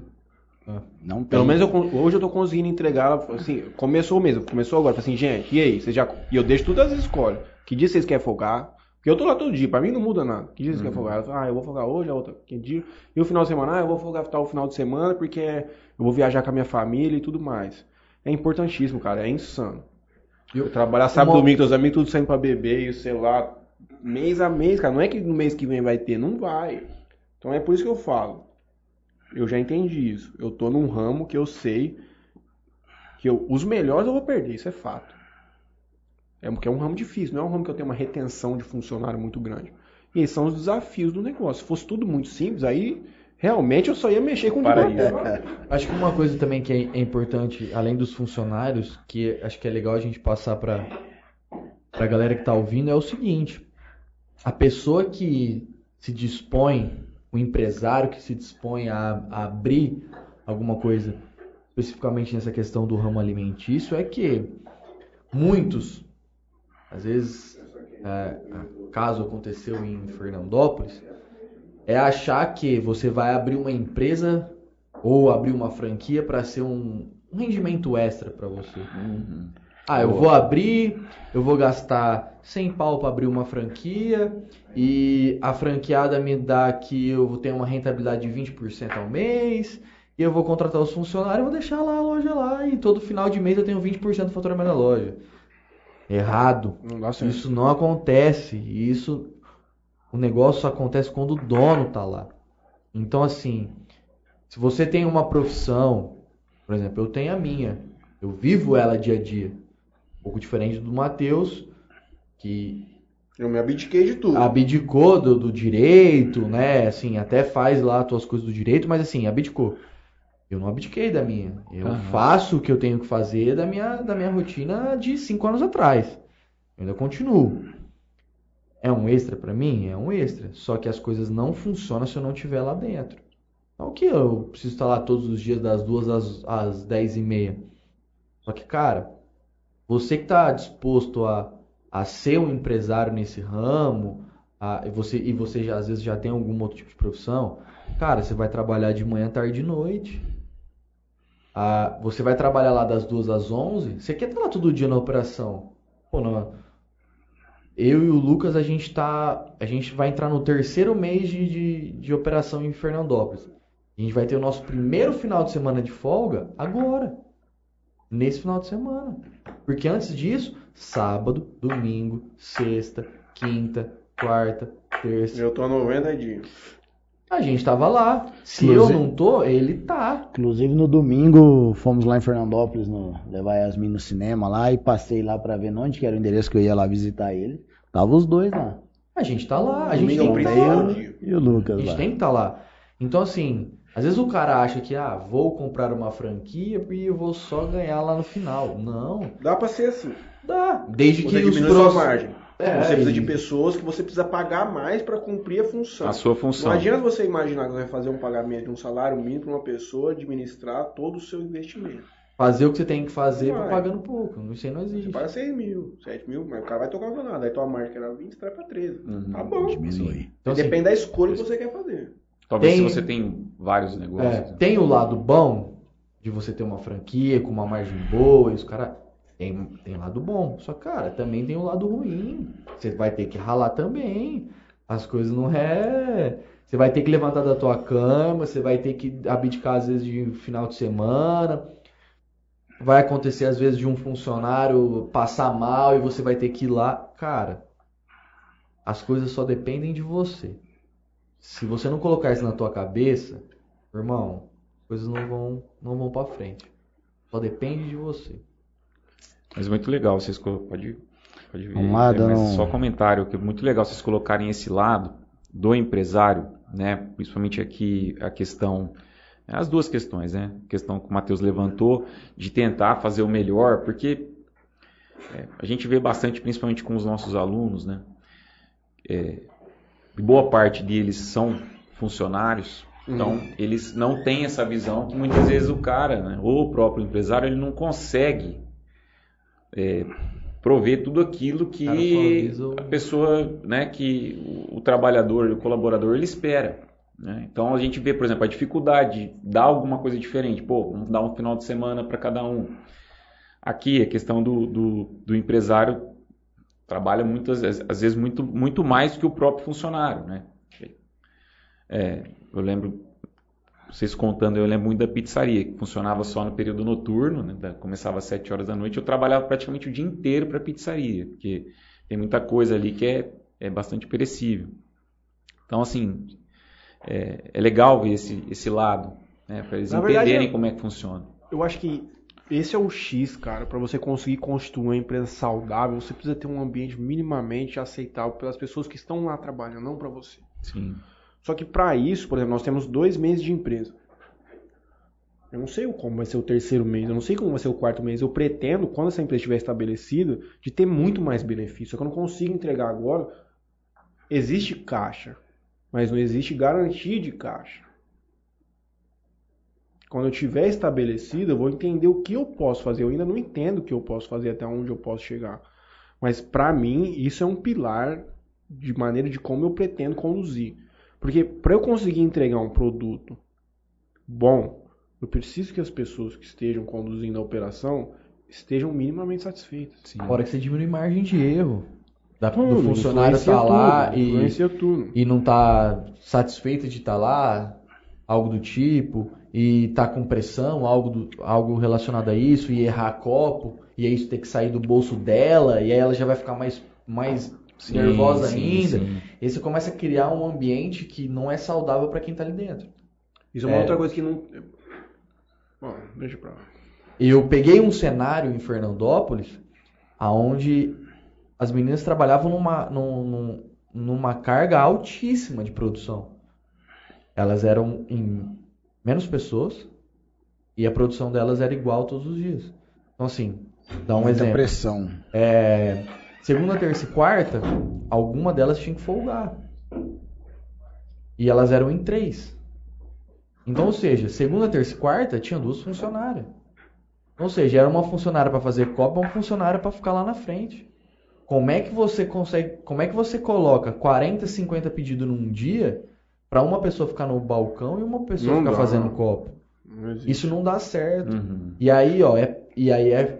Não tem. Pelo menos eu hoje eu tô conseguindo entregar assim, começou mesmo, começou agora, assim, gente, e aí, vocês já, e eu deixo tudo às escolhas, que dia vocês querem folgar, porque eu tô lá todo dia, pra mim não muda nada, que dia vocês querem folgar, ah, eu vou folgar hoje, a outra, que dia, e o final de semana, ah, eu vou folgar tal final de semana, porque eu vou viajar com a minha família e tudo mais, é importantíssimo, cara, é insano, eu trabalhar sábado, Uma- domingo, teus amigos tudo saindo pra beber, e o celular, mês a mês, cara, não é que no mês que vem vai ter, não vai, então é por isso que eu falo, eu já entendi isso. Eu tô num ramo que eu sei que eu- os melhores eu vou perder, isso é fato. É porque é um ramo difícil, não é um ramo que eu tenho uma retenção de funcionário muito grande. E esses são os desafios do negócio. Se fosse tudo muito simples, aí realmente eu só ia mexer com Para dinheiro. Acho que uma coisa também que é é importante, além dos funcionários, que acho que é legal a gente passar para a galera que está ouvindo, é o seguinte: a pessoa que se dispõe, o empresário que se dispõe a, a abrir alguma coisa, especificamente nessa questão do ramo alimentício, é que muitos, às vezes, é, caso aconteceu em Fernandópolis, é achar que você vai abrir uma empresa ou abrir uma franquia para ser um, um rendimento extra para você. Uhum. Ah, eu vou abrir, eu vou gastar 100 pau para abrir uma franquia e a franqueada me dá que eu vou ter uma rentabilidade de 20% ao mês e eu vou contratar os funcionários e vou deixar lá a loja lá e todo final de mês eu tenho 20% do faturamento da loja. Errado. Isso não acontece. Isso, o negócio acontece quando o dono tá lá. Então, assim, se você tem uma profissão, por exemplo, eu tenho a minha, eu vivo ela dia a dia. Um pouco diferente do Matheus, que Eu me abdiquei de tudo. abdicou do, do direito, né? Assim, até faz lá as tuas coisas do direito, mas assim, abdicou. Eu não abdiquei da minha. Eu Aham. faço o que eu tenho que fazer da minha, da minha rotina de cinco anos atrás. Eu ainda continuo. É um extra pra mim? É um extra. Só que as coisas não funcionam se eu não estiver lá dentro. Então, o que eu preciso estar lá todos os dias das duas às, às dez e meia? Só que, cara, você que está disposto a, a ser um empresário nesse ramo, a- e você, e você já, às vezes já tem algum outro tipo de profissão, cara, você vai trabalhar de manhã, tarde e noite. Ah, você vai trabalhar lá das duas às onze, você quer estar lá todo dia na operação. Pô, não, eu e o Lucas, a gente tá. A gente vai entrar no terceiro mês de, de, de operação em Fernandópolis. A gente vai ter o nosso primeiro final de semana de folga agora. Nesse final de semana. Porque antes disso, sábado, domingo, sexta, quinta, quarta, terça. Eu tô a 90 dias. A gente tava lá. Se Inclusive- eu não tô, ele tá. Inclusive no domingo fomos lá em Fernandópolis no, levar Yasmin no cinema lá e passei lá pra ver onde que era o endereço que eu ia lá visitar ele. Tava os dois lá. A gente tá lá. A gente Domingo tem que o tá lá. e o Lucas A gente lá. tem que estar lá. Então, assim, às vezes o cara acha que, ah, vou comprar uma franquia e eu vou só ganhar lá no final. Não, Dá pra ser assim. dá. Desde Você que os diminui a sua pros- margem. É, você precisa e- de pessoas que você precisa pagar mais pra cumprir a função. A sua Não função. adianta você imaginar que você vai fazer um pagamento de um salário mínimo para uma pessoa administrar todo o seu investimento. fazer o que você tem que fazer Vai. pagando pouco. Isso aí não Você existe. paga 6 mil, 7 mil, mas o cara vai tocar nada. Aí tua marca era 20, você traz pra 13. Uhum. Tá bom. Diminui. Então, assim, Depende da escolha que você quer fazer. Talvez Tem- se você tem vários negócios. é, né? tem o lado bom de você ter uma franquia com uma margem boa, e os caras. Tem, tem lado bom. Só, cara, também tem o lado ruim. Você vai ter que ralar também. As coisas não é. Você vai ter que levantar da tua cama, você vai ter que abdicar às vezes de final de semana. Vai acontecer às vezes de um funcionário passar mal e você vai ter que ir lá. Cara, as coisas só dependem de você. Se você não colocar isso na tua cabeça, irmão, as coisas não vão, não vão para frente. Só depende de você. Mas muito legal, vocês pode, pode ver. Vamos lá, É, um- só comentário que é muito legal vocês colocarem esse lado do empresário, né? Principalmente aqui a questão, as duas questões, né? A questão que o Matheus levantou de tentar fazer o melhor, porque é, a gente vê bastante, principalmente com os nossos alunos, né? É, e boa parte deles são funcionários, então eles não têm essa visão que muitas vezes o cara, né, ou o próprio empresário, ele não consegue é, prover tudo aquilo que a pessoa, né, que o, o trabalhador, o colaborador, ele espera. né? Então a gente vê, por exemplo, a dificuldade de dar alguma coisa diferente. Pô, vamos dar um final de semana para cada um. Aqui a questão do, do, do empresário trabalha muitas vezes- às vezes muito, muito mais do que o próprio funcionário, né? É, eu lembro vocês contando, eu lembro muito da pizzaria, que funcionava só no período noturno, né? Começava às 7 horas da noite, eu trabalhava praticamente o dia inteiro para pizzaria, porque tem muita coisa ali que é, é bastante perecível. Então, assim, é, é legal ver esse, esse lado, né? Para eles Na verdade, entenderem é- como é que funciona. Eu acho que esse é o X, cara, para você conseguir construir uma empresa saudável, você precisa ter um ambiente minimamente aceitável pelas pessoas que estão lá trabalhando, não para você. Sim. Só que para isso, por exemplo, nós temos dois meses de empresa. Eu não sei como vai ser o terceiro mês, eu não sei como vai ser o quarto mês. Eu pretendo, quando essa empresa estiver estabelecida, de ter muito mais benefício. Só que eu não consigo entregar agora. Existe caixa, mas não existe garantia de caixa. Quando eu tiver estabelecido, eu vou entender o que eu posso fazer. Eu ainda não entendo o que eu posso fazer, até onde eu posso chegar. Mas para mim, isso é um pilar de maneira de como eu pretendo conduzir. Porque para eu conseguir entregar um produto bom, eu preciso que as pessoas que estejam conduzindo a operação estejam minimamente satisfeitas. Sim. Fora que você diminui margem de erro. Da, Tudo, do funcionário estar lá tudo, e, e não tá satisfeito de estar lá, algo do tipo, e tá com pressão, algo, do- algo relacionado a isso, e errar copo, e aí isso ter que sair do bolso dela, e aí ela já vai ficar mais, mais Sim, nervosa sim, ainda. sim. E aí você começa a criar um ambiente que não é saudável para quem tá ali dentro. Isso é uma É. outra coisa que não. Bom, deixa pra lá. Eu peguei um cenário em Fernandópolis, aonde as meninas trabalhavam numa, num- num- numa carga altíssima de produção. Elas eram em menos pessoas e a produção delas era igual todos os dias. Então, assim, dá um Muita exemplo. pressão. É, segunda, terça e quarta, alguma delas tinha que folgar. E elas eram em três. Então, ou seja, segunda, terça e quarta tinha duas funcionárias. Ou seja, era uma funcionária para fazer copa, uma funcionária para ficar lá na frente. Como é que você consegue, como é que você coloca 40, 50 pedidos num dia para uma pessoa ficar no balcão e uma pessoa Não ficar dá. fazendo copo? Não. Isso não dá certo. Uhum. E aí, ó, é, e aí é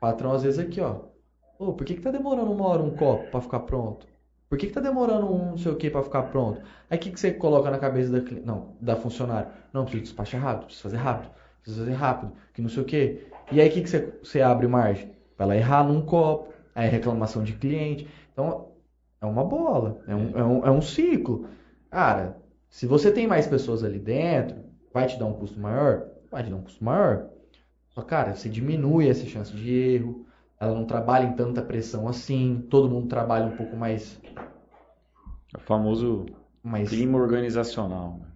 patrão às vezes aqui, ó. Ô, por que que tá demorando uma hora um copo pra ficar pronto? Por que que tá demorando um não sei o que pra ficar pronto? Aí o que que você coloca na cabeça da não, da funcionária? Não, preciso despachar rápido, preciso fazer rápido, preciso fazer rápido, que não sei o que. E aí o que que você, você abre margem? Pra ela errar num copo, aí é reclamação de cliente. Então, é uma bola, é um, é um, é um ciclo. Cara, se você tem mais pessoas ali dentro, vai te dar um custo maior? Vai te dar um custo maior. Só, cara, você diminui essa chance de erro, ela não trabalha em tanta pressão assim, todo mundo trabalha um pouco mais. É o famoso mais... clima organizacional. né?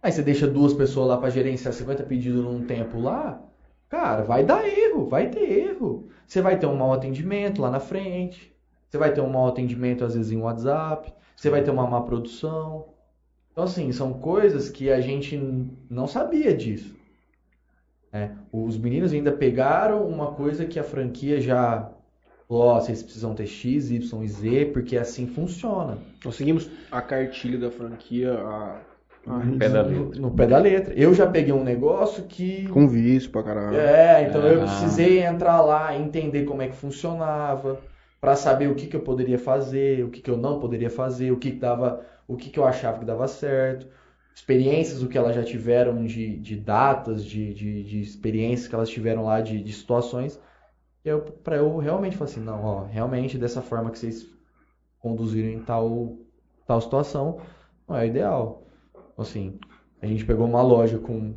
Aí você deixa duas pessoas lá pra gerenciar 50 pedidos num tempo lá, cara, vai dar erro, vai ter erro. Você vai ter um mau atendimento lá na frente, você vai ter um mau atendimento às vezes em WhatsApp, você vai ter uma má produção. Então, assim, são coisas que a gente não sabia disso. né? Os meninos ainda pegaram uma coisa que a franquia já falou, ó, vocês precisam ter X, Y e Z, porque assim funciona. Nós seguimos a cartilha da franquia a, a Pé da No, letra. no pé da letra. Eu já peguei um negócio que com vício pra caralho. É, então eu Ah. precisei entrar lá, entender como é que funcionava, para saber o que que eu poderia fazer, o que que eu não poderia fazer, o que que dava, o que que eu achava que dava certo, experiências, o que elas já tiveram de, de datas, de, de, de experiências que elas tiveram lá, de, de situações, para eu realmente falar assim, não, ó, realmente dessa forma que vocês conduziram em tal, tal situação, não é ideal. Assim, a gente pegou uma loja com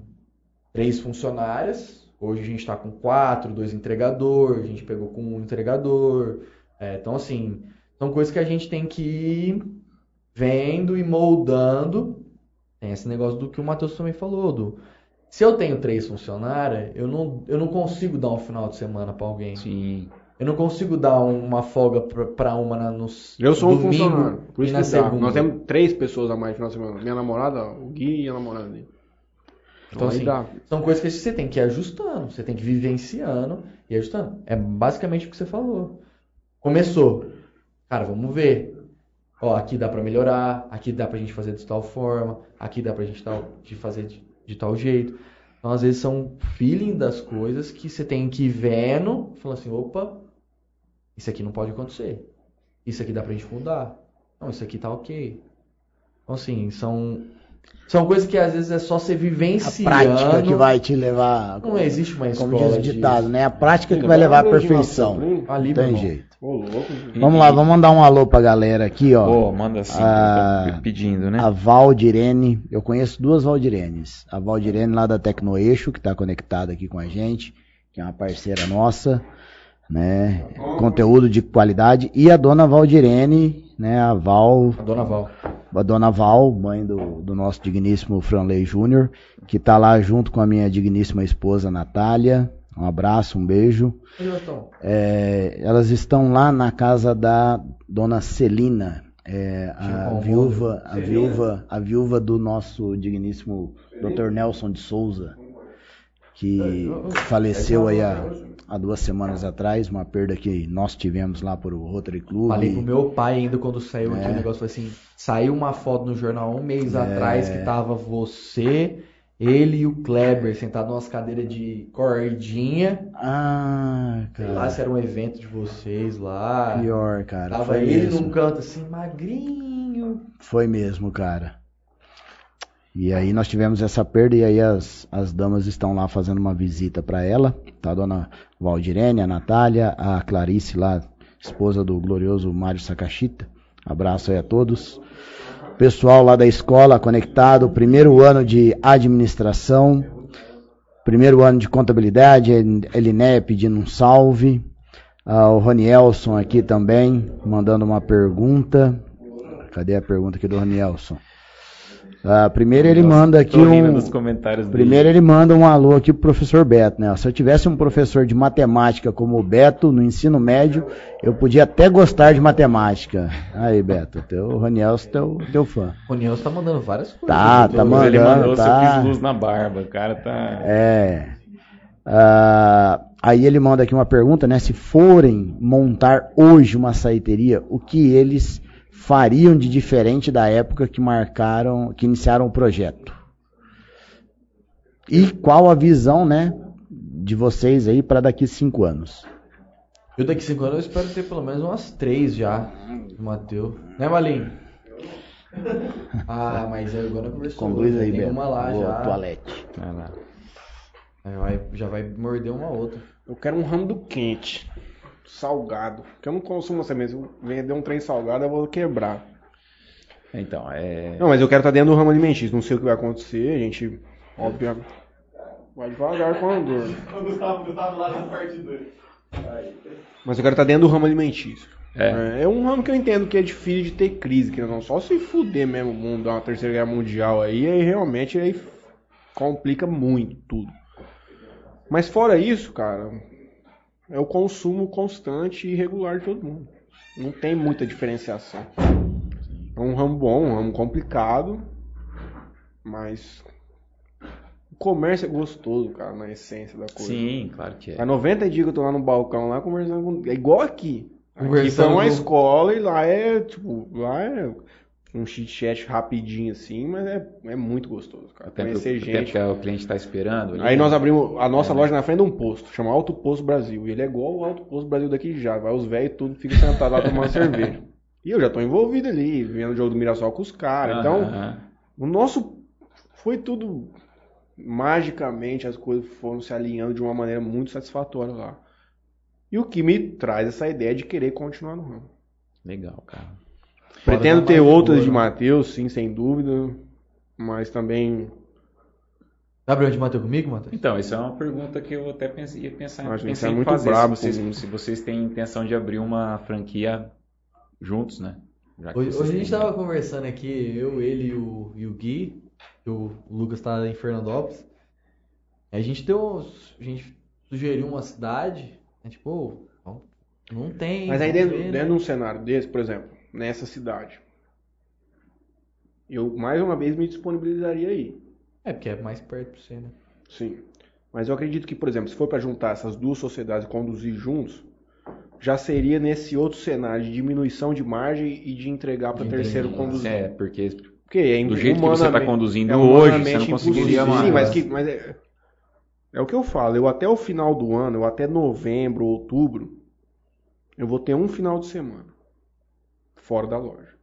três funcionárias. Hoje a gente está com quatro, dois entregador, a gente pegou com um entregador. É, então, assim, são coisas que a gente tem que vendo e moldando. Tem esse negócio do que o Matheus também falou, do se eu tenho três funcionárias, eu não, eu não consigo dar um final de semana para alguém. Sim. Eu não consigo dar uma folga para uma na, no Eu sou um funcionário. Por isso na que dá. Nós temos três pessoas a mais no final de semana. Minha namorada, o Gui e a namorada dele. Então, aí assim, dá. são coisas que você tem que ir ajustando, você tem que ir vivenciando e ajustando. É basicamente o que você falou. Começou. Cara, vamos ver. Ó, aqui dá pra melhorar, aqui dá pra gente fazer de tal forma, aqui dá pra gente tal, de fazer de, de tal jeito. Então, às vezes, são feeling das coisas que você tem que ir vendo, falando assim, opa, isso aqui não pode acontecer. Isso aqui dá pra gente mudar. Não, isso aqui tá ok. Então, assim, são, são coisas que às vezes é só você A vivenciando. prática que vai te levar. Não existe uma Como escola diz o disso. ditado, né? A prática que vai levar à perfeição. Ali, Não tem jeito. Ô, louco. Vamos lá, vamos mandar um alô pra galera aqui, ó. Pô, manda assim, tá pedindo, né? A Valdirene, eu conheço duas Valdirenes. A Valdirene lá da Tecnoeixo, que está conectada aqui com a gente, que é uma parceira nossa, né? Conteúdo de qualidade. E a dona Valdirene, né? A Val, A Dona Val. a dona Val, mãe do, do nosso digníssimo Franley Júnior, que tá lá junto com a minha digníssima esposa Natália. Um abraço, um beijo. É, elas estão lá na casa da dona Celina, é, a viúva, a viúva, a viúva do nosso digníssimo Dr. Nelson de Souza, que faleceu aí há, há duas semanas atrás, uma perda que nós tivemos lá por o Rotary Club. Falei pro meu pai ainda quando saiu aqui É. o negócio, foi assim, saiu uma foto no jornal um mês atrás que tava você, ele e o Kleber sentados numa cadeiras de cordinha. Ah, Sei lá cara, se era um evento de vocês lá. pior, cara, Tava foi ele mesmo. num canto assim, magrinho. Foi mesmo, cara. E aí nós tivemos essa perda e aí as, as damas estão lá fazendo uma visita para ela, tá? A dona Valdirene, a Natália, a Clarice lá, esposa do glorioso Mário Sakashita. Abraço aí a todos. Pessoal lá da escola conectado, primeiro ano de administração, primeiro ano de contabilidade, Eliné pedindo um salve. Ah, o Ronielson aqui também, mandando uma pergunta. Cadê a pergunta aqui do Ronielson? Ah, primeiro ele Nossa, manda aqui um. comentários dele. Primeiro ele manda um alô aqui pro professor Beto, né? Se eu tivesse um professor de matemática como o Beto no ensino médio, eu podia até gostar de matemática. Aí, Beto, teu Ronielson, teu, teu fã. O Nilson tá mandando várias coisas. Tá, aqui, tá mandando. Ele mandou tá. seu luz na barba. O cara tá. É. Ah, aí ele manda aqui uma pergunta, né? Se forem montar hoje uma saiteria, o que eles fariam de diferente da época que marcaram, que iniciaram o projeto? E qual a visão, né, de vocês aí para daqui cinco anos? Eu daqui cinco anos eu espero ter pelo menos umas três já, Matheus. Né, Malinho? Ah, mas agora conversou. Conduz aí, Tem uma lá Boa, já. toalete. Vai lá. Aí vai- já vai morder uma outra. Eu quero um ramo do quente. Salgado. Que eu não consumo assim mesmo. Se eu vender um trem salgado, eu vou quebrar. Então, é. Não, mas eu quero estar dentro do ramo alimentício. Não sei o que vai acontecer. A gente, óbvio, vai devagar com a dor. O Gustavo, Gustavo lá na parte 2. Mas eu quero estar dentro do ramo alimentício. É. É, é um ramo que eu entendo que é difícil de ter crise, que não só se fuder mesmo o mundo, dar uma terceira guerra mundial aí, aí realmente aí complica muito tudo. Mas fora isso, cara, é o consumo constante e regular de todo mundo. Não tem muita diferenciação. É um ramo bom, um ramo complicado, mas o comércio é gostoso, cara, na essência da coisa. Sim, claro que é. Há 90 dias que eu tô lá no balcão, lá conversando com. É igual aqui. Aqui foi uma escola e lá é, tipo, lá é um chit chat rapidinho assim, mas é, é muito gostoso, cara. Até pro- Conhecer até gente. porque o cliente tá esperando. Aí né? nós abrimos a nossa loja na frente de um posto, chama Alto Posto Brasil. E ele é igual o Alto Posto Brasil daqui já. Vai os velhos tudo, fica sentado lá tomando cerveja. E eu já tô envolvido ali, vendo o jogo do Mirassol com os caras. Então, Aham. o nosso foi tudo magicamente as coisas foram se alinhando de uma maneira muito satisfatória lá. E o que me traz essa ideia de querer continuar no ramo. Legal, cara. Pretendo tá ter outras boa, de né? Matheus, sim, sem dúvida, mas também Gabriel de Matheus comigo, Matheus? Então, isso é uma pergunta que eu até pensei, ia pensar, Acho que pensei é em muito fazer. brabo se, vocês, se vocês têm intenção de abrir uma franquia juntos, né? Já que Hoje, vocês hoje a gente têm, tava né? conversando aqui, eu, ele e o, e o Gui, que o Lucas tá em Fernandópolis. A gente deu. A gente sugeriu uma cidade, né, tipo, não, não tem. Mas aí dentro, ver, dentro né? de um cenário desse, por exemplo, nessa cidade, eu mais uma vez me disponibilizaria aí. É, porque é mais perto pra você, né? Sim. Mas eu acredito que, por exemplo, se for para juntar essas duas sociedades e conduzir juntos, já seria nesse outro cenário de diminuição de margem e de entregar para terceiro conduzir. É, porque Porque é do jeito que você está conduzindo é hoje, você não conseguiria mais. Sim, mas, que, mas é, é o que eu falo. Eu até o final do ano, eu até novembro, outubro, eu vou ter um final de semana fora da loja.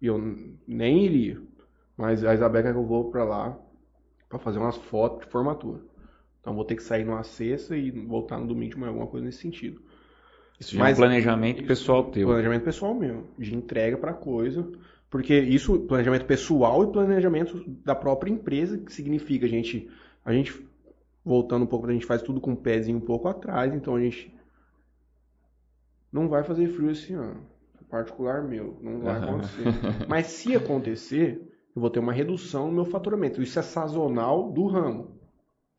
E eu nem iria. Mas a Isabel quer que eu vou pra lá pra fazer umas fotos de formatura. Então vou ter que sair numa sexta e voltar no domingo de manhã, alguma coisa nesse sentido. isso já é um planejamento pessoal teu. Planejamento pessoal meu, de entrega pra coisa. Porque isso, planejamento pessoal e planejamento da própria empresa, que significa a gente, a gente voltando um pouco, a gente faz tudo com o pezinho um pouco atrás, então a gente não vai fazer frio esse ano. Particular meu, não vai acontecer. Mas se acontecer, eu vou ter uma redução no meu faturamento. Isso é sazonal do ramo.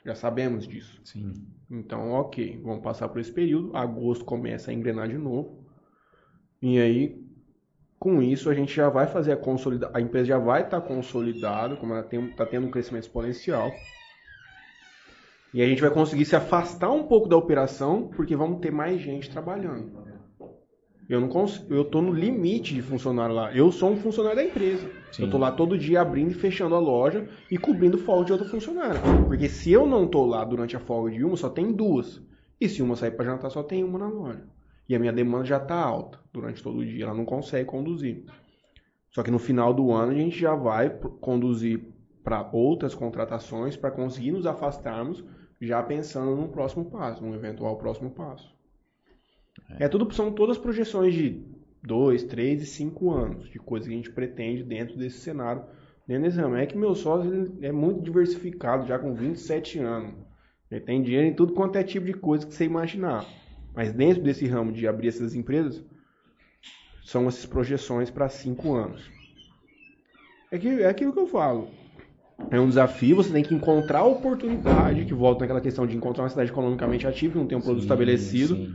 Já sabemos disso. Sim. Então, ok, vamos passar por esse período. Agosto começa a engrenar de novo. E aí, com isso, a gente já vai fazer a consolida A empresa já vai estar consolidada, como ela está tendo um crescimento exponencial. E a gente vai conseguir se afastar um pouco da operação, porque vamos ter mais gente trabalhando. Eu não consigo, eu tô no limite de funcionário lá. Eu sou um funcionário da empresa. Sim. Eu tô lá todo dia abrindo e fechando a loja e cobrindo folga de outro funcionário. Porque se eu não tô lá durante a folga de uma, só tem duas. E se uma sair para jantar, só tem uma na loja. E a minha demanda já tá alta durante todo o dia, ela não consegue conduzir. Só que no final do ano a gente já vai conduzir para outras contratações para conseguir nos afastarmos, já pensando num próximo passo, num eventual próximo passo. É. tudo são todas projeções de dois, três e cinco anos de coisa que a gente pretende dentro desse cenário. Dentro desse ramo. É que meu sócio é muito diversificado, já com 27 anos. Ele tem dinheiro em tudo quanto é tipo de coisa que você imaginar. Mas dentro desse ramo de abrir essas empresas, são essas projeções para cinco anos. É, que, é aquilo que eu falo. É um desafio, você tem que encontrar a oportunidade, que volta naquela questão de encontrar uma cidade economicamente ativa, que não tem um produto Sim, estabelecido. sim.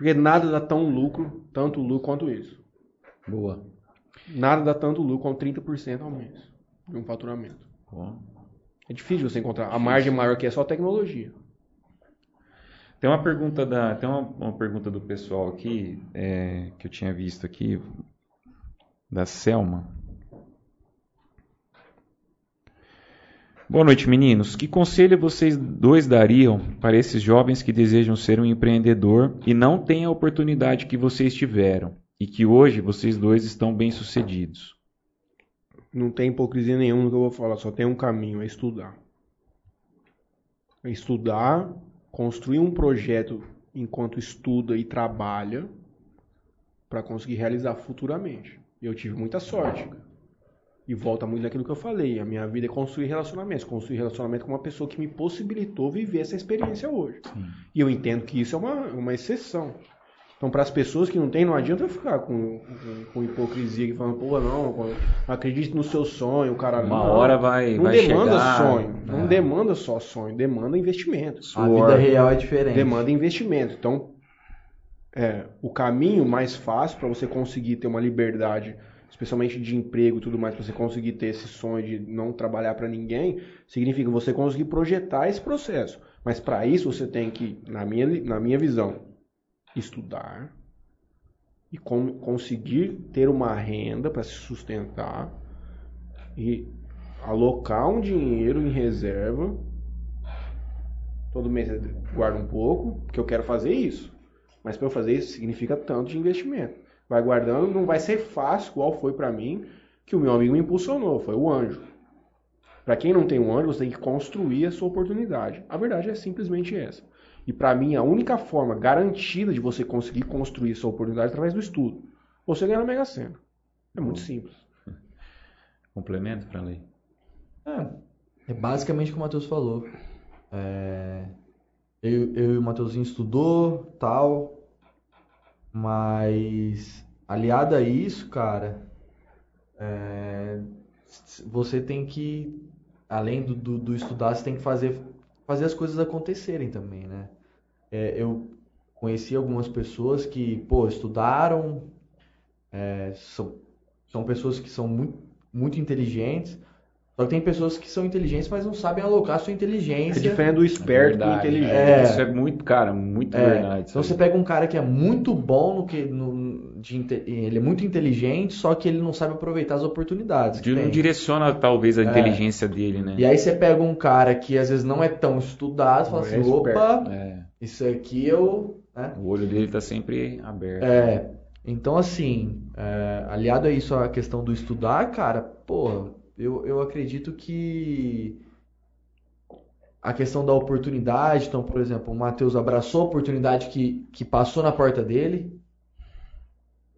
Porque nada dá tão lucro, tanto lucro quanto isso. Boa. Nada dá tanto lucro quanto 30% ao mês de um faturamento. Boa. É difícil você encontrar. A margem maior que é só tecnologia. Tem uma pergunta da, tem uma, uma pergunta do pessoal aqui é, que eu tinha visto aqui da Selma. Boa noite, meninos. Que conselho vocês dois dariam para esses jovens que desejam ser um empreendedor e não têm a oportunidade que vocês tiveram e que hoje vocês dois estão bem sucedidos? Não tem hipocrisia nenhuma no que eu vou falar, só tem um caminho, é estudar. É estudar, construir um projeto enquanto estuda e trabalha para conseguir realizar futuramente. Eu tive muita sorte. cara. E volta muito naquilo que eu falei. A minha vida é construir relacionamentos. Construir relacionamento com uma pessoa que me possibilitou viver essa experiência hoje. E eu entendo que isso é uma, uma exceção. Então, para as pessoas que não têm, não adianta eu ficar com, com, com hipocrisia que falando, pô, não, acredite no seu sonho, cara. Uma não, hora vai, Não vai demanda chegar. sonho. Não É. demanda só sonho, demanda investimento. A vida real é diferente. Demanda investimento. Então, é, o caminho mais fácil para você conseguir ter uma liberdade, especialmente de emprego e tudo mais, para você conseguir ter esse sonho de não trabalhar para ninguém, significa você conseguir projetar esse processo. Mas para isso você tem que, na minha, na minha visão, estudar e com- conseguir ter uma renda para se sustentar e alocar um dinheiro em reserva Todo mês eu guardo um pouco, porque eu quero fazer isso. Mas para eu fazer isso significa tanto de investimento. Vai guardando, não vai ser fácil, igual foi para mim, que o meu amigo me impulsionou, foi o anjo. Para quem não tem um anjo, você tem que construir a sua oportunidade. A verdade é simplesmente essa. E para mim, a única forma garantida de você conseguir construir sua oportunidade é através do estudo. Você ganha na Mega Sena. É muito simples. Complemento para lei. É, é basicamente o que o Matheus falou. É, eu, eu e o Matheusinho estudou, tal, mas aliado a isso, cara, é, você tem que, além do, do, do estudar, você tem que fazer, fazer as coisas acontecerem também, né? É, eu conheci algumas pessoas que, pô, estudaram, é, são, são pessoas que são muito, muito inteligentes, Só que tem pessoas que são inteligentes, mas não sabem alocar a sua É inteligência. diferente do esperto do Verdade. inteligente. É. Isso é muito, cara, muito É, verdade. Então você pega um cara que é muito bom no que. No, de ele é muito inteligente, só que ele não sabe aproveitar as oportunidades. Ele não tem. direciona talvez a É. inteligência dele, né? E aí você pega um cara que às vezes não é tão estudado e fala assim, é esperto. opa, É, isso aqui eu. né? o olho dele tá sempre aberto. É, então assim, é, aliado a isso a questão do estudar, cara, porra, eu, eu acredito que a questão da oportunidade, então, por exemplo, o Matheus abraçou a oportunidade que, que passou na porta dele,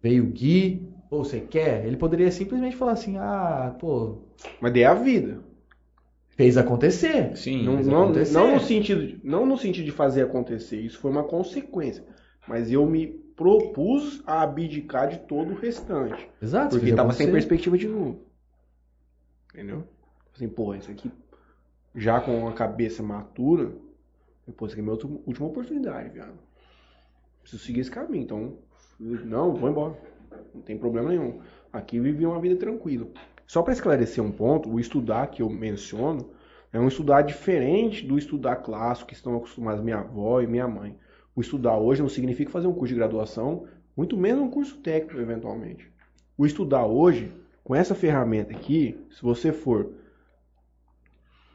veio o Gui, pô, você quer? Ele poderia simplesmente falar assim, ah, pô, Mas daí é a vida. fez acontecer. Sim, Não, Fez não, acontecer. não no sentido de, não no sentido de fazer acontecer, isso foi uma consequência. Mas eu me propus a abdicar de todo o restante. Exato, Porque fez tava sem perspectiva de novo. Entendeu? Assim, porra, isso aqui já com a cabeça matura, isso aqui é minha última oportunidade, viado. Preciso seguir esse caminho, então, não, vou embora. Não tem problema nenhum. Aqui vivi uma vida tranquila. Só para esclarecer um ponto, o estudar que eu menciono é um estudar diferente do estudar clássico que estão acostumados minha avó e minha mãe. O estudar hoje não significa fazer um curso de graduação, muito menos um curso técnico, eventualmente. O estudar hoje, com essa ferramenta aqui, se você for.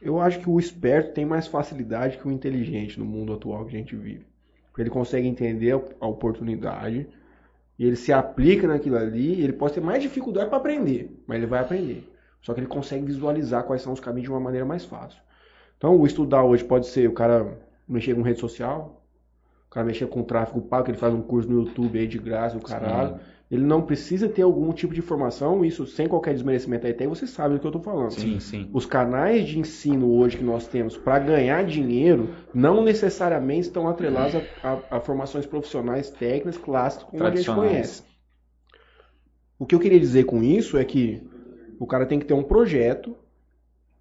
Eu acho que o esperto tem mais facilidade que o inteligente no mundo atual que a gente vive. Porque ele consegue entender a oportunidade e ele se aplica naquilo ali. Ele pode ter mais dificuldade para aprender, mas ele vai aprender. Só que ele consegue visualizar quais são os caminhos de uma maneira mais fácil. Então, o estudar hoje pode ser o cara mexer com rede social, o cara mexer com tráfego pago, ele faz um curso no YouTube aí de graça, o caralho. Ele não precisa ter algum tipo de formação, isso sem qualquer desmerecimento aí, até você sabe do que eu tô falando. Sim, sim. Os canais de ensino hoje que nós temos para ganhar dinheiro não necessariamente estão atrelados a, a- a formações profissionais técnicas clássicas como a gente conhece. O que eu queria dizer com isso é que o cara tem que ter um projeto.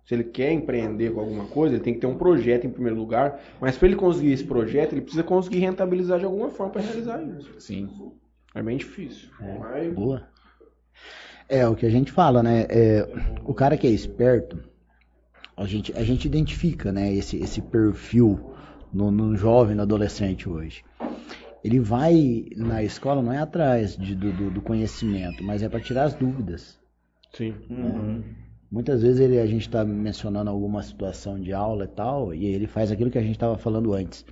Se ele quer empreender com alguma coisa, ele tem que ter um projeto em primeiro lugar. Mas para ele conseguir esse projeto, ele precisa conseguir rentabilizar de alguma forma para realizar isso. Sim. É bem difícil. Mas- Boa. É o que a gente fala, né? É, o cara que é esperto, a gente, a gente identifica, né? Esse, esse perfil no, no jovem, no adolescente hoje. Ele vai na escola não é atrás de- do, do- do conhecimento, mas é para tirar as dúvidas. Sim. Muitas vezes ele, a gente está mencionando alguma situação de aula e tal, e ele faz aquilo que a gente estava falando antes.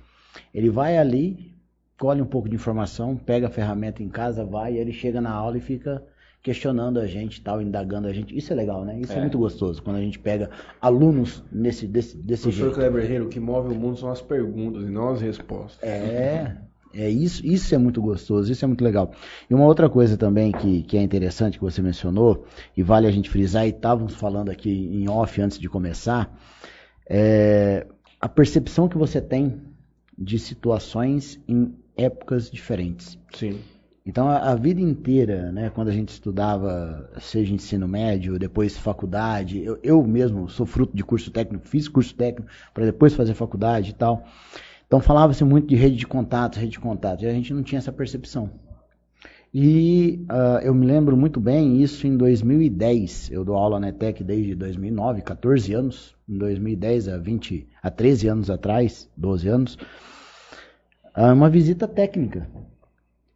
Ele vai ali, colhe um pouco de informação, pega a ferramenta em casa, vai, e ele chega na aula e fica questionando a gente, tal, indagando a gente. Isso é legal, né? Isso é, É. muito gostoso quando a gente pega alunos nesse desse, desse Professor jeito. Kleber o que move o mundo são as perguntas e não as respostas. É, é isso, isso é muito gostoso, isso é muito legal. E uma outra coisa também que, que é interessante que você mencionou, e vale a gente frisar, e estávamos falando aqui em off antes de começar, é a percepção que você tem de situações em épocas diferentes. Sim. Então, a, a vida inteira, né, quando a gente estudava, seja ensino médio, depois faculdade, eu, eu mesmo sou fruto de curso técnico, fiz curso técnico para depois fazer faculdade e tal. Então, falava-se muito de rede de contatos, rede de contatos, e a gente não tinha essa percepção. E ah, eu me lembro muito bem, isso em 2010, eu dou aula na ETEC desde 2009, 14 anos, em 2010, há 20, há 13 anos atrás, 12 anos, uma visita técnica,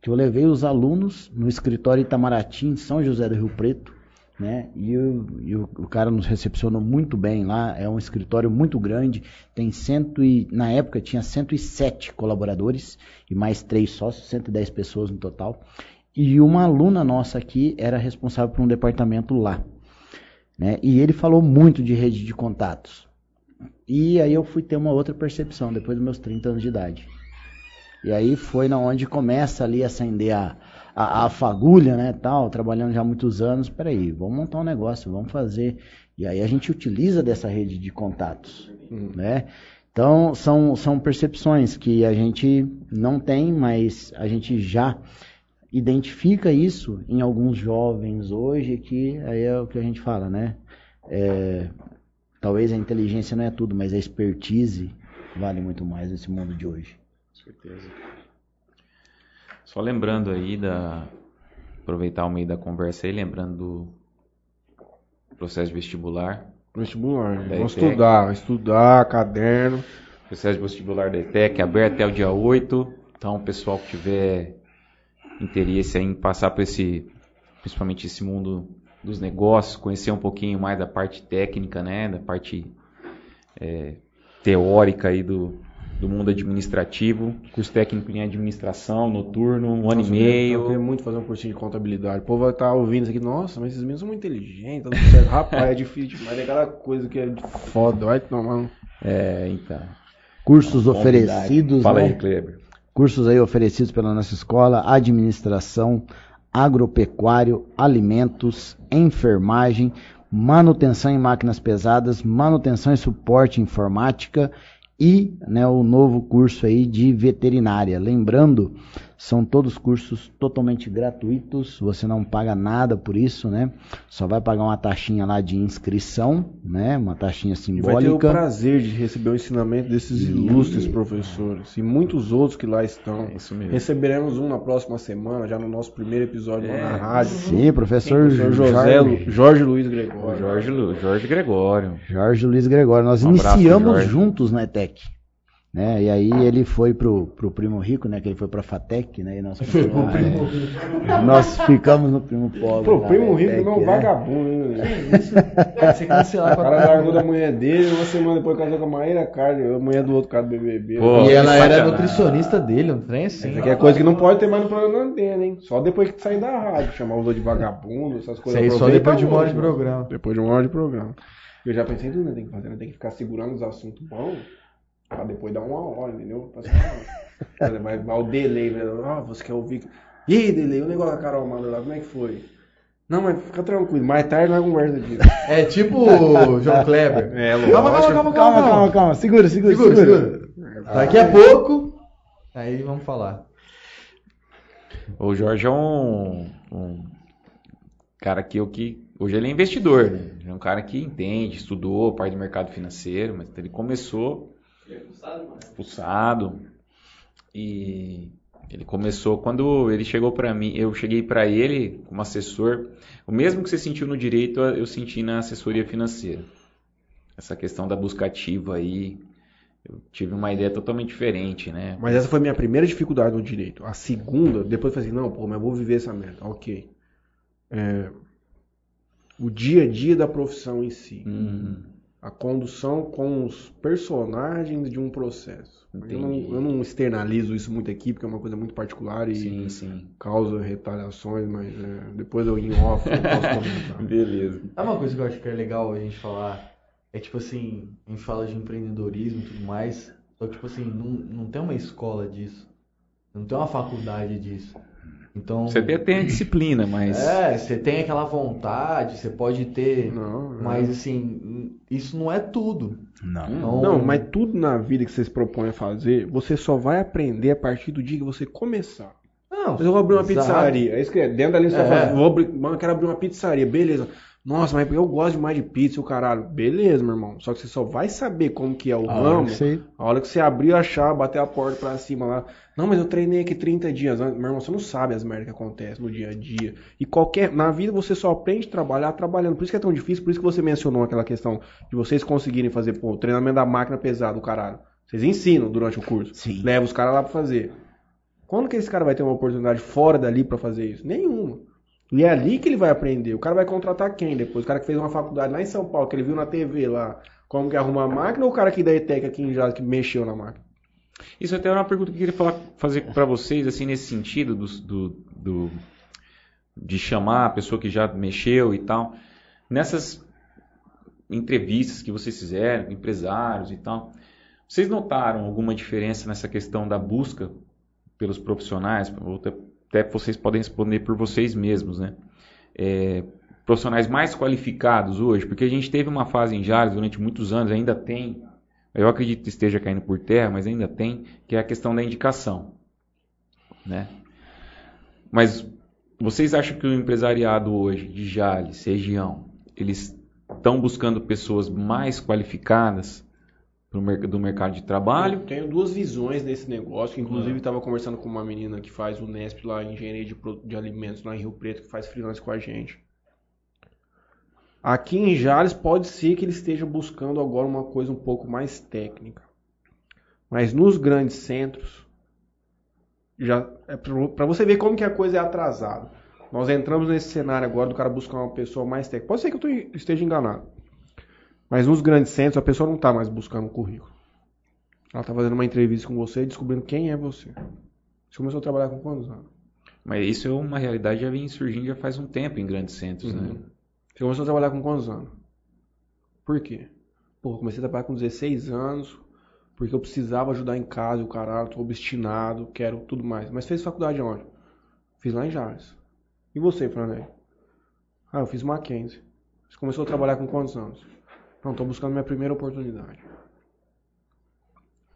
que eu levei os alunos no escritório Itamaraty, em São José do Rio Preto, né? E, o, e o, o cara nos recepcionou muito bem lá. É um escritório muito grande, tem cento e na época tinha 107 colaboradores e mais três sócios, 110 pessoas no total. E uma aluna nossa aqui era responsável por um departamento lá, né? E ele falou muito de rede de contatos. E aí eu fui ter uma outra percepção depois dos meus 30 anos de idade. E aí foi na onde começa ali a acender a, a, a fagulha, né, tal, trabalhando já há muitos anos. Peraí, vamos montar um negócio, vamos fazer. E aí a gente utiliza dessa rede de contatos, né? Então são, são percepções que a gente não tem, mas a gente já identifica isso em alguns jovens hoje, que aí é o que a gente fala, né? É, talvez a inteligência não é tudo, mas a expertise vale muito mais nesse mundo de hoje. Certeza. Só lembrando aí da. Aproveitar o meio da conversa aí, lembrando do processo vestibular. Vestibular, né? Vamos estudar, estudar, caderno. Processo de vestibular da ETEC aberto até o dia 8. Então, o pessoal que tiver interesse em passar por esse, principalmente esse mundo dos negócios, conhecer um pouquinho mais da parte técnica, né, da parte é, teórica aí do, do mundo administrativo, curso técnico em administração, noturno, um ano e Nossa, Eu queria meio. muito fazer um cursinho de contabilidade. O povo vai estar ouvindo isso aqui. Nossa, mas esses meninos são muito inteligentes. tá certo. Rapaz, é difícil demais. É aquela coisa que é foda. Vai tomar. É, então. Cursos oferecidos, Fala né? aí, Kleber. Cursos aí oferecidos pela nossa escola: administração, agropecuário, alimentos, enfermagem, manutenção em máquinas pesadas, manutenção e suporte informática e né, o novo curso aí de veterinária. Lembrando, são todos cursos totalmente gratuitos, você não paga nada por isso, né? Só vai pagar uma taxinha lá de inscrição, né? Uma taxinha E vai ter o simbólica. prazer de receber o ensinamento desses ilustres professores e muitos outros que lá estão. É isso mesmo. Receberemos um na próxima semana, já no nosso primeiro episódio lá É. na rádio. Sim, professor, Professor José, Jorge, Lu- Jorge Luiz Gregório. Jorge, Lu- Jorge Gregório. Jorge Luiz Gregório. Nós Um abraço, iniciamos Jorge. juntos na ETEC. Né? E aí ele foi pro, pro Primo Rico, né? Que ele foi pra FATEC, né? E nós, é, nós ficamos no Primo Pobre. Pô, lá primo rico não é um né? vagabundo, né? Você cancelar O com cara a largou da mulher dele, uma semana depois casou com a Maíra Carne, a mulher do outro cara do BBB. Pô, E ela era nutricionista dele, um trem assim. Isso aqui é coisa que não pode ter mais no programa da antena, hein? Só depois que sair da rádio, chamar os outros de vagabundo, essas Isso coisas. aí só depois de uma hora de programa. Depois de uma hora de programa. Eu já pensei em tudo, né? Tem que fazer, né? Tem que ficar segurando os assuntos bons pra depois dar uma hora, entendeu? Pra assim, ah, vai, vai o delay, né? Ah, você quer ouvir. E aí, delay, o negócio da Carol Manda lá, como é que foi? Não, mas fica tranquilo, mais tarde nós conversa disso. É tipo o João Kleber. É, Calma, calma, calma, calma, Calma, calma, calma. Segura, segura, Segura, segura. segura. Daqui a pouco. Aí vamos falar. O Jorge é um, um cara que, eu que hoje ele é investidor, né? Ele é um cara que entende, estudou parte do mercado financeiro, mas ele começou expulsado e ele começou quando ele chegou para mim, eu cheguei para ele como assessor, o mesmo que você sentiu no direito, eu senti na assessoria financeira. Essa questão da busca ativa aí, eu tive uma ideia totalmente diferente, né? Mas essa foi a minha primeira dificuldade no direito. A segunda, depois eu falei assim, não, pô, mas eu vou viver essa merda. Ok. É, o dia a dia da profissão em si. Hum, A condução com os personagens de um processo. Eu não, eu não externalizo isso muito aqui, porque é uma coisa muito particular e sim, sim. causa retaliações, mas é, depois eu em off eu posso comentar. Beleza. É uma coisa que eu acho que é legal a gente falar. É tipo assim, a gente fala de empreendedorismo e tudo mais. Só que, tipo assim, não, não tem uma escola disso. Não tem uma faculdade disso. Então. Você até tem a disciplina, mas. É, você tem aquela vontade, você pode ter. Não, é. Mas assim, isso não é tudo. Não. Então, Não, mas tudo na vida que você se propõe a fazer, você só vai aprender a partir do dia que você começar. Não, eu vou abrir uma exato. pizzaria. É isso que é. Dentro da linha você tá É. vou abrir, quero abrir uma pizzaria. Beleza. Nossa, mas eu gosto demais de pizza, o caralho. Beleza, meu irmão. Só que você só vai saber como que é o A ramo você- a hora que você abrir a chave, bater a porta pra cima lá. Não, mas eu treinei aqui 30 dias. Meu irmão, você não sabe as merdas que acontecem no dia a dia. E qualquer. Na vida você só aprende a trabalhar trabalhando. Por isso que é tão difícil, por isso que você mencionou aquela questão de vocês conseguirem fazer, pô, o treinamento da máquina pesada, o caralho. Vocês ensinam durante o curso. Sim. Leva os caras lá pra fazer. Quando que esse cara vai ter uma oportunidade fora dali pra fazer isso? Nenhuma. E é ali que ele vai aprender. O cara vai contratar quem depois? O cara que fez uma faculdade lá em São Paulo, que ele viu na TV lá, como que arruma a máquina, ou o cara aqui da ETEC aqui em Jales que mexeu na máquina? Isso até era uma pergunta que eu queria falar, fazer para vocês, assim, nesse sentido do, do, do- de chamar a pessoa que já mexeu e tal. Nessas entrevistas que vocês fizeram, empresários e tal, vocês notaram alguma diferença nessa questão da busca pelos profissionais? Ou até, vocês podem responder por vocês mesmos, né? É, profissionais mais qualificados hoje, porque a gente teve uma fase em Jales durante muitos anos, ainda tem, eu acredito que esteja caindo por terra, mas ainda tem, que é a questão da indicação, né? Mas vocês acham que o empresariado hoje de Jales, região, eles estão buscando pessoas mais qualificadas do mercado de trabalho? Eu tenho duas visões desse negócio, inclusive estava conversando com uma menina que faz o Nesp lá, engenharia de, de alimentos lá em Rio Preto, que faz freelance com a gente. Aqui em Jales pode ser que ele esteja buscando agora uma coisa um pouco mais técnica. Mas nos grandes centros, já é para você ver como que a coisa é atrasada. Nós entramos nesse cenário agora do cara buscar uma pessoa mais técnica. Pode ser que eu esteja enganado. Mas nos grandes centros a pessoa não está mais buscando um currículo. Ela está fazendo uma entrevista com você e descobrindo quem é você. Você começou a trabalhar com quantos anos? Mas isso é uma realidade que já vem surgindo já faz um tempo em grandes centros, né? Você começou a trabalhar com quantos anos? Por quê? Pô, eu comecei a trabalhar com 16 anos, porque eu precisava ajudar em casa, e o caralho, tô obstinado, quero tudo mais. Mas fez faculdade onde? Fiz lá em Jales. E você, Franelli? Ah, eu fiz Mackenzie. Você começou a trabalhar com quantos anos? Não, tô buscando minha primeira oportunidade.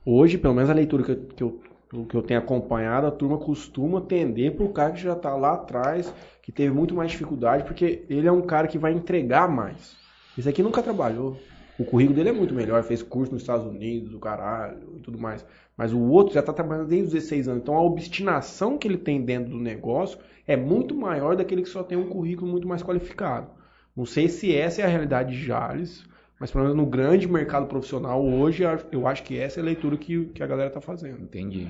Hoje, pelo menos a leitura que eu, que eu, o que eu tenho acompanhado, a turma costuma tender pro cara que já tá lá atrás, que teve muito mais dificuldade, porque ele é um cara que vai entregar mais. Esse aqui nunca trabalhou. O currículo dele é muito melhor, fez curso nos Estados Unidos, o caralho e tudo mais. Mas o outro já tá trabalhando desde os 16 anos. Então a obstinação que ele tem dentro do negócio é muito maior daquele que só tem um currículo muito mais qualificado. Não sei se essa é a realidade de Jales, mas pelo menos no grande mercado profissional hoje, eu acho que essa é a leitura que, que a galera tá fazendo. Entendi.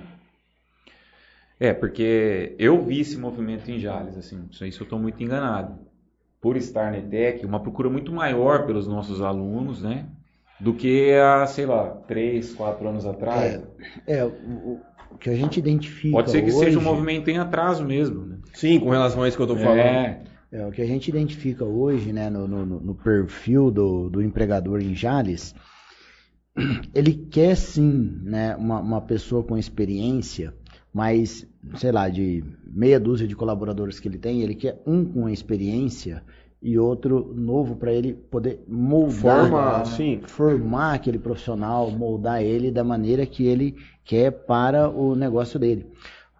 É, porque eu vi esse movimento em Jales, assim, isso eu estou muito enganado. Por estar na ETEC, uma procura muito maior pelos nossos alunos, né? Do que há, sei lá, três, quatro anos atrás. É, o, o- o que a gente identifica Pode ser que hoje, seja um movimento em atraso mesmo, né? Sim, com relação a isso que eu tô falando. É, É, o que a gente identifica hoje, né, no, no- no perfil do, do empregador em Jales, ele quer sim, né, uma, uma pessoa com experiência, mas, sei lá, de meia dúzia de colaboradores que ele tem, ele quer um com experiência e outro novo para ele poder moldar, Forma, né, formar aquele profissional, moldar ele da maneira que ele quer para o negócio dele.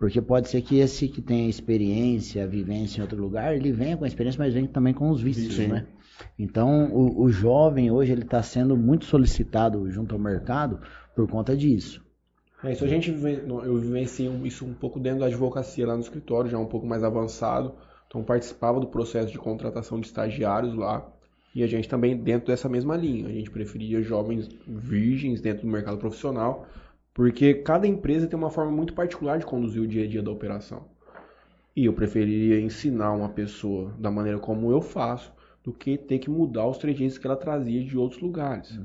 Porque pode ser que esse que tem experiência, vivência em outro lugar, ele venha com a experiência, mas vem também com os vícios, Sim. né? Então, o, o jovem hoje ele está sendo muito solicitado junto ao mercado por conta disso. É, isso a gente eu vivencio isso um pouco dentro da advocacia lá no escritório, já um pouco mais avançado. Então participava do processo de contratação de estagiários lá. E a gente também dentro dessa mesma linha. A gente preferia jovens virgens dentro do mercado profissional, porque cada empresa tem uma forma muito particular de conduzir o dia a dia da operação. E eu preferiria ensinar uma pessoa da maneira como eu faço, do que ter que mudar os trejeitos que ela trazia de outros lugares.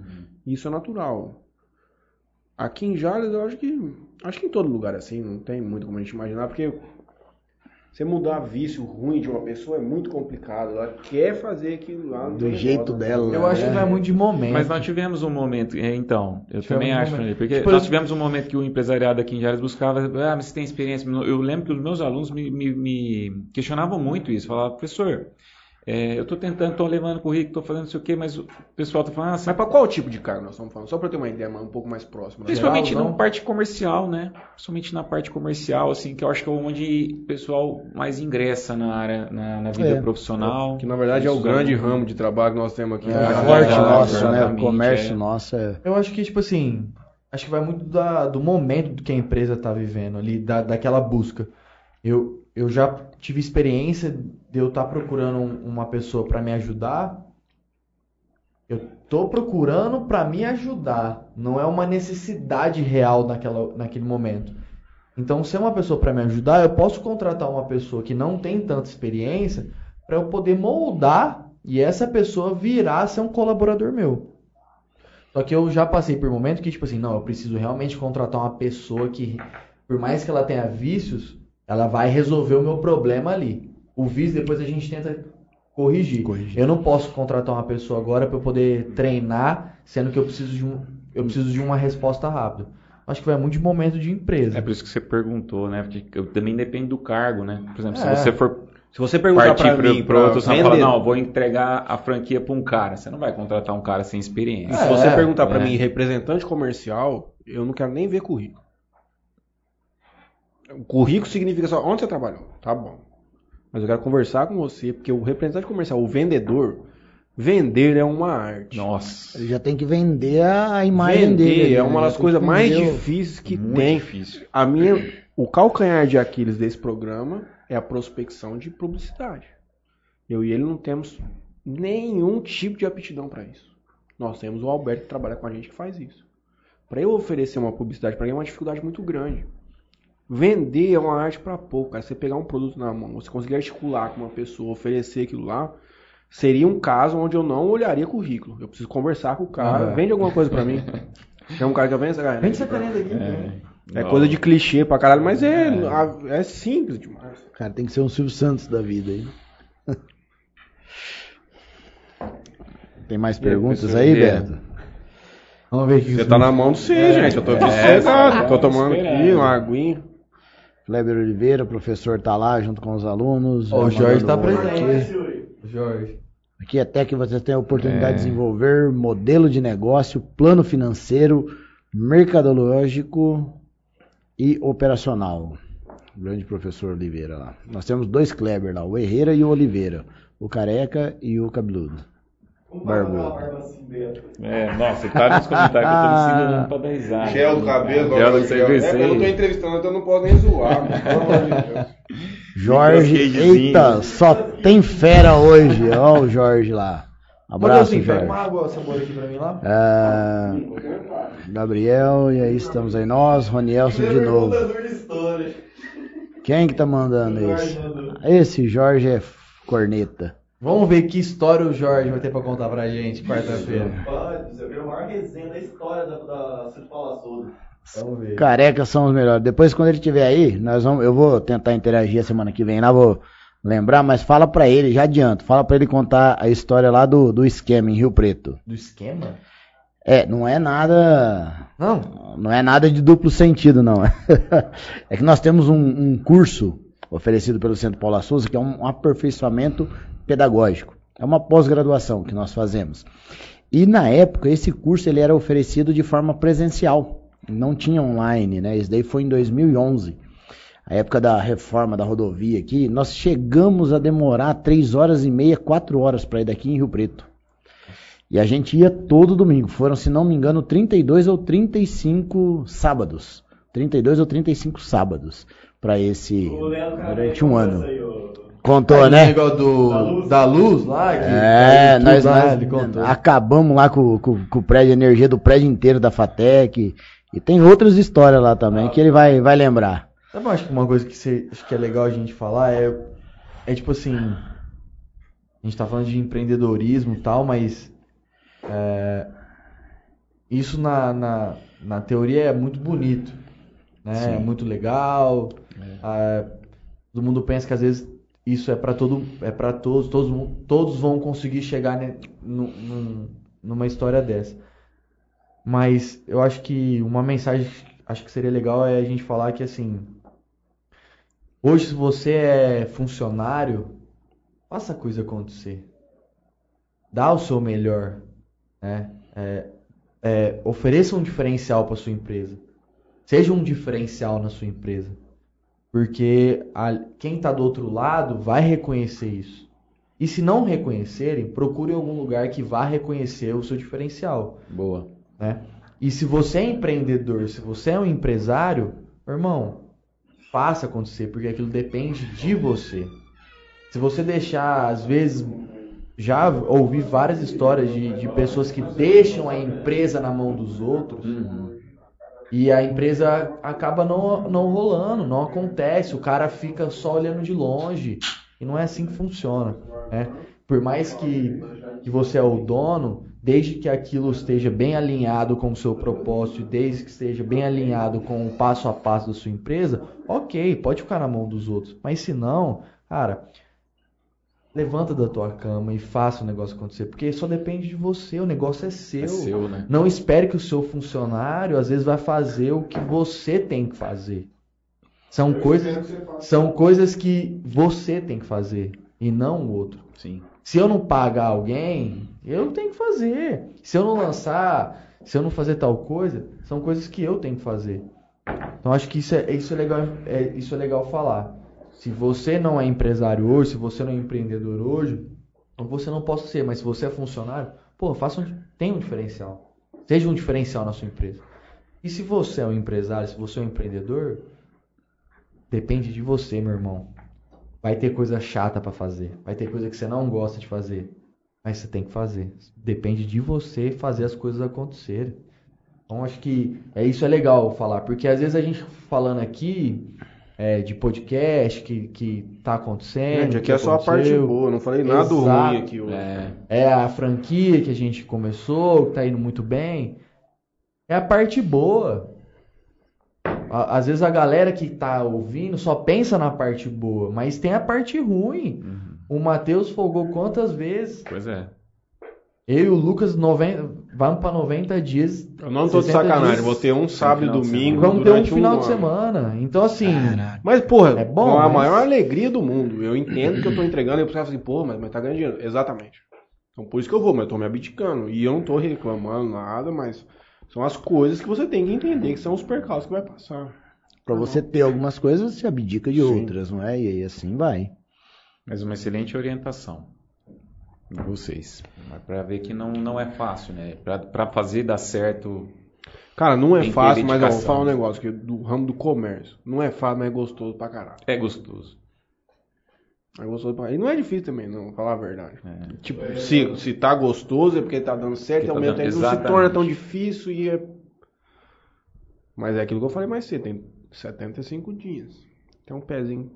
Isso é natural. Aqui em Jales, eu acho que. Acho que em todo lugar é assim, não tem muito como a gente imaginar, porque você mudar vício ruim de uma pessoa é muito complicado. Ela quer fazer aquilo lá. não Do jeito negócio, dela, Eu acho que É. vai muito de momento. Mas nós tivemos um momento, é, então, eu Tivemos também um acho, momento. Porque Tipo, nós eu- tivemos um momento que o empresariado aqui em Jales buscava, ah, mas você tem experiência? Eu lembro que os meus alunos me, me- me questionavam muito isso, falavam, professor, é, eu estou tentando, estou levando currículo, estou fazendo não sei o quê, mas o pessoal está falando, ah, você Mas para qual tipo de cargo nós estamos falando? Só para ter uma ideia um pouco mais próxima. Principalmente geral, na parte comercial, né? Principalmente na parte comercial, assim, que eu acho que é onde o pessoal mais ingressa na área, na, na vida É. profissional. Que na verdade é o grande é. ramo de trabalho que nós temos aqui. É, né? o forte nosso, né? O comércio é. nosso é. Eu acho que, tipo assim, acho que vai muito da- do momento que a empresa tá vivendo ali, da, daquela busca. Eu, eu já tive experiência de eu estar procurando um- uma pessoa para me ajudar. Eu tô procurando para me ajudar, não é uma necessidade real naquela, naquele momento. Então, se é uma pessoa para me ajudar, eu posso contratar uma pessoa que não tem tanta experiência para eu poder moldar e essa pessoa virar ser um colaborador meu. Só que eu já passei por momentos que, tipo assim, não, eu preciso realmente contratar uma pessoa que, por mais que ela tenha vícios, ela vai resolver o meu problema ali. O vício depois a gente tenta corrigir. Eu não posso contratar uma pessoa agora para eu poder treinar, sendo que eu preciso de um, eu preciso de uma resposta rápida. Acho que vai muito de momento de empresa. É por isso que você perguntou, né? Porque também depende do cargo, né? Por exemplo, É. se você for Se você perguntar partir para para mim, outro, pra você vai falar, vender- não, eu vou entregar a franquia para um cara. Você não vai contratar um cara sem experiência. se É, você perguntar para é. mim, representante comercial, eu não quero nem ver currículo. O currículo significa só onde você trabalhou. Tá bom. Mas eu quero conversar com você, porque o representante comercial, o vendedor, vender é uma arte. Nossa. Ele já tem que vender a imagem Vender dele. é né? uma Já das coisas mais difíceis que Muito tem. difícil. A minha, o calcanhar de Aquiles desse programa é a prospecção de publicidade. Eu e ele não temos nenhum tipo de aptidão para isso. Nós temos o Alberto que trabalha com a gente que faz isso. Para eu oferecer uma publicidade para ele é uma dificuldade muito grande. Vender é uma arte para pouco, cara. Você pegar um produto na mão, você conseguir articular com uma pessoa, oferecer aquilo lá, seria um caso onde eu não olharia currículo. Eu preciso conversar com o cara, Ah. vende alguma coisa para mim. Tem um cara que vende essa cara. Vende essa caneta aqui. né? É coisa de clichê pra caralho, mas é, é simples demais. Cara, tem que ser um Silvio Santos da vida aí. Tem mais perguntas aí? Beto? Vamos ver o que Você tá na mão de você, gente. Eu tô aqui É, tá Tô tomando esperando. aqui uma aguinha. Kleber Oliveira, professor tá lá junto com os alunos. O Jorge tá oi presente. aqui. Jorge. Aqui até que você tem a oportunidade É. de desenvolver modelo de negócio, plano financeiro, mercadológico e operacional. Grande professor Oliveira lá. Nós temos dois Kleber lá, o Herrera e o Oliveira. O careca e o cabeludo. Barbou. É, nossa, tá nos comentários que eu tô me segurando pra dar risada. Gel do cabelo, Gel do agora, gel. CVC. É, eu não tô entrevistando, então eu não posso nem zoar. mano. Pelo amor de Deus. Jorge, eita, só tem fera hoje. Ó o Jorge lá. Abraço, pega Jorge. uma água sabor aqui pra mim lá. Ah, Gabriel, e aí estamos aí nós, Ronielson de novo. Quem que tá mandando esse? Esse Jorge é corneta. Vamos ver que história o Jorge vai ter pra contar pra gente quarta-feira. Pode, você viu a maior resenha da história da, da Souza. Vamos ver. Carecas são os melhores. Depois, quando ele estiver aí, nós vamos, eu vou tentar interagir a semana que vem lá, vou lembrar, mas fala pra ele, já adianto, fala pra ele contar a história lá do, do esquema em Rio Preto. Do esquema? É, não é nada. Não. Não é nada de duplo sentido, não. É que nós temos um, um curso oferecido pelo Centro Paula Souza, que é um aperfeiçoamento pedagógico. É uma pós-graduação que nós fazemos. E na época, esse curso ele era oferecido de forma presencial. Não tinha online, né? Isso daí foi em 2011. A época da reforma da rodovia aqui, nós chegamos a demorar 3 horas e meia, 4 horas para ir daqui em Rio Preto. E a gente ia todo domingo. Foram, se não me engano, 32 ou 35 sábados. 32 ou 35 sábados para esse durante um ano. Contou, Aquele né? negócio do, da luz lá. Que É, nós, lá, nós ele contou. acabamos lá com, com, com o prédio, a energia do prédio inteiro da FATEC. E tem outras histórias lá também que ele vai, vai lembrar. Sabe, eu acho que uma coisa que, você, acho que é legal a gente falar é, é tipo assim, a gente tá falando de empreendedorismo e tal, mas é, isso na, na, na teoria é muito bonito, né? É muito legal. ah, todo mundo pensa que às vezes isso é para todo, é para todos, todos, todos vão conseguir chegar nu- num- numa história dessa. Mas eu acho que uma mensagem acho que seria legal é a gente falar que assim, hoje se você é funcionário, faça a coisa acontecer. Dá o seu melhor, né? É, é, ofereça um diferencial para sua empresa. Seja um diferencial na sua empresa. Porque a- quem está do outro lado vai reconhecer isso. E se não reconhecerem, procure algum lugar que vá reconhecer o seu diferencial Boa. né? E se você é empreendedor, se você é um empresário, irmão, faça acontecer, porque aquilo depende de você. Se você deixar, às vezes, já ouvi várias histórias de, de pessoas que deixam a empresa na mão dos outros e a empresa acaba não, não rolando, não acontece, o cara fica só olhando de longe e não é assim que funciona, né? Por mais que, que você é o dono, desde que aquilo esteja bem alinhado com o seu propósito, desde que esteja bem alinhado com o passo a passo da sua empresa, ok, pode ficar na mão dos outros. Mas se não, cara, levanta da tua cama e faça o negócio acontecer, porque só depende de você, o negócio é seu. É seu, né? Não espere que o seu funcionário às vezes vai fazer o que você tem que fazer. São coisas, são coisas que você tem que fazer e não o outro. Sim. Se eu não pagar alguém, eu tenho que fazer. Se eu não lançar, se eu não fazer tal coisa, são coisas que eu tenho que fazer. Então acho que isso é, isso é legal, é, isso é legal falar. Se você não é empresário hoje, se você não é empreendedor hoje, você não possa ser, mas se você é funcionário, pô, faça um, tenha um diferencial. Seja um diferencial na sua empresa. E se você é um empresário, se você é um empreendedor, depende de você, meu irmão. Vai ter coisa chata pra fazer, vai ter coisa que você não gosta de fazer. Mas você tem que fazer. Depende de você fazer as coisas acontecerem. Então acho que é isso é legal falar, porque às vezes a gente falando aqui é, de podcast que, que tá acontecendo. Gente, aqui que é só a parte boa, não falei nada Exato. ruim aqui hoje. É, É a franquia que a gente começou, que tá indo muito bem. É a parte boa. Às vezes a galera que tá ouvindo só pensa na parte boa, mas tem a parte ruim. O Matheus folgou quantas vezes? pois é. Eu e o Lucas, 90, vamos pra 90 dias. Eu não tô de 60 sacanagem, dias. vou ter um sábado e de domingo. Vamos ter um final de ano. semana. Então, assim, Mas, porra, É bom, com a mas- maior alegria do mundo. Eu entendo que eu tô entregando e o pessoal fala assim, pô, mas, mas tá ganhando dinheiro. Exatamente. Então por isso que eu vou, mas eu tô me abdicando. E eu não tô reclamando nada, mas são as coisas que você tem que entender, que são os percalços que vai passar. Pra você ter algumas coisas, você abdica de Sim. outras, não é? E aí assim vai. Mas uma excelente orientação de vocês. Mas Pra ver que não, não é fácil, né? Pra, pra fazer dar certo. Cara, não é fácil, mas ó, vou falar um negócio que do ramo do comércio. Não é fácil, mas é gostoso pra caralho. É gostoso. É gostoso pra... E não é difícil também, não, vou falar a verdade. É. Tipo, se, se tá gostoso é porque tá dando certo, e Porque ao tá mesmo dando- tempo não se torna tão difícil e é... Mas é aquilo que eu falei mais cedo, tem 75 dias. Tem um pezinho.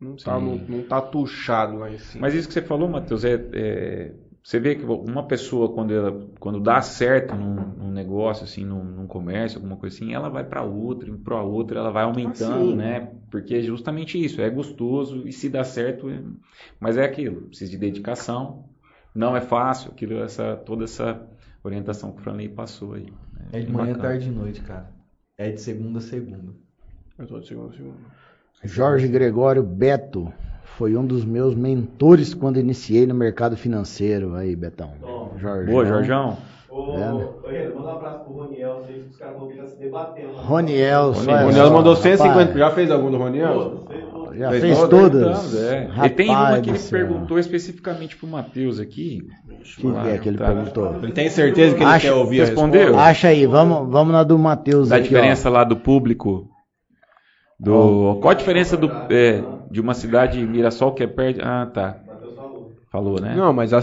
Não tá, Sim. não, não tá tuchado lá em cima. Mas isso que você falou, Matheus, é, é- você vê que uma pessoa, quando, ela, quando dá certo num, num negócio, assim, num, num comércio, alguma coisa assim, ela vai para outra, e para outra, ela vai aumentando, Assim. né? Porque é justamente isso, é gostoso e se dá certo, é- mas é aquilo, precisa de dedicação, não é fácil, aquilo, essa, toda essa orientação que o Franley passou aí. né? é de manhã, bacana. tarde e noite, cara. É de segunda a segunda. Eu tô de segundo a segundo. Jorge Gregório Beto foi um dos meus mentores quando iniciei no mercado financeiro. Aí, Betão. Toma. Jorge. Boa, Jorjão. Ô, Renan, manda um abraço pro Roniel, sei que os caras vão ficar se debatendo. lá. Roniel, só O é Roniel só, mandou rapaz, 150. Já fez algum do Roniel? Todos, fez todos. Já Fez fez todas? todas? É. e tem uma Rapaz que ele céu. perguntou especificamente pro Matheus aqui. O que, que é que ele Tá. perguntou? Ele tem certeza que ele Acha- quer ouvir a respondeu? resposta? Acha aí, vamos, vamos na do Matheus Da aqui, ó. diferença lá do público. Do, qual a diferença do, é, de uma cidade Mirassol que é perto. Ah, tá. Matheus falou. Falou, né? Não, mas a,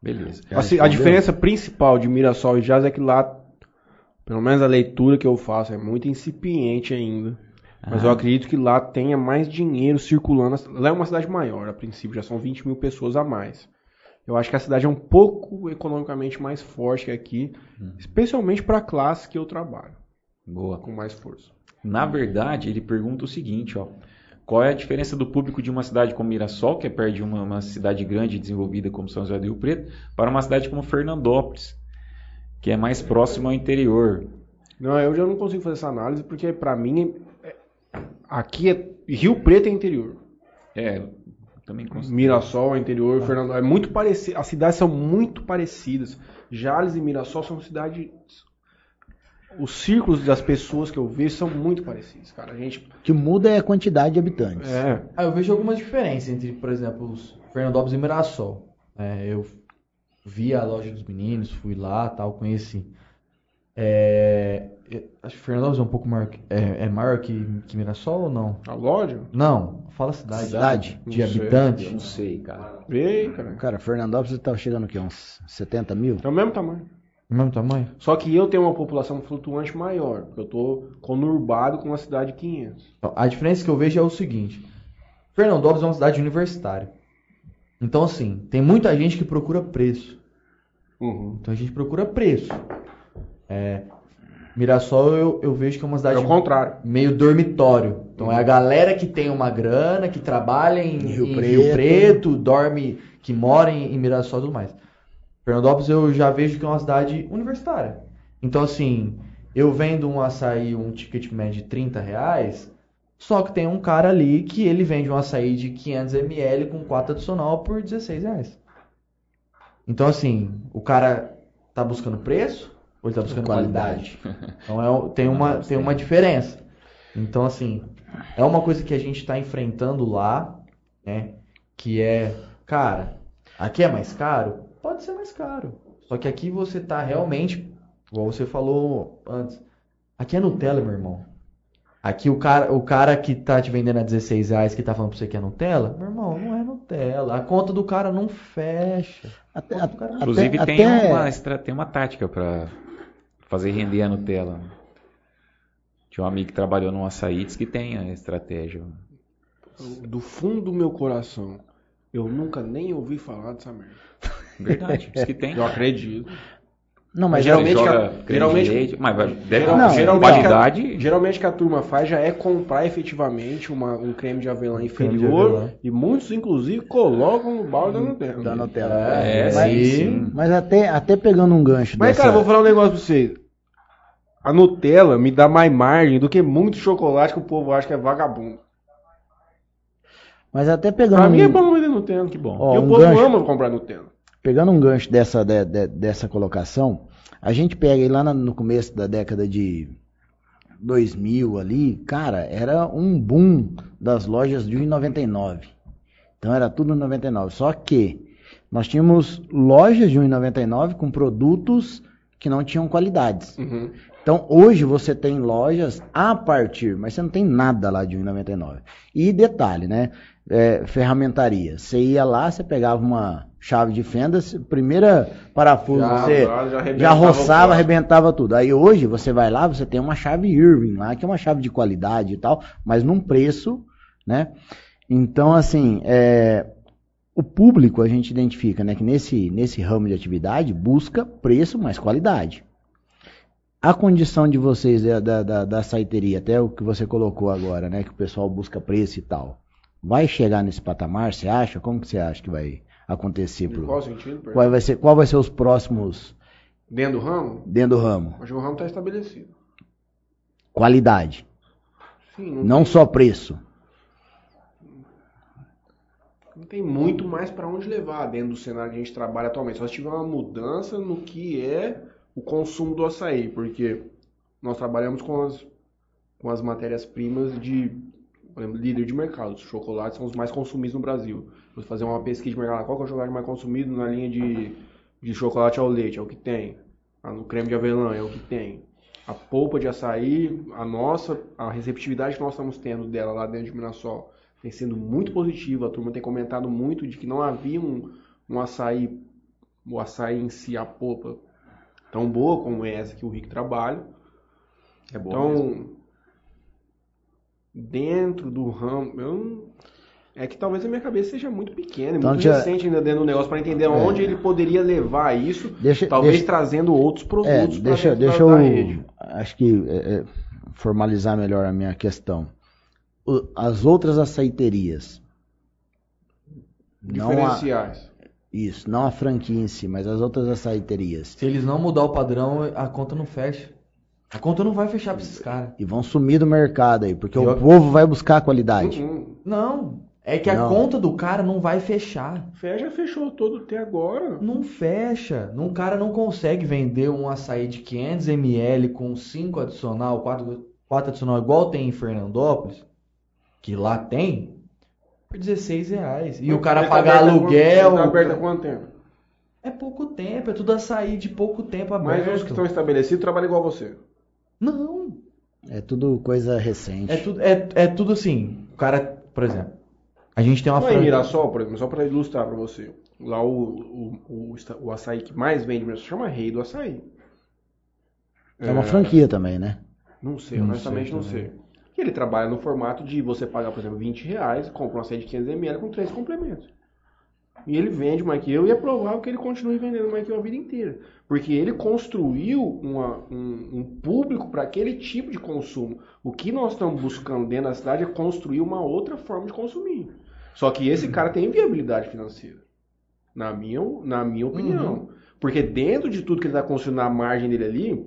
Beleza. a, a diferença principal de Mirassol e Jazz é que lá, pelo menos a leitura que eu faço, é muito incipiente ainda. Mas Ah. eu acredito que lá tenha mais dinheiro circulando. Lá é uma cidade maior, a princípio, já são 20 mil pessoas a mais. Eu acho que a cidade é um pouco economicamente mais forte que aqui, especialmente para a classe que eu trabalho, Boa. com mais força. Na verdade, ele pergunta o seguinte, ó. Qual é a diferença do público de uma cidade como Mirassol, que é perto de uma, uma cidade grande e desenvolvida como São José do Rio Preto, para uma cidade como Fernandópolis, que é mais próximo ao interior? Não, eu já não consigo fazer essa análise porque para mim é- aqui é Rio Preto é interior. É, também considero. Mirassol é interior, Fernando é muito parecido. As cidades são muito parecidas. Jales e Mirassol são cidades os círculos das pessoas que eu vejo são muito parecidos, cara. A gente O que muda é a quantidade de habitantes. é, Ah, eu vejo algumas diferenças entre, por exemplo, os Fernandópolis e Mirassol. É, eu vi a loja dos meninos, fui lá, tal, conheci. É, eu acho que Fernandópolis é um pouco maior, é, é maior que, que Mirassol ou não? a loja. Não, fala cidade. Cidade? De Não sei. habitante. Eu não sei, cara. Ei, cara. Cara, Fernandópolis tá chegando o quê? Uns 70 mil? É o mesmo tamanho. Mesmo tamanho? Só que eu tenho uma população flutuante maior, porque eu tô conurbado com uma cidade de 500. Então, a diferença que eu vejo é o seguinte: Fernandópolis é uma cidade universitária. Então, assim, tem muita gente que procura preço. Uhum. Então a gente procura preço. É, Mirassol eu, eu vejo que é uma É cidade o contrário. meio dormitório. Então é a galera que tem uma grana, que trabalha em, Rio em Preto. Rio Preto, dorme, que mora em, em Mirassol e tudo mais. Fernandópolis eu já vejo que é uma cidade universitária. Então assim, eu vendo um açaí, um ticket médio de 30 reais, só que tem um cara ali que ele vende um açaí de 500ml com 4 adicional por 16 reais. Então assim, o cara tá buscando preço ou ele tá buscando Qualidade. qualidade? Então é tem, uma, tem uma diferença. Então, assim, é uma coisa que a gente está enfrentando lá, né? Que é, cara, aqui é mais caro? Pode ser mais caro. Só que aqui você tá realmente, igual você falou antes, aqui é Nutella, meu irmão. Aqui o cara, o cara que tá te vendendo a 16 reais, que tá falando pra você que é Nutella, meu irmão, não é Nutella. A conta do cara não fecha. Até, Conta do cara não Inclusive até- tem, até- uma, tem uma tática pra fazer render a Nutella. Tinha um amigo que trabalhou num açaí, que tem a estratégia. Do fundo do meu coração, eu nunca nem ouvi falar dessa merda. Verdade, diz que tem. Eu acredito. Não, mas Você geralmente joga que a- geralmente- mas vai- deve Não, geralmente, qualidade. que a, geralmente que a turma faz já é comprar efetivamente uma- um creme de avelã creme de inferior avelã. e muitos inclusive colocam no balde da Nutella. da Nutella. É, mas, sim, sim. mas até, até pegando um gancho Mas dessa... cara, eu vou falar um negócio pra vocês. A Nutella me dá mais margem do que muito chocolate que o povo acha que é vagabundo. Mas até pegando Pra mim é bom vender Nutella. Que bom. Ó, e o um povo gancho. ama comprar Nutella. Pegando um gancho dessa, de- de- dessa colocação, a gente pega aí lá no começo da década de 2000 ali, cara, era um boom das lojas de 1,99. Então era tudo 99. Só que nós tínhamos lojas de 1,99 com produtos que não tinham qualidades. Uhum. Então hoje você tem lojas a partir, mas você não tem nada lá de 1,99. E detalhe, né? É, ferramentaria. Você ia lá, você pegava uma chave de fendas, primeira parafuso Já- você já- já arrebentava roçava, arrebentava tudo. Aí hoje você vai lá, você tem uma chave Irving lá, que é uma chave de qualidade e tal, mas num preço, né? Então, assim, é, o público a gente identifica, né, que nesse, nesse ramo de atividade busca preço mais qualidade. A condição de vocês da, da, da, da saiteria, até o que você colocou agora, né, que o pessoal busca preço e tal, vai chegar nesse patamar, você acha? Como que você acha que vai acontecer? Pro... qual sentido? perdão? Qual vai ser, qual vai ser os próximos Dentro do ramo? dentro do ramo? Acho que o ramo está estabelecido. Qualidade, Sim, não tem, só preço. não tem muito mais para onde levar dentro do cenário que a gente trabalha atualmente. Só se tiver uma mudança no que é o consumo do açaí, porque nós trabalhamos com as, com as matérias-primas de por exemplo, líder de mercado. Os chocolates são os mais consumidos no Brasil. Vou fazer uma pesquisa de mercado. Qual que é o chocolate mais consumido na linha de, de chocolate ao leite? É o que tem. Ah, No creme de avelã é o que tem. A polpa de açaí, a nossa, a receptividade que nós estamos tendo dela lá dentro de Mirassol tem sido muito positiva. A turma tem comentado muito de que não havia um, um açaí, o açaí em si, a polpa, tão boa como essa que o Rick trabalha. É bom mesmo. Dentro do ramo, eu não- é que talvez a minha cabeça seja muito pequena, e Então, muito tia- recente ainda dentro do negócio para entender onde ele poderia levar isso, Deixa, talvez deixa, trazendo outros é, produtos pra deixa, da- deixa da eu, rede. acho que é, é, formalizar melhor a minha questão. O- as outras açaiterias, não a, diferenciais. isso, não a franquia em si, mas as outras açaiterias, Se eles não mudar o padrão, a conta não fecha. A conta não vai fechar pra esses caras. e vão sumir do mercado aí, porque Eu- o povo vai buscar a qualidade. Uhum. Não. É que a Não. conta do cara não vai fechar. Já fechou todo até agora. Não fecha. Um cara não consegue vender um açaí de 500 ml com 5 adicional, 4, 4 adicional, igual tem em Fernandópolis, que lá tem, por 16 reais. E o cara tá pagar aluguel. quanto- tá aberto há quanto tempo? É pouco tempo, é tudo açaí de pouco tempo Mas aberto. os que estão estabelecidos trabalham igual você. Não. É tudo coisa recente. É tudo, é, é tudo assim. O cara, por exemplo, a gente tem uma Lá em franquia. Mirassol, por exemplo, só para ilustrar para você. Lá o, o, o, o açaí que mais vende em Mirassol chama Rei do Açaí. É uma franquia também, né? Não sei, Não honestamente sei não sei. E ele trabalha no formato de você pagar, por exemplo, 20 reais, compra um açaí de 500ml com três complementos. E ele vende mais que eu e é provável que ele continue vendendo mais que eu a vida inteira. Porque ele construiu uma- um, um público para aquele tipo de consumo. O que nós estamos buscando dentro da cidade é construir uma outra forma de consumir. Só que esse cara tem viabilidade financeira. Na minha, na minha opinião. Porque dentro de tudo que ele está construindo na margem dele ali,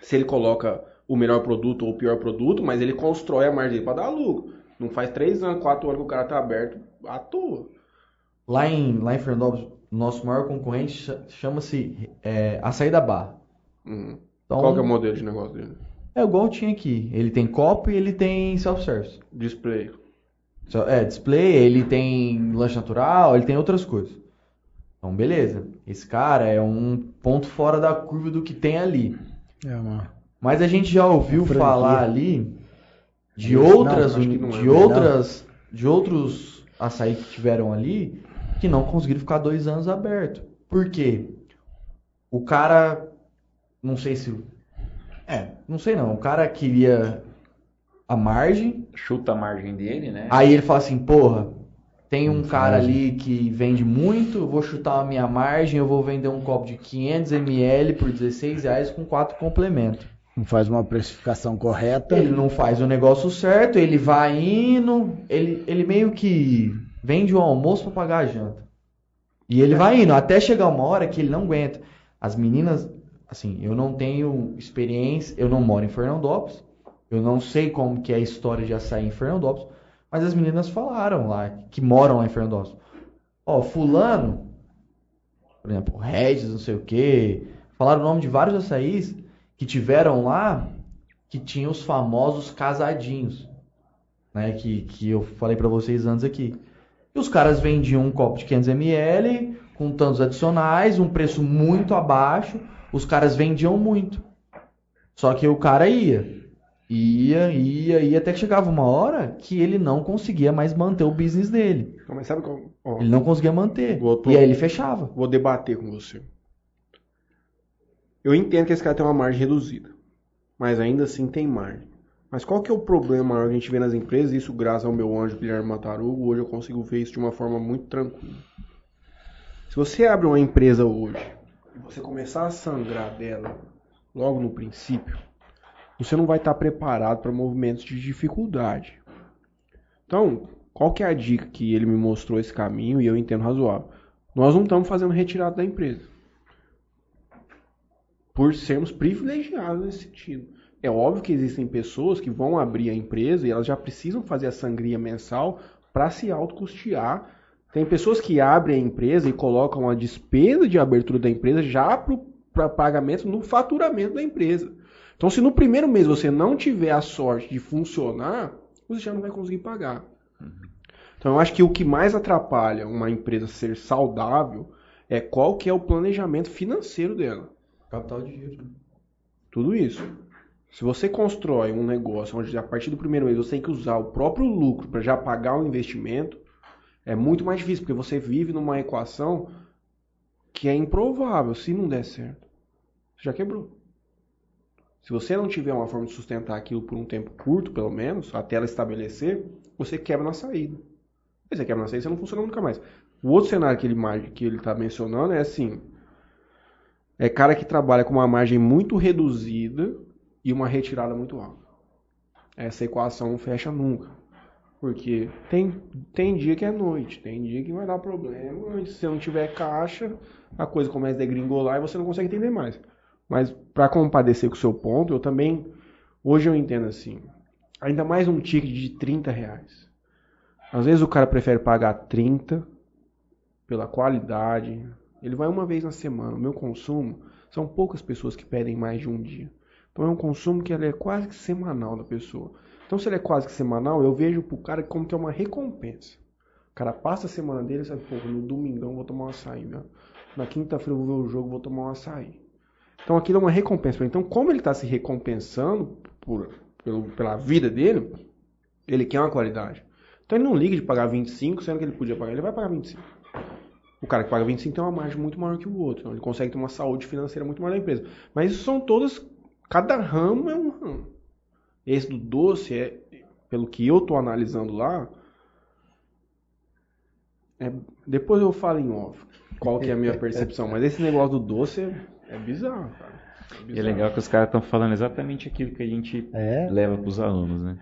se ele coloca o melhor produto ou o pior produto, mas ele constrói a margem dele para dar lucro. Não faz três anos, quatro anos que o cara tá aberto à toa. Lá em, lá em Fernandópolis, nosso maior concorrente cha- chama-se é, Açaí da Barra. Uhum. Então, Qual que é o modelo de negócio dele? é igual tinha aqui. Ele tem copo e ele tem self-service. Display. É, display, ele tem lanche natural, ele tem outras coisas. Então, beleza. Esse cara é um ponto fora da curva do que tem ali. É uma... Mas a gente já ouviu Franquia. falar ali de outras, não é, de não. outras, de outros açaí que tiveram ali que não conseguiram ficar dois anos aberto. Por quê? O cara, não sei se, é, não sei não. O cara queria a margem, Chuta a margem dele, né? aí ele fala assim, porra, tem um cara ali que vende muito, eu vou chutar a minha margem, eu vou vender um copo de 500 ml por 16 reais com quatro complementos. Não faz uma precificação correta. Ele não faz o negócio certo, ele vai indo, ele, ele meio que vende o almoço para pagar a janta. E ele vai indo, até chegar uma hora que ele não aguenta. As meninas, assim, eu não tenho experiência, eu não moro em Fernandópolis, eu não sei como que é a história de açaí em Fernandópolis, mas as meninas falaram lá, que moram lá em Fernandópolis. Ó, fulano, por exemplo, Regis, não sei o quê, falaram o nome de vários açaís que tiveram lá, que tinham os famosos casadinhos, né, que, que eu falei pra vocês antes aqui. E os caras vendiam um copo de 500 ml com tantos adicionais, um preço muito abaixo, os caras vendiam muito. Só que o cara ia, ia, ia, ia, até que chegava uma hora que ele não conseguia mais manter o business dele. Mas sabe qual? ó, Ele não conseguia manter. Vou pro- E aí ele fechava. Vou debater com você. Eu entendo que esse cara tem uma margem reduzida, mas ainda assim tem margem. Mas qual que é o problema maior que a gente vê nas empresas? Isso graças ao meu anjo Guilherme Matarugo, hoje eu consigo ver isso de uma forma muito tranquila. Se você abre uma empresa hoje e você começar a sangrar dela logo no princípio, você não vai estar preparado para movimentos de dificuldade. Então, qual que é a dica que ele me mostrou esse caminho e eu entendo razoável? Nós não estamos fazendo retirada da empresa. Por sermos privilegiados nesse sentido. É óbvio que existem pessoas que vão abrir a empresa e elas já precisam fazer a sangria mensal para se autocustear. Tem pessoas que abrem a empresa e colocam a despesa de abertura da empresa já para pagamento no faturamento da empresa. Então, se no primeiro mês você não tiver a sorte de funcionar, você já não vai conseguir pagar. Então, eu acho que o que mais atrapalha uma empresa ser saudável é qual que é o planejamento financeiro dela. Capital de giro. Tudo isso. Se você constrói um negócio onde a partir do primeiro mês você tem que usar o próprio lucro para já pagar o investimento, é muito mais difícil, porque você vive numa equação que é improvável. Se não der certo, você já quebrou. Se você não tiver uma forma de sustentar aquilo por um tempo curto, pelo menos, até ela estabelecer, você quebra na saída. Aí você quebra na saída, você não funciona nunca mais. O outro cenário que ele que ele está mencionando é assim: é cara que trabalha com uma margem muito reduzida e uma retirada muito alta. Essa equação não fecha nunca. Porque tem, tem dia que é noite, tem dia que vai dar problema, se você não tiver caixa, a coisa começa a degringolar e você não consegue entender mais. Mas para compadecer com o seu ponto, eu também, hoje eu entendo assim, ainda mais um ticket de 30 reais. Às vezes o cara prefere pagar 30 pela qualidade, ele vai uma vez na semana. O meu consumo são poucas pessoas que pedem mais de um dia. Então é um consumo que ele é quase que semanal da pessoa. Então se ele é quase que semanal, eu vejo pro cara como que é uma recompensa. O cara passa a semana dele e sabe, pô, no domingão vou tomar um açaí, né? Na quinta-feira eu vou ver o jogo, vou tomar um açaí. Então aquilo é uma recompensa. Então como ele está se recompensando por, pelo- pela vida dele, ele quer uma qualidade. Então ele não liga de pagar 25, sendo que ele podia pagar, ele vai pagar 25. O cara que paga 25 tem uma margem muito maior que o outro. Então ele consegue ter uma saúde financeira muito maior da empresa. Mas isso são todas. Cada ramo é um ramo. Esse do doce é, pelo que eu tô analisando lá. é- depois eu falo em off qual que é a minha percepção. Mas esse negócio do doce é, é bizarro, cara. É E é legal que os caras estão falando exatamente aquilo que a gente É. leva para os alunos, né?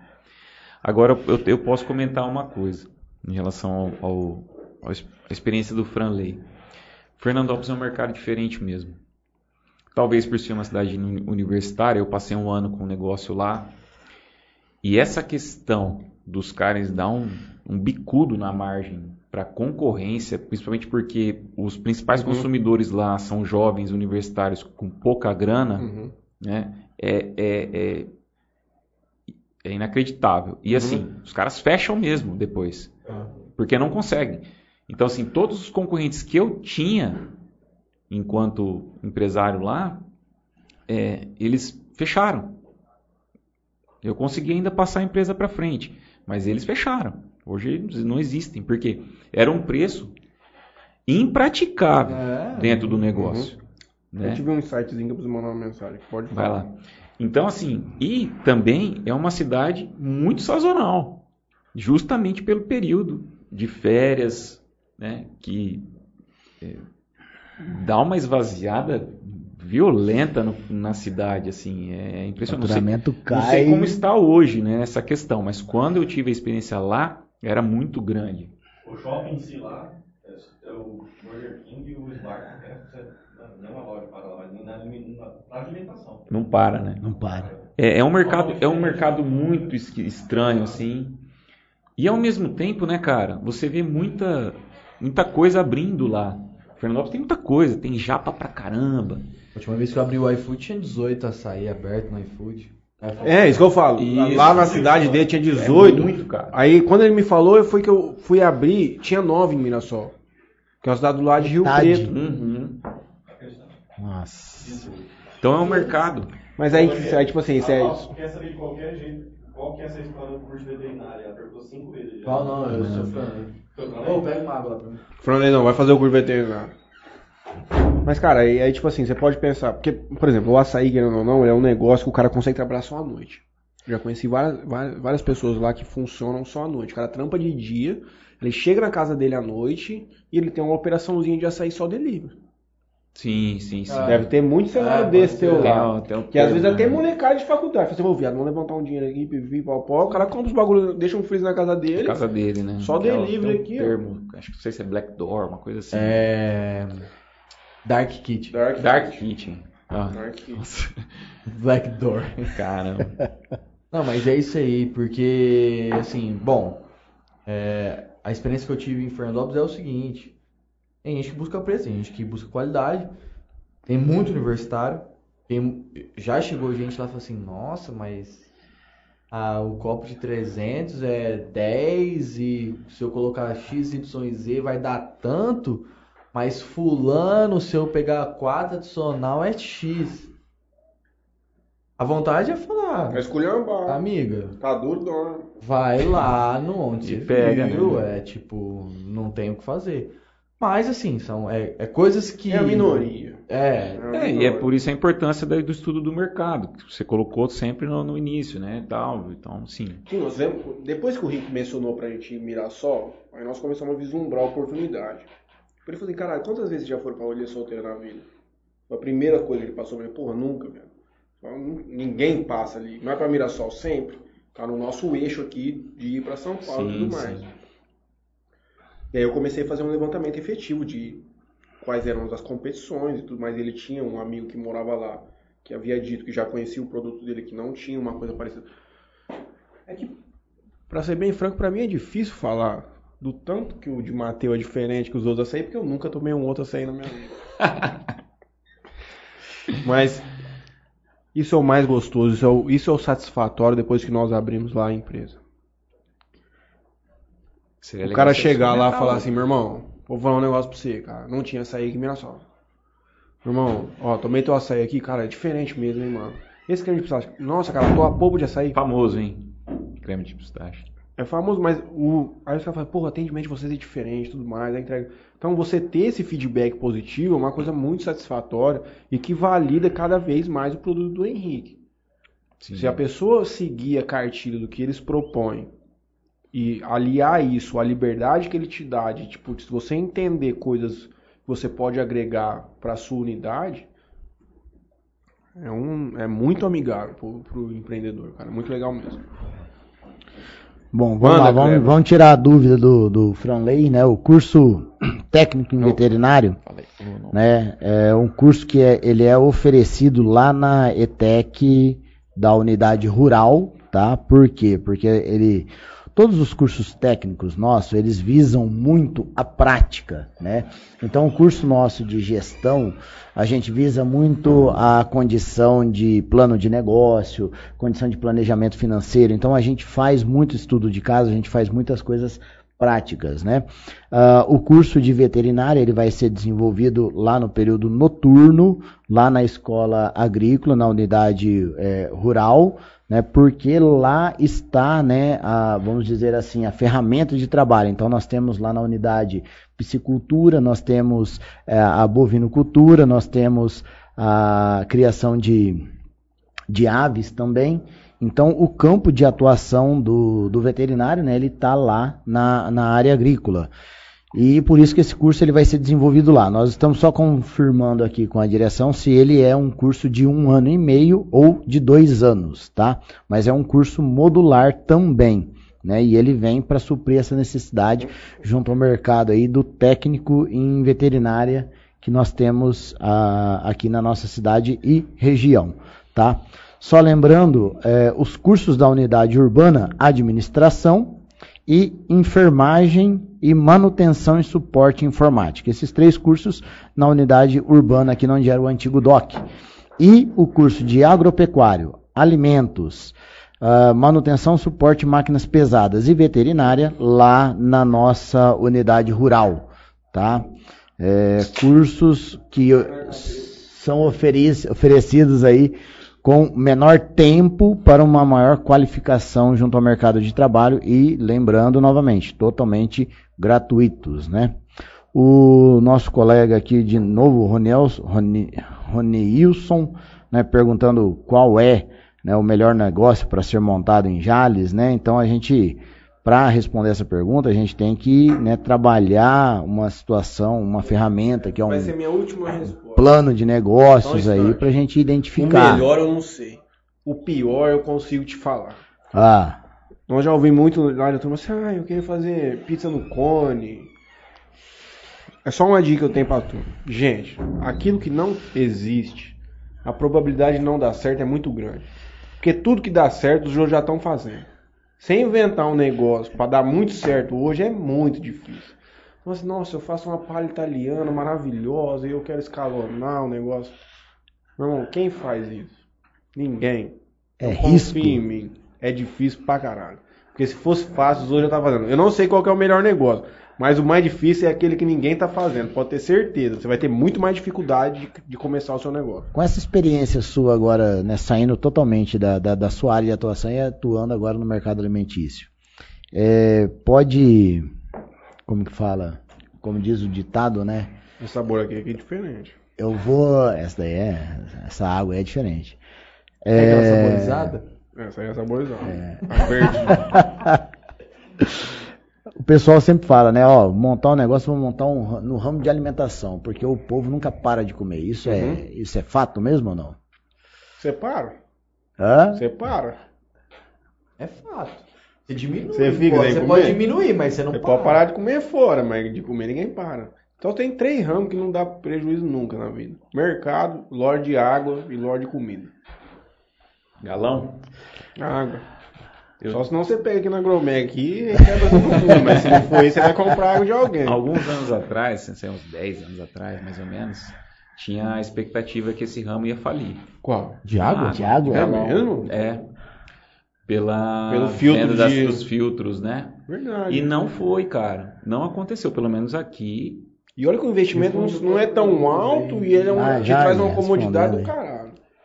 Agora eu, eu posso comentar uma coisa em relação ao, ao- à experiência do Franley. Fernandópolis é um mercado diferente mesmo. Talvez por ser uma cidade uni- universitária, eu passei um ano com um negócio lá. E essa questão dos caras dar um, um bicudo na margem para concorrência, principalmente porque os principais Uhum. consumidores lá são jovens universitários com pouca grana, Uhum. né? É, é, é, é inacreditável. E assim, os caras fecham mesmo depois, porque não conseguem. Então, assim, todos os concorrentes que eu tinha enquanto empresário lá, é, eles fecharam. Eu consegui ainda passar a empresa para frente, mas eles fecharam. Hoje eles não existem, porque era um preço impraticável É. dentro do negócio. né? Eu tive um insightzinho que eu preciso mandar uma mensagem. Pode Vai falar. lá. Então, assim, e também é uma cidade muito sazonal, justamente pelo período de férias, né, que é, dá uma esvaziada violenta no- na cidade, assim, é O impressionante. Não sei, faturamento não cai. sei como está hoje, né, essa questão, mas quando eu tive a experiência lá, era muito grande. O shopping em si lá é, é o Burger King e o Spark, né? Não é uma loja para lá, mas na, na, na alimentação. Não para, né? Não para. É, é um mercado, é um mercado muito es- estranho, assim. E ao mesmo tempo, né, cara, você vê muita, muita coisa abrindo lá. Fernandópolis tem muita coisa, tem japa pra caramba. A última vez que eu abri o iFood tinha 18 açaí aberto no iFood. É, isso que eu falo. Isso. Lá na cidade dele tinha 18. É muito, cara. Aí quando ele me falou, foi que eu fui abrir, tinha 9 em Mirassol. Que é uma cidade do lado de Rio Metade. Preto. Uhum. Nossa. Então é um mercado. Mas aí, aí tipo assim, isso é isso. Quer saber de qualquer jeito qual que é essa história do curso de veterinária? Ela perguntou cinco vezes já. Qual não? Eu sou fã. Ô, pega uma água lá pra mim. Vai fazer o curso veterinário. Mas, cara, aí, aí, tipo assim, você pode pensar, porque, por exemplo, o açaí, querendo ou não, ele é um negócio que o cara consegue trabalhar só à noite. Já conheci várias, várias, várias pessoas lá que funcionam só à noite. O cara trampa de dia, ele chega na casa dele à noite e ele tem uma operaçãozinha de açaí só delivery. Sim, sim, sim. Ah, Deve ter muito cenário Ah, desse teu lá. Tem Que às vezes até né? molecada de faculdade. Fala assim, ô viado, vamos levantar um dinheiro aqui, pipi, pau, pau. O cara compra os bagulhos, deixa um freezer na casa dele. casa dele, né? Só um- delivery tem aqui, ó. termo, acho que não sei se é Black Door, uma coisa assim. É. Dark Kitchen. Dark, Dark Kitchen. Ah, Dark. nossa, Black Door. caramba. Não, mas é isso aí, porque, assim, bom, é, a experiência que eu tive em Fernandópolis é o seguinte: tem gente que busca preço, tem gente que busca qualidade, tem muito universitário, tem, já chegou gente lá e falou assim: nossa, mas ah, o copo de 300 é 10 e se eu colocar X, Y e Z vai dar tanto, mas Fulano, se eu pegar 4 adicional é X. A vontade é falar. Vai escolher uma barra. Amiga, Tá duro, dona. vai lá no onde E você pega, viu, né? é tipo, não tem o que fazer. Mas assim, são é, é coisas que É a minoria. É, a É, e é por isso a importância da- do estudo do mercado, que você colocou sempre no, no início, né? Tal, então, sim. Sim, nós vemos- depois que o Rick mencionou pra gente Mirassol, aí nós começamos a vislumbrar a oportunidade. Ele falou assim, caralho, quantas vezes já foram pra Olha Solteira na vida? Foi a primeira coisa que ele passou, eu falei, porra, nunca, velho. Ninguém passa ali. Não é pra Mirassol sempre. Tá no nosso eixo aqui de ir pra São Paulo e Sim, tudo mais. sim. E aí eu comecei a fazer um levantamento efetivo de quais eram as competições e tudo mais. Ele tinha um amigo que morava lá, que havia dito que já conhecia o produto dele, que não tinha uma coisa parecida. É que, pra ser bem franco, pra mim é difícil falar do tanto que o de Mateu é diferente que os outros açaí, porque eu nunca tomei um outro açaí na minha vida. Mas isso é o mais gostoso, isso é o, isso é o satisfatório depois que nós abrimos lá a empresa. Seria O cara chegar lá e falar assim, meu irmão, vou falar um negócio pra você, cara. Não tinha açaí aqui em Mirassol. Meu irmão, ó, tomei teu açaí aqui, cara, é diferente mesmo, hein, mano. Esse creme de pistache, nossa, cara, tô a polvo de açaí. Famoso, hein? Creme de pistache. É famoso, mas o. Aí os caras falam, porra, o atendimento de vocês é diferente tudo mais, a entrega. Então você ter esse feedback positivo é uma coisa muito satisfatória e que valida cada vez mais o produto do Henrique. Sim. Se a pessoa seguir a cartilha do que eles propõem e aliar isso à liberdade que ele te dá, de tipo, se você entender coisas que você pode agregar para sua unidade, é, um, é muito amigável pro, pro empreendedor, cara. Muito legal mesmo. Bom, vamos Manda, lá, vamos, vamos tirar a dúvida do, do Franley, né? O curso técnico em veterinário, Falei, falou não. né? É um curso que é, ele é oferecido lá na ETEC da unidade rural, tá? Por quê? Porque ele todos os cursos técnicos nossos, eles visam muito a prática, né? Então, o curso nosso de gestão, a gente visa muito a condição de plano de negócio, condição de planejamento financeiro. Então, a gente faz muito estudo de caso, a gente faz muitas coisas práticas, né? Ah, o curso de veterinária ele vai ser desenvolvido lá no período noturno, lá na escola agrícola, na unidade eh, rural, né? Porque lá está, né, a, vamos dizer assim, a ferramenta de trabalho. Então nós temos lá na unidade piscicultura, nós temos eh, a bovinocultura, nós temos a criação de, de aves também. Então o campo de atuação do, do veterinário, né, ele está lá na, na área agrícola. E por isso que esse curso ele vai ser desenvolvido lá. Nós estamos só confirmando aqui com a direção se ele é um curso de um ano e meio ou de dois anos, tá? Mas é um curso modular também, né? E ele vem para suprir essa necessidade junto ao mercado aí do técnico em veterinária que nós temos ah, aqui na nossa cidade e região, tá? Só lembrando, eh, os cursos da unidade urbana, administração, e enfermagem e manutenção e suporte informática. Esses três cursos na unidade urbana aqui onde era o antigo DOC. E o curso de agropecuário, alimentos, uh, manutenção, suporte, máquinas pesadas e veterinária lá na nossa unidade rural, tá? É, cursos que são oferecidos aí com menor tempo para uma maior qualificação junto ao mercado de trabalho e, lembrando novamente, totalmente gratuitos, né? O nosso colega aqui de novo, Ronilson, né, perguntando qual é né, o melhor negócio para ser montado em Jales, né? Então a gente, para responder essa pergunta, a gente tem que né, trabalhar uma situação, uma ferramenta que é um plano de negócios Então, aí para a gente O identificar. melhor eu não sei. O pior eu consigo te falar. Ah, Nós já ouvimos muito lá da turma assim, ah, eu queria fazer pizza no cone. É só uma dica que eu tenho pra turma. Gente, aquilo que não existe, a probabilidade de não dar certo é muito grande. Porque tudo que dá certo, os outros já estão fazendo. Sem inventar um negócio pra dar muito certo hoje é muito difícil. Então, assim, nossa, eu faço uma palha italiana maravilhosa e eu quero escalonar o negócio. Meu irmão, quem faz isso? Ninguém. É risco. em mim. É difícil pra caralho. Porque se fosse fácil, os outros já estavam fazendo. Eu não sei qual é o melhor negócio. Mas o mais difícil é aquele que ninguém tá fazendo. Pode ter certeza. Você vai ter muito mais dificuldade de, de começar o seu negócio. com essa experiência sua agora, né, saindo totalmente da, da, da sua área de atuação e atuando agora no mercado alimentício, é, pode, como que fala, como diz o ditado, né? O sabor aqui, aqui é diferente. Eu vou, essa daí é, essa água é diferente. É aquela saborizada? Essa aí é saborizada. A verde. O pessoal sempre fala, né, ó, montar um negócio, vamos montar um no ramo de alimentação, porque o povo nunca para de comer. Isso é, Uhum. isso é fato mesmo ou não? Você para. Hã? Você para. É fato. Você diminui. Você fica pô, você pode diminuir, mas você não Você para. pode parar de comer fora, mas de comer ninguém para. Então tem três ramos que não dá prejuízo nunca na vida. Mercado, loja de água e loja de comida. Galão? Água. Eu- Só se não você pega aqui na Gromeg aqui e quebra tudo. Mas se não for isso, você vai comprar água de alguém. Alguns anos atrás, sei lá, uns 10 anos atrás, mais ou menos, tinha a expectativa que esse ramo ia falir. Qual? De água? Ah, De água? É mesmo? É. Pela Pelo filtro venda das- de- dos filtros, né? Verdade. E não foi, cara. Não aconteceu, pelo menos aqui. E olha que o investimento não, não é tão alto e ele é um, Ah, te já, traz uma comodidade do caralho.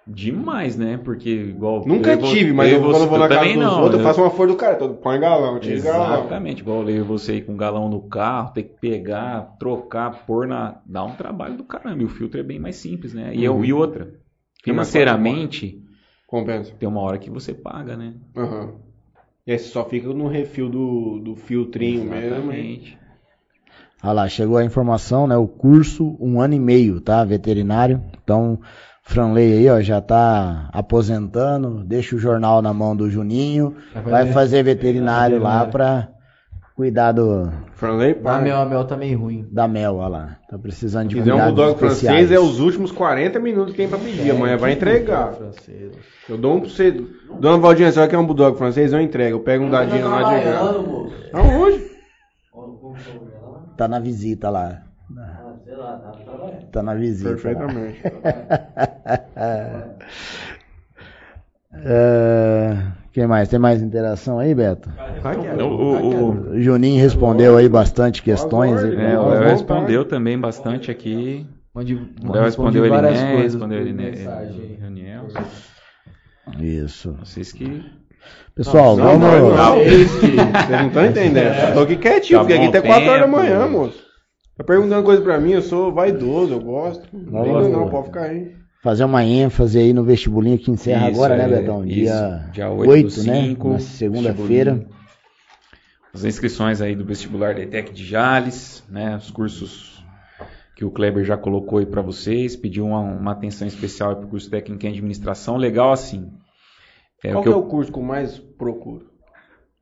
Demais, né? Porque igual. Nunca eu tive, mas eu, quando eu vou na casa também dos não, outros, eu eu- faço uma folha do cara. todo, Põe galão, tira galão. Exatamente, igual eu e você ir com um galão no carro, ter que pegar, trocar, pôr na. dá um trabalho do caramba. E o filtro é bem mais simples, né? E, eu- Uhum. e outra, mais financeiramente, Compensa. tem uma hora que você paga, né? Aham. E aí você só fica no refil do, do filtrinho mesmo. Exatamente. Olha lá, chegou a informação, né? O curso, um ano e meio, tá? Veterinário. Então, Franley aí, ó, já tá aposentando, deixa o jornal na mão do Juninho, Vai vai fazer- fazer veterinário lá veterinário. pra cuidar do, Franley, pá. mel, a mel tá meio ruim. da mel, olha lá. Tá precisando de Se quiser um bulldog francês, é os últimos 40 minutos que tem pra pedir. Amanhã vai entregar. Francês. Eu dou um pra você. Dona Valdinha, você vai quer um bulldog francês? Eu entrego. Eu pego um dadinho lá de. Aonde? Tá na visita lá. Tá na visita. lá. Perfeitamente. É, quem mais? Tem mais interação aí, Beto? Que é. O- o- Juninho respondeu aí bastante questões. É, o Léo respondeu também bastante aqui. Mande, O Léo respondeu ele, várias né? coisas Respondeu ele, né? Reunião. Isso. Vocês que. Pessoal, Não, vamos. não, não. Vocês não estão entendendo. Tô aqui quietinho, Tá porque aqui até 4 horas da manhã, moço. Tá perguntando coisa pra mim, eu sou vaidoso, eu gosto. Gosto. não, pode ficar aí. Fazer uma ênfase aí no vestibulinho que encerra Isso, agora, né, é, Betão? isso. Dia, Dia 8, 8 do né? 5, Na segunda-feira. As inscrições aí do vestibular da ETEC de Jales, né? Os cursos que o Kleber já colocou aí para vocês, pediu uma, uma atenção especial para o curso técnico em administração. Legal assim. É, Qual o que que é eu- o curso que eu mais procuro?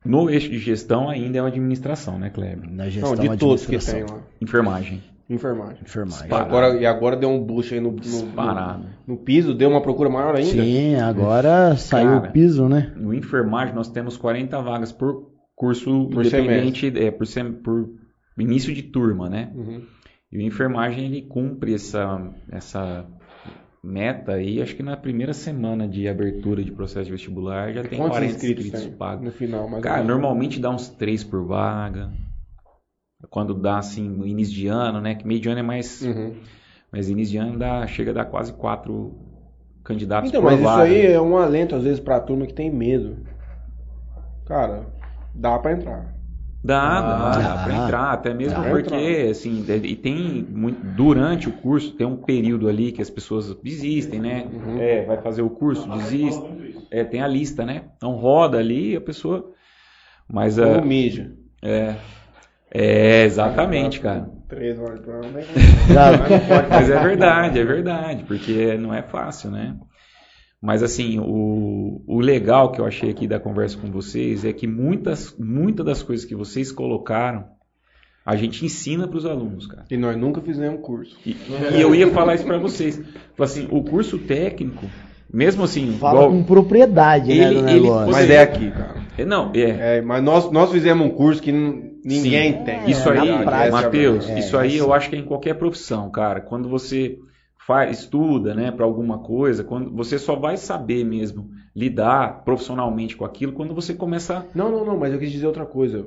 No eixo de gestão ainda é uma administração, né, Kleber? Na gestão Não, de todos que tem lá. Enfermagem. Enfermagem. Enfermagem. Agora, e agora deu um boost aí no, no, no, no piso, deu uma procura maior ainda. Sim, agora saiu Cara. o piso, né? No enfermagem nós temos 40 vagas por curso Por independente, é, por, sem- por início de turma, né? Uhum. E o enfermagem ele cumpre essa, essa meta aí, acho que na primeira semana de abertura de processo de vestibular já tem Quantos 40 inscritos inscritos tem pagos. no final? Mais ou Cara, normalmente dá uns 3 por vaga. Quando dá assim, no início de ano, né? Que meio de ano é mais. Uhum. Mas início de ano dá, chega a dar quase 4 candidatos Então, por mas isso vaga. aí é um alento às vezes pra turma que tem medo. Cara, dá pra entrar. Dá, Ah, dá, dá dá. pra entrar, até mesmo Dá porque, entrar. assim, e tem muito, durante o curso, tem um período ali que as pessoas desistem, né? Uhum. É, vai fazer o curso, desiste. É, tem a lista, né? Então roda ali a pessoa. Mas a, mija. é, é, exatamente, cara. Três horas pra não Já- Mas é verdade, é verdade, porque não é fácil, né? Mas assim, o, o legal que eu achei aqui da conversa com vocês é que muitas, muitas das coisas que vocês colocaram, a gente ensina para os alunos, cara. E nós nunca fizemos curso. E, e eu ia falar isso para vocês. Assim, o curso técnico, mesmo assim, Fala igual- com propriedade, né, Ele- do ele- negócio. Mas é aqui, cara. É, não, é. É, mas nós, nós fizemos um curso que ninguém Sim. tem. Isso É, aí, Matheus, é, isso aí assim. eu acho que é em qualquer profissão, cara. Quando você faz, estuda, né, para alguma coisa, quando você só vai saber mesmo lidar profissionalmente com aquilo quando você começa. Não, não, não, mas eu quis dizer outra coisa.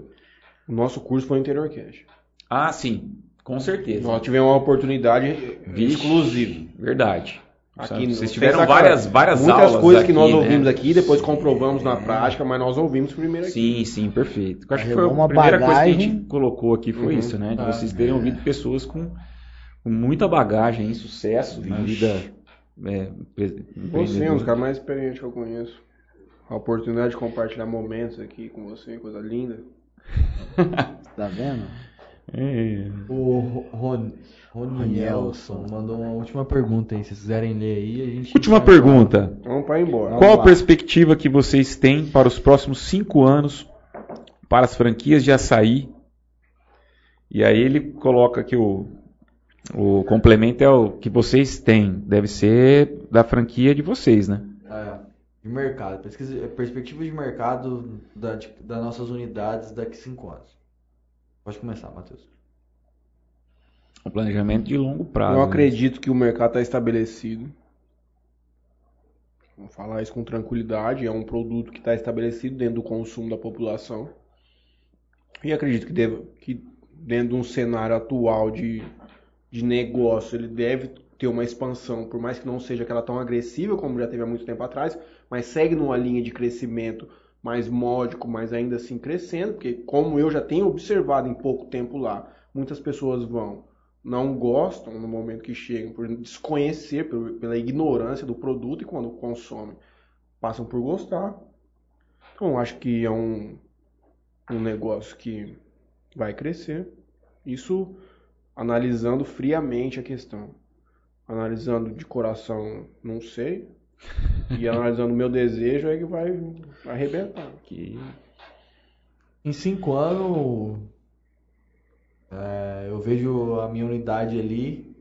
O nosso curso foi Interior Cash. Ah, sim, com certeza. Nós tivemos uma oportunidade Vixe, exclusiva. Verdade. Aqui, Vocês tiveram várias, várias Muitas aulas coisas aqui, que nós né? ouvimos aqui, depois comprovamos na prática, mas nós ouvimos primeiro aqui. Sim, sim, perfeito. Eu acho que foi Carregou a uma primeira coisa que a bagagem. gente colocou aqui foi Uhum. isso, né? De Ah, vocês terem ouvido pessoas com, com muita bagagem, sucesso na vida. É, Você é um dos caras mais experientes que eu conheço. A oportunidade de compartilhar momentos aqui com você, coisa linda. Tá vendo? É. O Ron, Ronielson mandou uma última pergunta aí. Se vocês quiserem ler aí, a gente. Última pergunta. Vamos para ir embora. Qual a lá. perspectiva que vocês têm para os próximos cinco anos para as franquias de açaí? E aí ele coloca que o, o complemento é o que vocês têm. Deve ser da franquia de vocês, né? É, de mercado. Pesquisa, perspectiva de mercado da, de- das nossas unidades daqui a cinco anos. Pode começar, Matheus. Um planejamento de longo prazo. Eu né? acredito que o mercado está estabelecido. Vou falar isso com tranquilidade. É um produto que está estabelecido dentro do consumo da população. E acredito que, deva, que dentro de um cenário atual de, de negócio, ele deve ter uma expansão, por mais que não seja aquela tão agressiva como já teve há muito tempo atrás, mas segue numa linha de crescimento mais módico, mas ainda assim crescendo, porque como eu já tenho observado em pouco tempo lá, muitas pessoas vão não gostam no momento que chegam, por desconhecer, pela ignorância do produto, e quando consomem, passam por gostar. Então, acho que é um, um negócio que vai crescer. Isso analisando friamente a questão. Analisando de coração, não sei. E analisando o meu desejo, é que vai arrebentar. Que- Em cinco anos, é, eu vejo a minha unidade ali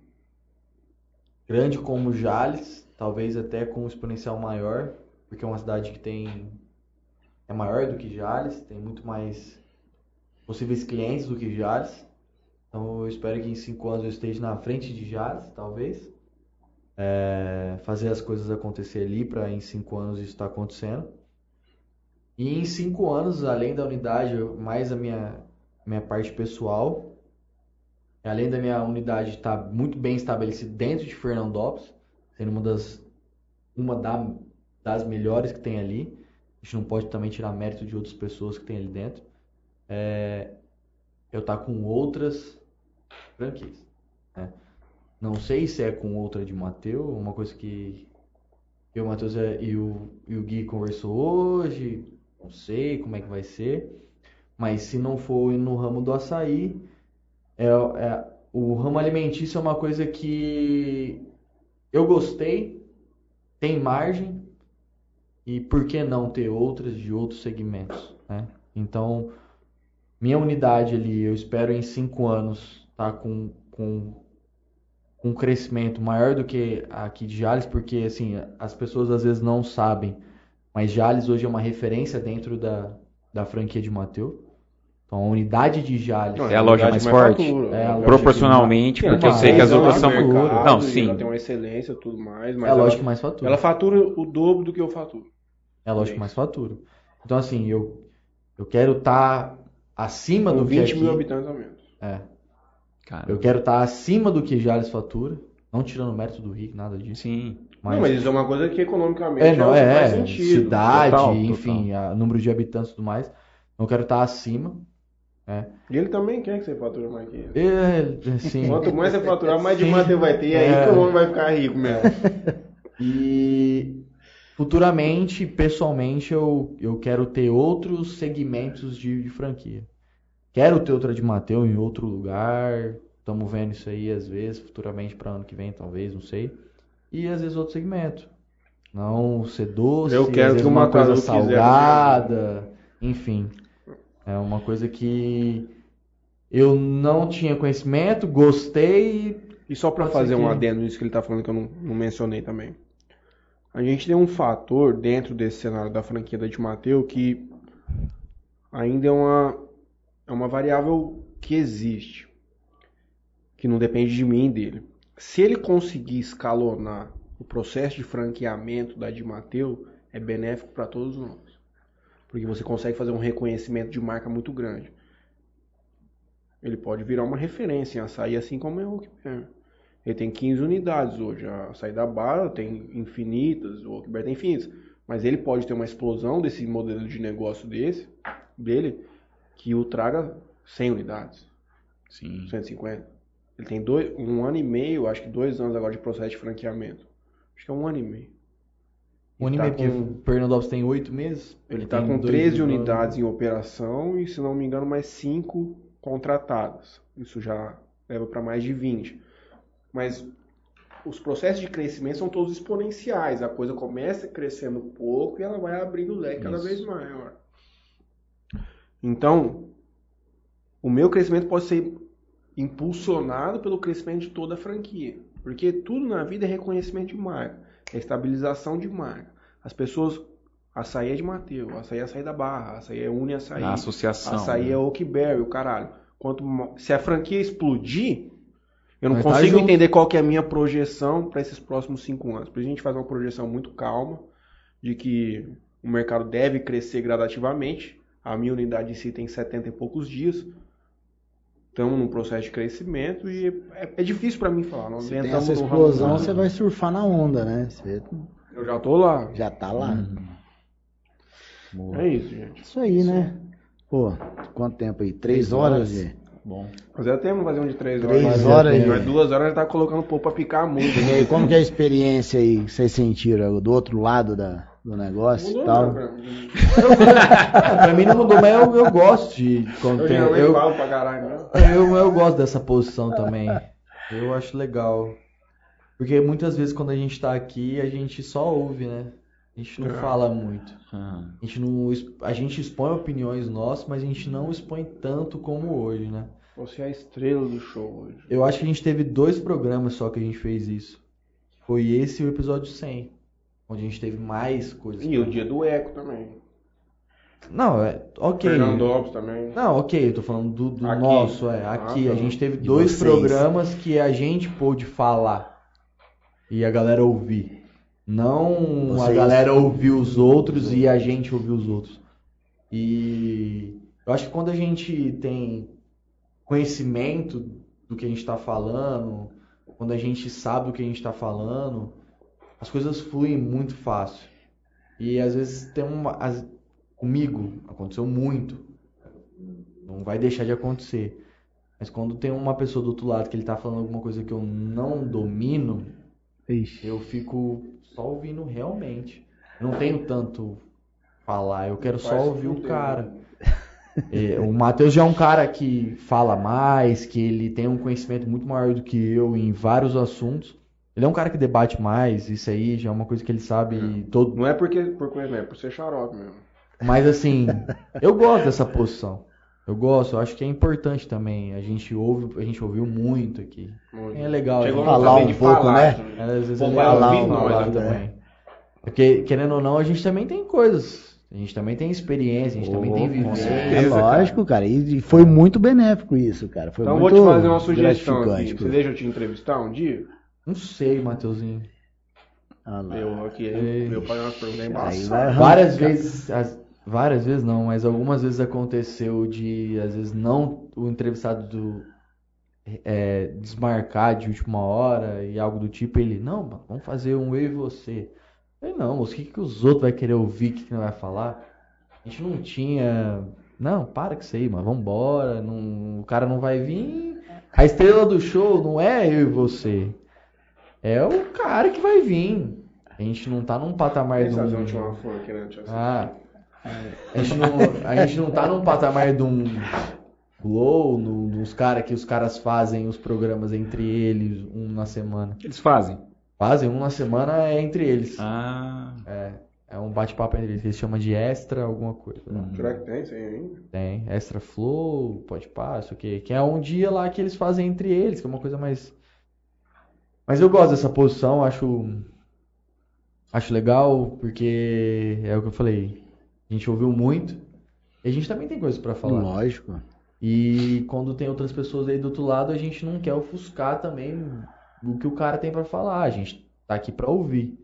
grande como Jales, talvez até com um exponencial maior, porque é uma cidade que tem é maior do que Jales, tem muito mais possíveis clientes do que Jales. Então eu espero que em cinco anos eu esteja na frente de Jales, talvez. É, fazer as coisas acontecer ali para em cinco anos isso estar acontecendo. E em cinco anos, além da unidade, mais a minha, minha parte pessoal, além da minha unidade estar muito bem estabelecida dentro de Fernandópolis, sendo uma das uma da, das melhores que tem ali. A gente não pode também tirar mérito de outras pessoas que tem ali dentro. É, eu tá com outras franquias. né? Não sei se é com outra de Mateu, uma coisa que, o Matheus é- e o, e o Gui conversou hoje. Não sei como é que vai ser. Mas se não for no ramo do açaí, é, é- o ramo alimentício é uma coisa que eu gostei, tem margem, e por que não ter outras de outros segmentos, né? Então, minha unidade ali, eu espero em cinco anos estar com, com, com um crescimento maior do que aqui de Jales, porque assim, as pessoas às vezes não sabem, mas Jales hoje é uma referência dentro da, da franquia de Mateu. Então, a unidade de Jales Não, É a loja mais forte? fatura, É né? loja Proporcionalmente, porque eu sei que as outras é são. mercado, Não, sim. Ela tem uma excelência e tudo mais, mas é a loja que mais fatura. ela fatura o dobro do que eu faturo. É a loja que mais fatura. Então, assim, eu, eu quero estar acima Com do que 20 aqui. mil habitantes a menos. É. Cara, Eu quero estar acima do que Jales fatura. Não tirando o mérito do Rick, nada disso. sim. Mas, Não, mas isso é uma coisa que economicamente é, não, é, faz sentido. cidade, Total, enfim, a- número de habitantes e tudo mais. Eu quero estar acima. E ele também quer que você fature mais que ele. É, assim, Quanto mais você faturar, mais de Sim. Mateu vai ter. E aí É. que o homem vai ficar rico mesmo. E futuramente, pessoalmente, eu, eu quero ter outros segmentos de, de franquia. Quero ter outra de Mateu em outro lugar. Estamos vendo isso aí às vezes, futuramente para ano que vem, talvez, não sei. E às vezes outro segmento. Não ser doce, Eu quero que uma coisa salgada, enfim. É uma coisa que eu não tinha conhecimento, gostei E só Pode fazer ser um que- adendo nisso que ele tá falando que eu não, não mencionei também. A gente tem um fator dentro desse cenário da franquia da de Mateu que ainda é uma, é uma variável que existe. Que não depende de mim e dele. Se ele conseguir escalonar o processo de franqueamento da de Mateu, é benéfico para todos nós. Porque você consegue fazer um reconhecimento de marca muito grande. Ele pode virar uma referência em açaí, assim como é o Oakberry. Ele tem 15 unidades hoje. A açaí da Barra tem infinitas, o Oakberry tem infinitas. Mas ele pode ter uma explosão desse modelo de negócio desse, dele, que o traga 100 unidades, Sim. 150. Ele tem dois, um ano e meio, acho que dois anos agora de processo de franqueamento. Acho que é um ano e meio. Um ano e tá meio, porque o Fernandópolis tem oito meses. Ele está com dois 13 anos. unidades em operação e, se não me engano, mais 5 contratadas. Isso já leva para mais de 20. Mas os processos de crescimento são todos exponenciais. A coisa começa crescendo pouco e ela vai abrindo o leque cada Isso. vez maior. Então, o meu crescimento pode ser impulsionado pelo crescimento de toda a franquia. Porque tudo na vida é reconhecimento de marca, é estabilização de marca. As pessoas. Açaí é de Mateus, açaí é açaí da Barra, açaí é Uni Açaí. Na associação. Açaí né? é Oakberry, o caralho. Quanto se a franquia explodir, eu não Vai tá consigo junto. entender qual que é a minha projeção para esses próximos cinco anos. Isso a gente faz uma projeção muito calma de que o mercado deve crescer gradativamente. A minha unidade em si tem 70 e poucos dias. Estamos num processo de crescimento e é, é difícil para mim falar. Nós Se tem essa explosão, você vai surfar na onda, né? Você Eu já tô lá. já tá lá. Boa. É isso, gente. Isso aí, né? Pô, quanto tempo aí? Três Três horas, horas. de... Bom. Fazer tempo fazer um de três Três horas. horas, Mas gente. duas horas já tá colocando pouco pra picar muito. E aí, como que é a experiência aí que vocês sentiram do outro lado da, do negócio e Mudou tal? não, pra mim. Pra mim não mudou, mas eu, eu gosto de. Quando Eu tem, eu, falo pra caralho, né? eu, eu gosto dessa posição também. Eu acho legal. Porque muitas vezes quando a gente tá aqui, a gente só ouve, né? A gente não É. fala muito. A gente, não, a gente expõe opiniões nossas, mas a gente não expõe tanto como hoje, né? Você é a estrela do show hoje. Eu acho que a gente teve dois programas só que a gente fez isso. Foi esse e o episódio 100. Onde a gente teve mais coisas. E o dia do Eco também. Não, é. Ok. Fernandópolis também. Não, ok, eu tô falando do, do Aqui. nosso, é. Ah, Aqui tá. a gente teve dois vocês. programas que a gente pôde falar e a galera ouvir. Não a Vocês. galera ouvir os outros e a gente ouvir os outros. E eu acho que quando a gente tem conhecimento do que a gente está falando, quando a gente sabe o que a gente está falando, as coisas fluem muito fácil. E às vezes tem uma. as- comigo aconteceu muito. Não vai deixar de acontecer. Mas quando tem uma pessoa do outro lado que ele tá falando alguma coisa que eu não domino, Ixi. eu fico só ouvindo realmente. Não tenho tanto falar, eu quero só ouvir o cara. É, o Matheus já é um cara que fala mais, que ele tem um conhecimento muito maior do que eu em vários assuntos. Ele é um cara que debate mais, isso aí já é uma coisa que ele sabe todo. Não é porque por conhecimento, é por ser xarope mesmo. Mas assim, eu gosto dessa posição. Eu gosto, eu acho que é importante também. A gente ouve, a gente ouviu muito aqui. Muito. É legal. Chegou a gente- Falar também um de pouco, falar né? também. às vezes Pô, é legal ouvir falar nós, né? também. Porque, querendo ou não, a gente também tem coisas. A gente também tem experiência, a gente também tem vivência. É lógico, cara. E e foi muito benéfico isso, cara. Foi Então eu vou muito te fazer uma sugestão aqui. Você deixa eu te entrevistar um dia? Não sei, Mateuzinho. Ah, lá. Eu aqui, Ei. meu pai é uma Aí embaçada. vai Várias vezes, as- várias vezes não, mas algumas vezes aconteceu de, às vezes, não o entrevistado do, é, desmarcar de última hora e algo do tipo, ele, não, vamos fazer um eu e você. Eu falei, não, moço, o que, que os outros vão querer ouvir, o que, que não vai falar? A gente não tinha. Não, para com isso aí, mano, vambora, não, o cara não vai vir. A estrela do show não é eu e você. É o cara que vai vir. A gente não tá num patamar sabe um... né? Ah, a gente não, a gente não tá num patamar de um Glow, no, nos caras que os caras fazem os programas entre eles, um na semana. O que eles fazem? Fazem um na semana é entre eles. Ah, É, é um bate-papo entre eles. Eles chamam de extra alguma coisa. Será que tem isso aí ainda? Tem extra flow, pode pá, isso aqui. Que é um dia lá que eles fazem entre eles, que é uma coisa mais. Mas eu gosto dessa posição, acho. Acho legal, porque é o que eu falei. A gente ouviu muito. E a gente também tem coisas pra falar. Lógico. E quando tem outras pessoas aí do outro lado, a gente não quer ofuscar também o que o cara tem pra falar. A gente tá aqui pra ouvir.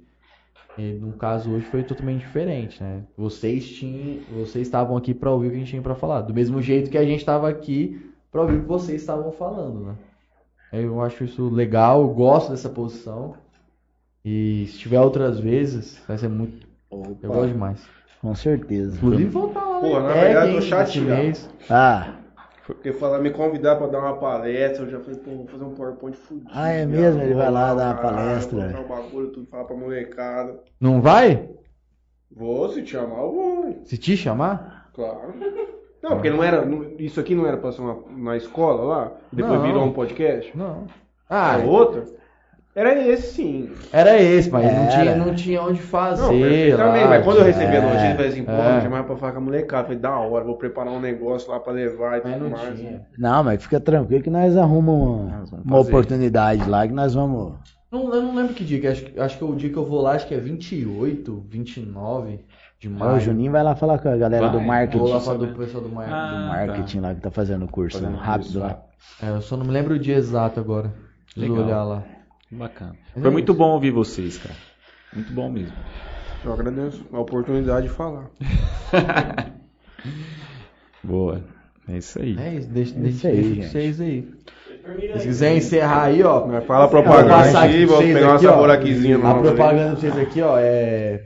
E no caso hoje foi totalmente diferente, né? Vocês tinham, vocês estavam aqui pra ouvir o que a gente tinha pra falar, do mesmo jeito que a gente estava aqui pra ouvir o que vocês estavam falando, né? Eu acho isso legal, eu gosto dessa posição. E se tiver outras vezes, vai ser muito. Eu gosto demais. Com certeza. Inclusive voltar lá, Pô, né? na É, verdade, eu quem- tô chateado. Ah, Porque falar, me convidar pra dar uma palestra, eu já falei, pô, vou fazer um PowerPoint fudido. Ah, é mesmo? Ele vai lá dar uma palestra. Mostrar o bagulho, tudo, falar pra molecada. Não vai? Vou, se te chamar, eu vou. Se te chamar? Claro. Não, porque não era. isso aqui não era pra ser uma, na escola lá? Depois Não. virou um podcast? Não. Ah, Ah, outro? Era esse sim. era esse, mas não Era. tinha, não tinha onde fazer. Não, perfeitamente. lá, Mas quando eu recebi a É, notícia, eu falei assim, pô, é. me chamaram pra falar com a molecada. Falei, da hora, vou preparar um negócio lá pra levar e Mas tudo não mais. tinha. não, mas fica tranquilo que nós arrumamos uma, Nós vamos uma fazer. oportunidade lá que nós vamos. Não, eu não lembro que dia, que acho, que- acho que o dia que eu vou lá, acho que é 28, 29 de maio. o Juninho vai lá falar com a galera Vai, do marketing. Vou lá falar do pessoal do mar- Ah, do mar- marketing lá que tá fazendo o curso Fazendo rápido curso lá. É, eu só não me lembro o dia exato agora. Preciso Legal. olhar lá. bacana. Mas Foi é muito isso. bom ouvir vocês, cara. Muito bom mesmo. Eu agradeço a oportunidade de falar. Boa. É isso aí. É isso, deixa, É deixa, isso aí, gente. vocês aí. Se quiser encerrar aí, ó. Fala vou propaganda aqui, vocês pegar uma aqui, saboraquizinha A propaganda pra vocês aqui, ó, é.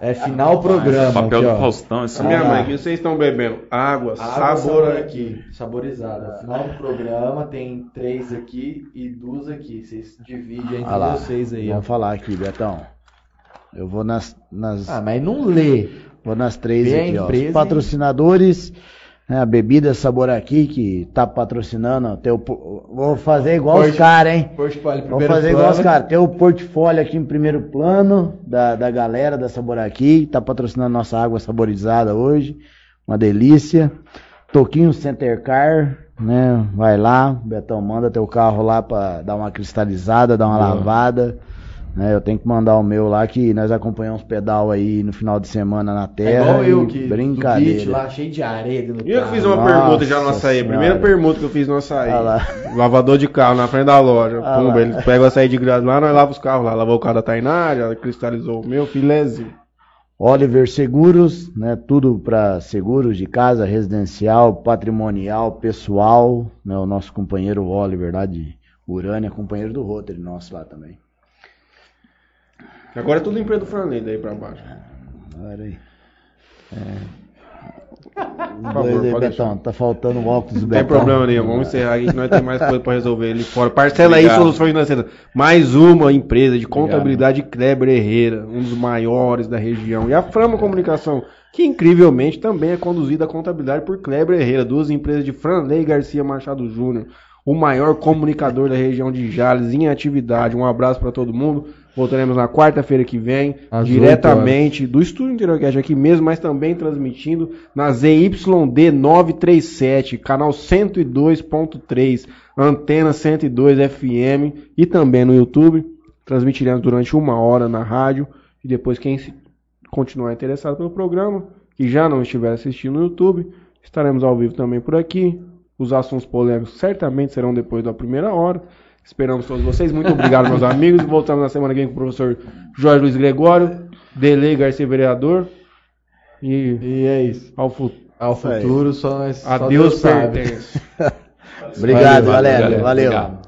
É final programa. Papel aqui, do ó. Faustão, esse Minha Ah. mãe, o que vocês estão bebendo? Água, Água sabor aqui. saborizada. Final do programa tem três aqui e duas aqui. Vocês dividem entre Olha lá. vocês aí, ó. Vamos falar aqui, Betão. Eu vou nas, nas, Ah, mas não lê. vou nas três aqui, ó. empresa Os patrocinadores, né, a bebida Sabor aqui, que tá patrocinando. ó, po- vou fazer igual os caras, hein? Portfólio, Vou fazer igual plano. os caras. Tem o portfólio aqui em primeiro plano da, da galera da Sabor aqui. Tá patrocinando nossa água saborizada hoje. Uma delícia. Toquinho Center Car, né? Vai lá, Betão, manda teu carro lá pra dar uma cristalizada, dar uma Boa. lavada. Né? Eu tenho que mandar o meu lá que nós acompanhamos pedal aí no final de semana na É terra. igual eu que brincadeira. beat lá, cheio de areia E eu que carro. fiz uma Nossa permuta já no açaí. Senhora. Primeira permuta que eu fiz no açaí. Olha lá. Lavador de carro na frente da loja. Ah Pumba, ele pega o açaí de graça lá, nós lava os carros lá. Lavou o carro da Tainá, já cristalizou o meu, filézinho. Oliver Seguros, né? Tudo para seguros de casa, residencial, patrimonial, pessoal. Né? O nosso companheiro Oliver lá de Urânia, companheiro do Rotary nosso lá também. Agora é tudo empresa do Franley daí pra baixo. Olha aí. Dois favor, aí, pode Betão. deixar. Tá faltando o óculos do Não tem Betão. problema nenhum, vamos encerrar aqui que nós temos mais coisa para resolver ali fora. Parcela aí. Soluções Financeiras. Mais uma empresa de contabilidade Kleber Herrera, um dos maiores da região. E a Frama Comunicação, que incrivelmente também é conduzida a contabilidade por Kleber Herrera, duas empresas de Franley Garcia Machado Júnior, o maior comunicador da região de Jales em atividade. Um abraço para todo mundo. Voltaremos na quarta-feira que vem, Às diretamente do Estúdio Interiorcast aqui mesmo, mas também transmitindo na ZYD 937, canal 102.3, antena 102 FM e também no YouTube. Transmitiremos durante uma hora na rádio e depois quem se continuar interessado pelo programa, que já não estiver assistindo no YouTube, estaremos ao vivo também por aqui. Os assuntos polêmicos certamente serão depois da primeira hora. Esperamos todos vocês. Muito obrigado, meus amigos. Voltamos na semana que vem com o professor Jorge Luiz Gregório, Delei Garcia Vereador. E E é isso. ao futuro. Ao futuro só nós. só A Deus sabe. pertence. Obrigado, Valeu, galera. galera. Valeu. Obrigado.